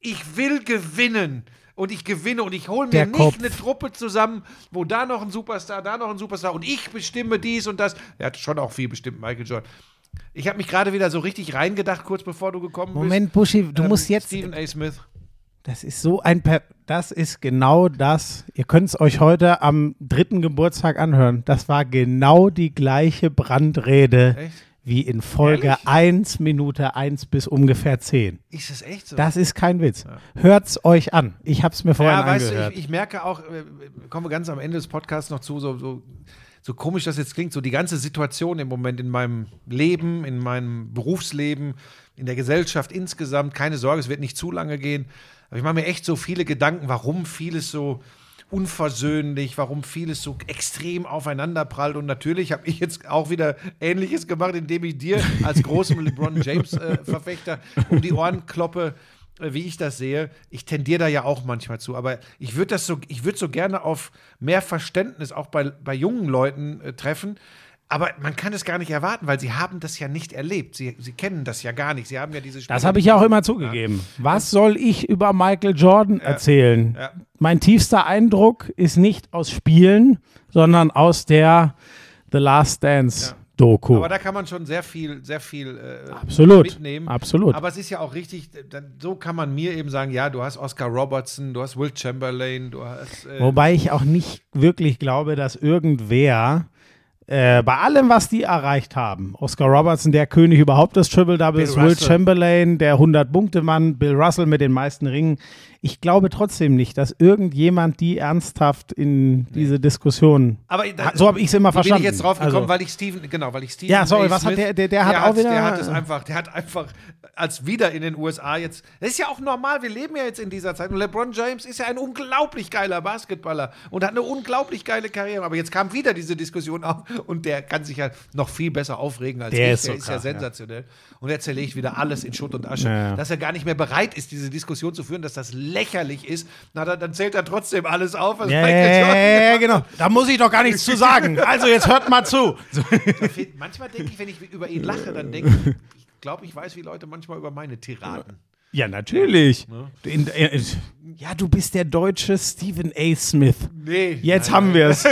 ich will gewinnen. Und ich gewinne und ich hole mir Der nicht Kopf. eine Truppe zusammen, wo da noch ein Superstar, da noch ein Superstar und ich bestimme dies und das. Er hat schon auch viel bestimmt, Michael Jordan. Ich habe mich gerade wieder so richtig reingedacht, kurz bevor du gekommen bist. Moment, Buschi, du Ähm, musst jetzt. Stephen A. Smith. Das ist so ein. Per das ist genau das. Ihr könnt es euch heute am dritten Geburtstag anhören. Das war genau die gleiche Brandrede Echt? wie in Folge Ehrlich? 1, Minute 1 bis ungefähr 10. Ist das echt so? Das ist kein Witz. Hört's euch an. Ich hab's mir vorhin Ja, weißt du, angehört. ich, ich merke auch, äh, kommen wir ganz am Ende des Podcasts noch zu, so, so, so komisch das jetzt klingt, so die ganze Situation im Moment in meinem Leben, in meinem Berufsleben, in der Gesellschaft insgesamt. Keine Sorge, es wird nicht zu lange gehen. Aber ich mache mir echt so viele Gedanken, warum vieles so unversöhnlich, warum vieles so extrem aufeinanderprallt. Und natürlich habe ich jetzt auch wieder Ähnliches gemacht, indem ich dir als großem LeBron James-Verfechter um die Ohren kloppe, äh, wie ich das sehe. Ich tendiere da ja auch manchmal zu. Aber ich würde das so, ich würde so gerne auf mehr Verständnis auch bei, bei jungen Leuten äh, treffen. Aber man kann es gar nicht erwarten, weil sie haben das ja nicht erlebt. Sie, sie kennen das ja gar nicht. Sie haben ja diese Das habe ich ja auch immer zugegeben. Was soll ich über Michael Jordan erzählen? Ja. Mein tiefster Eindruck ist nicht aus Spielen, sondern aus der The Last Dance Ja. Doku. Aber da kann man schon sehr viel, sehr viel äh, Absolut. mitnehmen. Absolut. Aber es ist ja auch richtig, dann, so kann man mir eben sagen, ja, du hast Oscar Robertson, du hast Will Chamberlain, du hast äh, Wobei ich auch nicht wirklich glaube, dass irgendwer äh, bei allem, was die erreicht haben, Oscar Robertson, der König überhaupt des Triple Doubles, Will Russell. Chamberlain, der 100-Punkte-Mann, Bill Russell mit den meisten Ringen. Ich glaube trotzdem nicht, dass irgendjemand die ernsthaft in diese Diskussion. Aber da, so habe ich es immer verstanden. bin ich jetzt drauf gekommen, Also- weil ich Steven, genau, weil ich Steven Ja, sorry, A. was hat der- der- der hat auch wieder- Der hat es einfach, der hat einfach als wieder in den USA jetzt, das ist ja auch normal, wir leben ja jetzt in dieser Zeit und LeBron James ist ja ein unglaublich geiler Basketballer und hat eine unglaublich geile Karriere, aber jetzt kam wieder diese Diskussion auf und der kann sich ja noch viel besser aufregen als Der ich, ist so der ist ja krass, ja. sensationell und jetzt zerlegt wieder alles in Schutt und Asche, Ja, ja. dass er gar nicht mehr bereit ist, diese Diskussion zu führen, dass das lächerlich ist, na, dann, dann zählt er trotzdem alles auf, was Ja, ja, ja, ja, genau. Da muss ich doch gar nichts zu sagen. Also jetzt hört mal zu. Manchmal denke ich, wenn ich über ihn lache, dann denke ich, ich glaube, ich weiß, wie Leute manchmal über meine Tiraden. Ja, natürlich. In, äh, ja, du bist der deutsche Stephen A. Smith. Nee. Jetzt nein, haben wir es.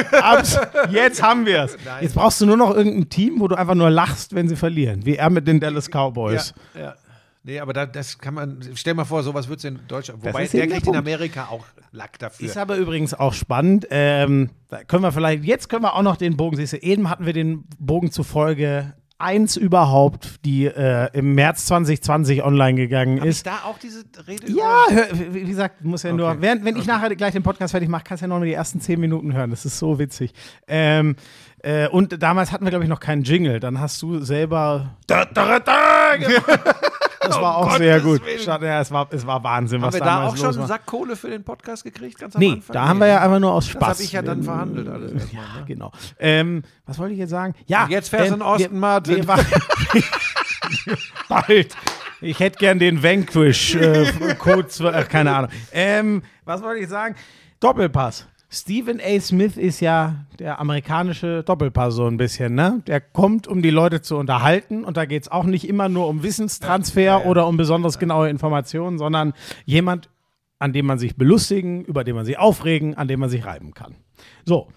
Jetzt haben wir es. Jetzt brauchst du nur noch irgendein Team, wo du einfach nur lachst, wenn sie verlieren. Wie er mit den Dallas Ja, Cowboys. ja. Nee, aber da, das kann man, stell mal vor, sowas wird es in Deutschland, wobei ist der kriegt in. Amerika auch Lack dafür. Ist aber übrigens auch spannend. Ähm, da können wir vielleicht, jetzt können wir auch noch den Bogen, siehst du, eben hatten wir den Bogen zu Folge 1 überhaupt, die äh, im März 2020 online gegangen Hab ist. ich da auch diese Rede Ja, hör, wie gesagt, muss ja nur, Okay. während, wenn ich nachher gleich den Podcast fertig mache, kannst du ja noch nur die ersten zehn Minuten hören. Das ist so witzig. Ähm, äh, und damals hatten wir, glaube ich, noch keinen Jingle. Dann hast du selber. Da, da, da, gemacht. das war auch Um sehr gut. Statt, ja, es, war, es war Wahnsinn, Haben was wir da auch schon einen. Sack Kohle für den Podcast gekriegt, ganz am Nee, Anfang? da haben wir ja einfach nur aus Das Spaß. habe ich ja dann verhandelt alles erstmal. Ja, Ne? genau. Ähm, was wollte ich jetzt sagen? Ja, Und jetzt fährst du ähm, in wir- Martin. wir war- Bald. Ich hätte gern den Vanquish äh, Code 12, ach, keine Ahnung. Ähm, was wollte ich sagen? Doppelpass. Stephen A. Smith ist ja der amerikanische Doppelpass so ein bisschen, ne? Der kommt, um die Leute zu unterhalten und da geht es auch nicht immer nur um Wissenstransfer oder um besonders genaue Informationen, sondern jemand, an dem man sich belustigen, über den man sich aufregen, an dem man sich reiben kann. So.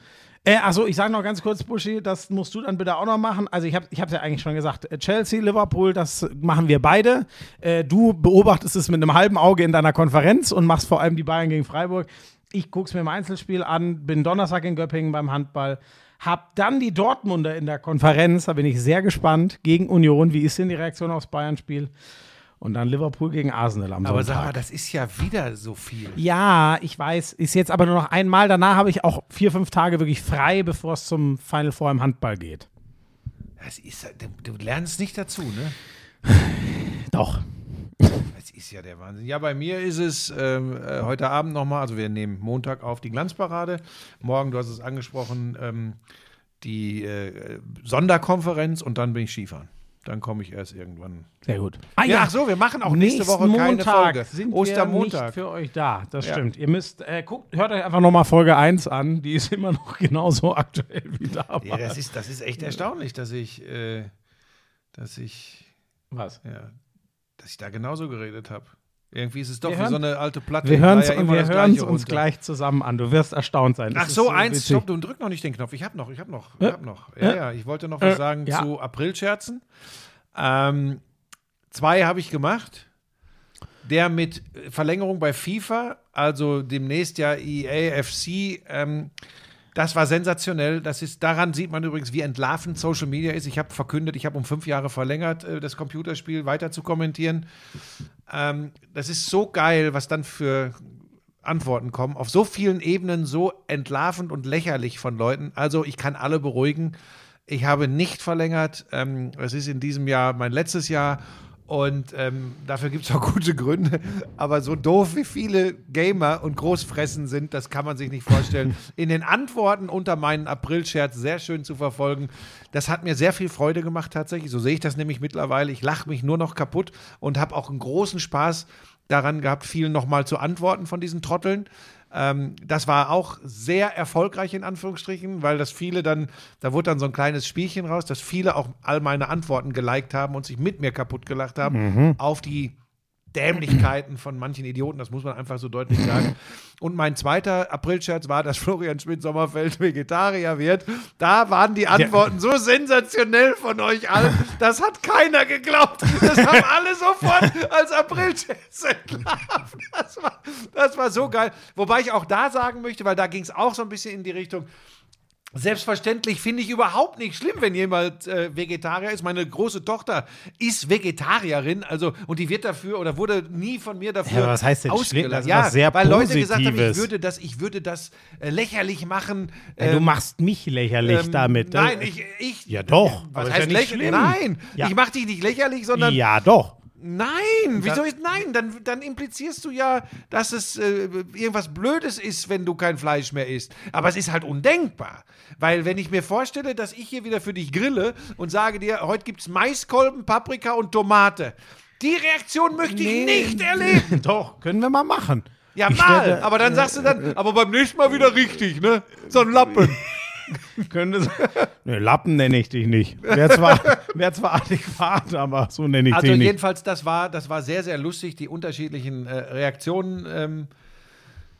Äh, also ich sage noch ganz kurz, Buschi, das musst du dann bitte auch noch machen. Also ich habe es ja eigentlich schon gesagt, äh, Chelsea, Liverpool, das machen wir beide. Äh, du beobachtest es mit einem halben Auge in deiner Konferenz und machst vor allem die Bayern gegen Freiburg. Ich gucke es mir im Einzelspiel an, bin Donnerstag in Göppingen beim Handball. Hab dann die Dortmunder in der Konferenz, da bin ich sehr gespannt, gegen Union. Wie ist denn die Reaktion aufs Bayern-Spiel? Und dann Liverpool gegen Arsenal am Aber Sonntag. sag mal, das ist ja wieder so viel. Ja, ich weiß. Ist jetzt aber nur noch einmal. Danach habe ich auch vier, fünf Tage wirklich frei, bevor es zum Final Four im Handball geht. Das ist, du, du lernst nicht dazu, ne? Doch. Ist ja der Wahnsinn. Ja, bei mir ist es ähm, äh, heute Abend nochmal, also wir nehmen Montag auf die Glanzparade. Morgen, du hast es angesprochen, ähm, die äh, Sonderkonferenz und dann bin ich Skifahren. Dann komme ich erst irgendwann. Sehr gut. Ah, Ja, ach so, wir machen auch nächste Woche keine Montag Folge. sind wir Ostermontag. nicht für euch da. Das Ja. stimmt. Ihr müsst, äh, guckt, hört euch einfach nochmal Folge 1 an. Die ist immer noch genauso aktuell wie damals. Ja, das ist, das ist echt erstaunlich, dass ich, äh, dass ich, Was? ja, dass ich da genauso geredet habe. Irgendwie ist es doch Wir wie hören- so eine alte Platte. Wir hören war ja wir hören's uns runter. gleich zusammen an. Du wirst erstaunt sein. Das Ach so, eins, witzig. stopp, du drück noch nicht den Knopf. Ich hab noch, ich hab noch, ich Äh, hab noch. Ja, äh, ja, ich wollte noch was äh, sagen ja. zu Aprilscherzen. Ähm, zwei habe ich gemacht. Der mit Verlängerung bei FIFA, also demnächst ja EAFC, ähm, das war sensationell. Das ist, daran sieht man übrigens, wie entlarvend Social Media ist. Ich habe verkündet, ich habe um fünf Jahre verlängert, äh, das Computerspiel weiter zu kommentieren. Ähm, das ist so geil, was dann für Antworten kommen. Auf so vielen Ebenen so entlarvend und lächerlich von Leuten. Also ich kann alle beruhigen. Ich habe nicht verlängert. Ähm, es ist in diesem Jahr mein letztes Jahr. Und ähm, dafür gibt es auch gute Gründe. Aber so doof wie viele Gamer und Großfressen sind, das kann man sich nicht vorstellen. In den Antworten unter meinen April-Scherz sehr schön zu verfolgen. Das hat mir sehr viel Freude gemacht tatsächlich. So sehe ich das nämlich mittlerweile. Ich lache mich nur noch kaputt und habe auch einen großen Spaß daran gehabt, vielen nochmal zu antworten von diesen Trotteln. Ähm, das war auch sehr erfolgreich in Anführungsstrichen, weil das viele dann, da wurde dann so ein kleines Spielchen raus, dass viele auch all meine Antworten geliked haben und sich mit mir kaputt gelacht haben auf die Dämlichkeiten von manchen Idioten, das muss man einfach so deutlich sagen. Und mein zweiter Aprilscherz war, dass Florian Schmidt-Sommerfeld Vegetarier wird. Da waren die Antworten so sensationell von euch allen, das hat keiner geglaubt. Das haben alle sofort als Aprilscherz entlarvt. Das war, das war so geil. Wobei ich auch da sagen möchte, weil da ging es auch so ein bisschen in die Richtung, Selbstverständlich finde ich überhaupt nicht schlimm, wenn jemand äh, Vegetarier ist. Meine große Tochter ist Vegetarierin, also und die wird dafür oder wurde nie von mir dafür Ja, was heißt denn schlimm? ausgelacht. Das ist ja, was sehr weil Leute gesagt haben, ich würde das, ich würde das äh, lächerlich machen. Ja, du ähm, machst mich lächerlich ähm, damit. Nein, ich, ich. Ja, doch, Was heißt ja nicht lächerlich? schlimm. Nein, Ja. ich mache dich nicht lächerlich, sondern Ja, doch. Nein, wieso ist nein? Dann, dann implizierst du ja, dass es äh, irgendwas Blödes ist, wenn du kein Fleisch mehr isst. Aber es ist halt undenkbar. Weil wenn ich mir vorstelle, dass ich hier wieder für dich grille und sage dir, heute gibt es Maiskolben, Paprika und Tomate. Die Reaktion möchte ich nicht erleben. Doch, können wir mal machen. Ja, Ich mal. werde- aber dann sagst du dann, aber beim nächsten Mal wieder richtig, ne? So ein Lappen. Könnte sein. Nee, Lappen nenne ich dich nicht. Wäre zwar, wär zwar adäquat, aber so nenne ich Also dich nicht. jedenfalls, das war, das war sehr, sehr lustig, die unterschiedlichen äh, Reaktionen ähm,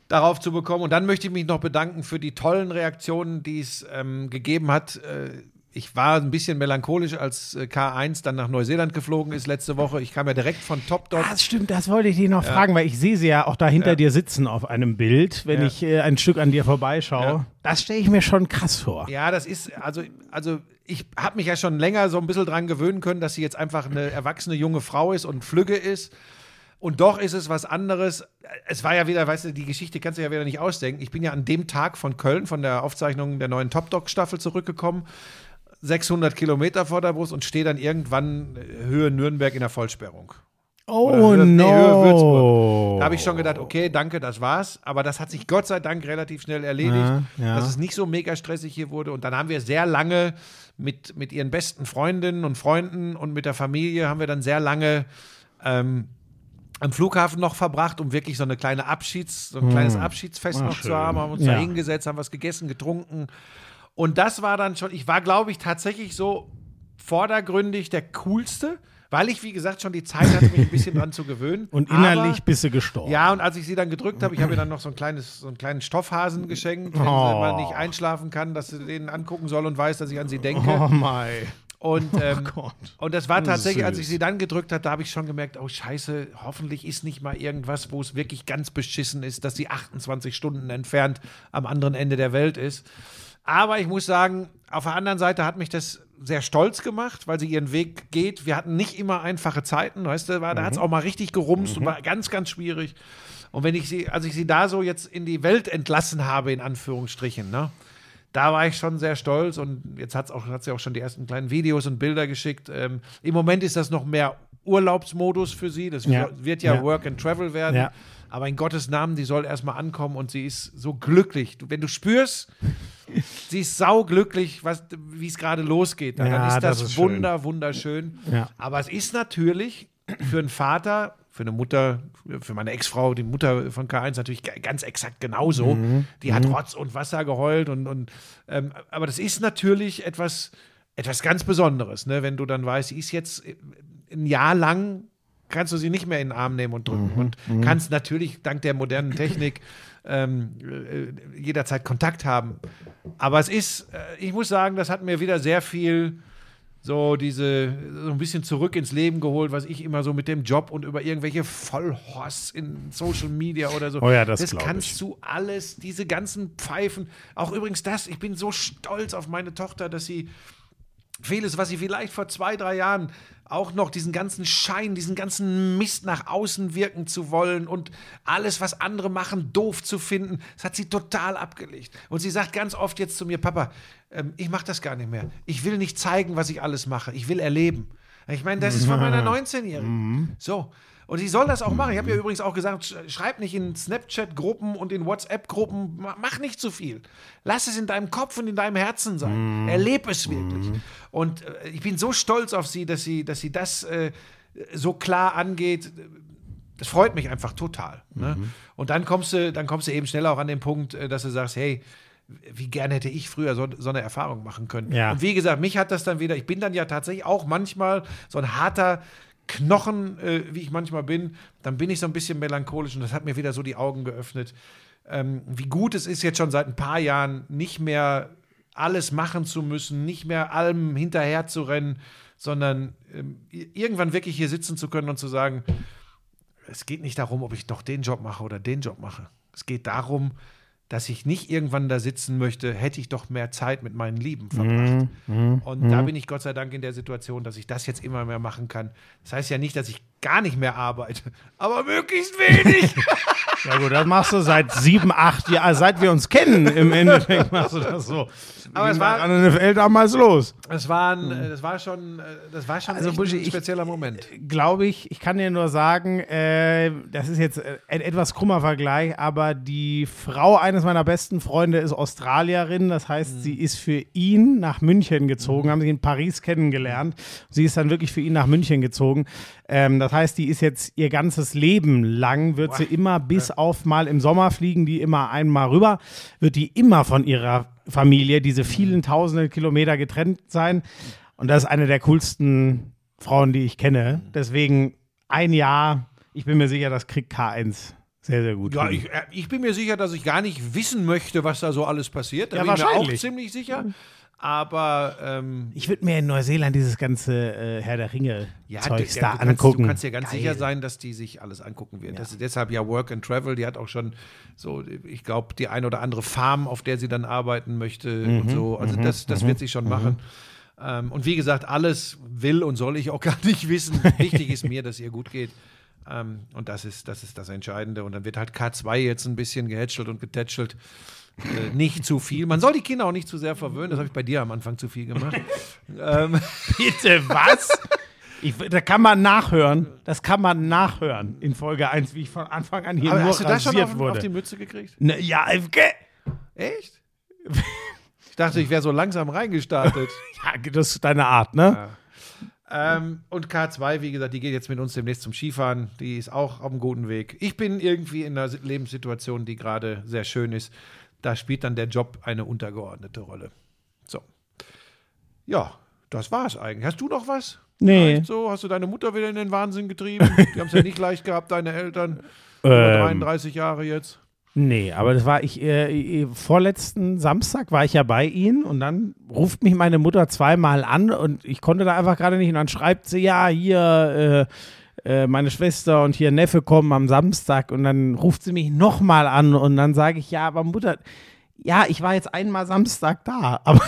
darauf zu bekommen. Und dann möchte ich mich noch bedanken für die tollen Reaktionen, die es ähm, gegeben hat. Äh, ich war ein bisschen melancholisch, als äh, K1 dann nach Neuseeland geflogen ist letzte Woche. Ich kam ja direkt von Top Dog. Das stimmt, das wollte ich dich noch fragen, weil ich sehe sie ja auch da hinter dir sitzen auf einem Bild, wenn Ja. ich äh, ein Stück an dir vorbeischaue. Ja. Das stelle ich mir schon krass vor. Ja, das ist, also, also ich habe mich ja schon länger so ein bisschen dran gewöhnen können, dass sie jetzt einfach eine erwachsene junge Frau ist und flügge ist. Und doch ist es was anderes. Es war ja wieder, weißt du, die Geschichte kannst du ja wieder nicht ausdenken. Ich bin ja an dem Tag von Köln, von der Aufzeichnung der neuen Top Dog Staffel zurückgekommen. 600 Kilometer vor der Brust und stehe dann irgendwann äh, Höhe Nürnberg in der Vollsperrung. Oh Höhe- nee, Höhe Würzburg. no. Da habe ich schon gedacht, okay, danke, das war's. Aber das hat sich Gott sei Dank relativ schnell erledigt, Ja, ja. dass es nicht so mega stressig hier wurde. Und dann haben wir sehr lange mit, mit ihren besten Freundinnen und Freunden und mit der Familie haben wir dann sehr lange ähm, am Flughafen noch verbracht, um wirklich so eine kleine Abschieds, so ein kleines Abschiedsfest Hm. Ach, noch zu schön. haben, haben uns Ja. da hingesetzt, haben was gegessen, getrunken. Und das war dann schon, ich war, glaube ich, tatsächlich so vordergründig der coolste, Weil ich, wie gesagt, schon die Zeit hatte, mich ein bisschen dran zu gewöhnen. Und innerlich Aber- bist du gestorben. Ja, und als ich sie dann gedrückt habe, ich habe ihr dann noch so, ein kleines, so einen kleinen Stoffhasen geschenkt, wenn sie Oh. mal nicht einschlafen kann, dass sie den angucken soll und weiß, dass ich an sie denke. Oh mein. Und, ähm, Gott. und das war tatsächlich, als ich süß. sie dann gedrückt habe, da habe ich schon gemerkt, oh scheiße, hoffentlich ist nicht mal irgendwas, wo es wirklich ganz beschissen ist, dass sie 28 Stunden entfernt am anderen Ende der Welt ist. Aber ich muss sagen, auf der anderen Seite hat mich das sehr stolz gemacht, weil sie ihren Weg geht. Wir hatten nicht immer einfache Zeiten, weißt du, war, da hat es auch mal richtig gerumst und war ganz, ganz schwierig. Und wenn ich sie, als ich sie da so jetzt in die Welt entlassen habe, in Anführungsstrichen, ne, da war ich schon sehr stolz und jetzt hat's auch, hat sie auch schon die ersten kleinen Videos und Bilder geschickt. Ähm, Im Moment ist das noch mehr Urlaubsmodus für sie. Das Ja. wird ja, Ja. Work and Travel werden. Ja. Aber in Gottes Namen, die soll erstmal ankommen und sie ist so glücklich. Du, wenn du spürst, sie ist sauglücklich, wie es gerade losgeht, dann Ja, ist das, das ist schön. wunder, wunderschön. Ja. Aber es ist natürlich für einen Vater, für eine Mutter, für meine Ex-Frau, die Mutter von K1 natürlich ga- ganz exakt genauso. Mhm. Die hat Rotz und Wasser geheult und, und ähm, aber das ist natürlich etwas, etwas ganz Besonderes, ne? wenn du dann weißt, sie ist jetzt äh, ein Jahr lang, kannst du sie nicht mehr in den Arm nehmen und drücken Mhm. und kannst natürlich dank der modernen Technik ähm, äh, jederzeit Kontakt haben. Aber es ist, äh, ich muss sagen, das hat mir wieder sehr viel so diese, so ein bisschen zurück ins Leben geholt, was ich immer so mit dem Job und über irgendwelche Vollhorst in Social Media oder so. Oh ja, das das kannst ich. du alles, diese ganzen Pfeifen. Auch übrigens das, ich bin so stolz auf meine Tochter, dass sie vieles, was sie vielleicht vor zwei, drei Jahren auch noch diesen ganzen Schein, diesen ganzen Mist nach außen wirken zu wollen und alles, was andere machen, doof zu finden, das hat sie total abgelegt. Und sie sagt ganz oft jetzt zu mir, Papa, ähm, ich mache das gar nicht mehr. Ich will nicht zeigen, was ich alles mache. Ich will erleben. Ich meine, das ist von meiner 19-Jährigen. So. Und sie soll das auch machen. Ich habe ja übrigens auch gesagt, sch- schreib nicht in Snapchat-Gruppen und in WhatsApp-Gruppen, ma- mach nicht zu viel. Lass es in deinem Kopf und in deinem Herzen sein. Erleb es wirklich. Und äh, ich bin so stolz auf sie, dass sie, dass sie das äh, so klar angeht. Das freut mich einfach total. Ne? Und dann kommst du, dann kommst du eben schneller auch an den Punkt, äh, dass du sagst, hey, wie gerne hätte ich früher so, so eine Erfahrung machen können. Ja. Und wie gesagt, mich hat das dann wieder, ich bin dann ja tatsächlich auch manchmal so ein harter Knochen, äh, wie ich manchmal bin, dann bin ich so ein bisschen melancholisch und das hat mir wieder so die Augen geöffnet, ähm, wie gut es ist, jetzt schon seit ein paar Jahren nicht mehr alles machen zu müssen, nicht mehr allem hinterher zu rennen, sondern ähm, irgendwann wirklich hier sitzen zu können und zu sagen, es geht nicht darum, ob ich noch den Job mache oder den Job mache. Es geht darum, dass ich nicht irgendwann da sitzen möchte, hätte ich doch mehr Zeit mit meinen Lieben verbracht. Und da bin ich Gott sei Dank in der Situation, dass ich das jetzt immer mehr machen kann. Das heißt ja nicht, dass ich gar nicht mehr arbeite, aber möglichst wenig. Ja gut, das machst du seit sieben, acht Jahren, seit wir uns kennen im Endeffekt machst du das so. Aber es war- an der NFL damals los. Das war, ein, äh, das war schon, äh, das war schon Also, Buschi, ein ich- spezieller Moment. Glaube ich, ich kann dir nur sagen, äh, das ist jetzt äh, ein etwas krummer Vergleich, aber die Frau eines meiner besten Freunde ist Australierin, das heißt, sie ist für ihn nach München gezogen, haben sich in Paris kennengelernt. Sie ist dann wirklich für ihn nach München gezogen. Ähm, das heißt, die ist jetzt ihr ganzes Leben lang, wird sie immer bis auf mal im Sommer fliegen, die immer einmal rüber, wird die immer von ihrer Familie, diese vielen tausende Kilometer getrennt sein. Und das ist eine der coolsten Frauen, die ich kenne. Deswegen ein Jahr, ich bin mir sicher, das kriegt K1 sehr, sehr gut. Ja, ich, äh, ich bin mir sicher, dass ich gar nicht wissen möchte, was da so alles passiert. Da Ja, bin ich mir auch ziemlich sicher. Aber ähm, Ich würde mir in Neuseeland dieses ganze äh, Herr der Ringe ja, Zeugs du, da du kannst, angucken. Du kannst dir ganz Geil. sicher sein, dass die sich alles angucken wird. Das ist deshalb ja Work and Travel. Die hat auch schon so, ich glaube, die ein oder andere Farm, auf der sie dann arbeiten möchte Mhm, und so. Also das, das wird sie schon machen. Ähm, und wie gesagt, alles will und soll ich auch gar nicht wissen. Wichtig ist mir, dass ihr gut geht. Ähm, und das ist, das ist das Entscheidende. Und dann wird halt K2 jetzt ein bisschen gehätschelt und getätschelt. Äh, nicht zu viel. Man soll die Kinder auch nicht zu sehr verwöhnen. Das habe ich bei dir am Anfang zu viel gemacht. ähm, Bitte, was? Ich, da kann man nachhören. Das kann man nachhören in Folge 1, wie ich von Anfang an hier aber nur hast du das schon auf, auf die Mütze gekriegt? Ne, ja, okay. Echt? Ich dachte, ich wäre so langsam reingestartet. ja, das ist deine Art, ne? ähm, und K2, wie gesagt, die geht jetzt mit uns demnächst zum Skifahren. Die ist auch auf einem guten Weg. Ich bin irgendwie in einer Lebenssituation, die gerade sehr schön ist. Da spielt dann der Job eine untergeordnete Rolle. So. Ja, das war's eigentlich. Hast du noch was? Nee. Vielleicht So, hast du deine Mutter wieder in den Wahnsinn getrieben? Die haben es ja nicht leicht gehabt, deine Eltern. Über Ähm, 33 Jahre jetzt. Nee, aber das war ich, äh, äh, vorletzten Samstag war ich ja bei ihnen und dann ruft mich meine Mutter zweimal an und ich konnte da einfach gerade nicht und dann schreibt sie, ja, hier, äh, äh, meine Schwester und hier Neffe kommen am Samstag und dann ruft sie mich nochmal an und dann sage ich, ja, aber Mutter, ja, ich war jetzt einmal Samstag da, aber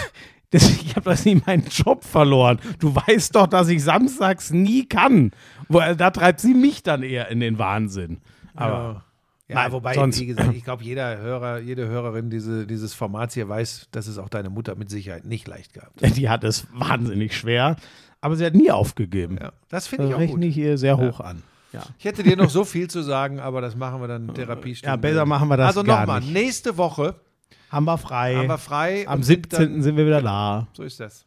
das, ich habe das nie meinen Job verloren. Du weißt doch, dass ich samstags nie kann. Da treibt sie mich dann eher in den Wahnsinn. Aber Ja, Nein, wobei, sonst- wie gesagt, ich glaube, jeder Hörer, jede Hörerin diese, dieses Formats hier weiß, dass es auch deine Mutter mit Sicherheit nicht leicht gehabt hat. Die hat es wahnsinnig schwer, aber sie hat nie aufgegeben. Ja, das finde ich auch rechne gut. ich ihr sehr hoch an. Ja. Ich hätte dir noch so viel zu sagen, aber das machen wir dann in Therapiestunde. Ja, besser machen wir das Also nochmal, nächste Woche Haben wir frei. haben wir frei. Am und sind 17. dann- sind wir wieder da. So ist das.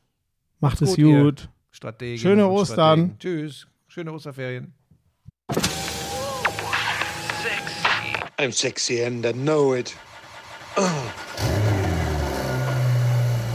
Macht es gut, gut. Strategen. Schöne Ostern. Strategen. Tschüss. Schöne Osterferien. I'm sexy and I know it.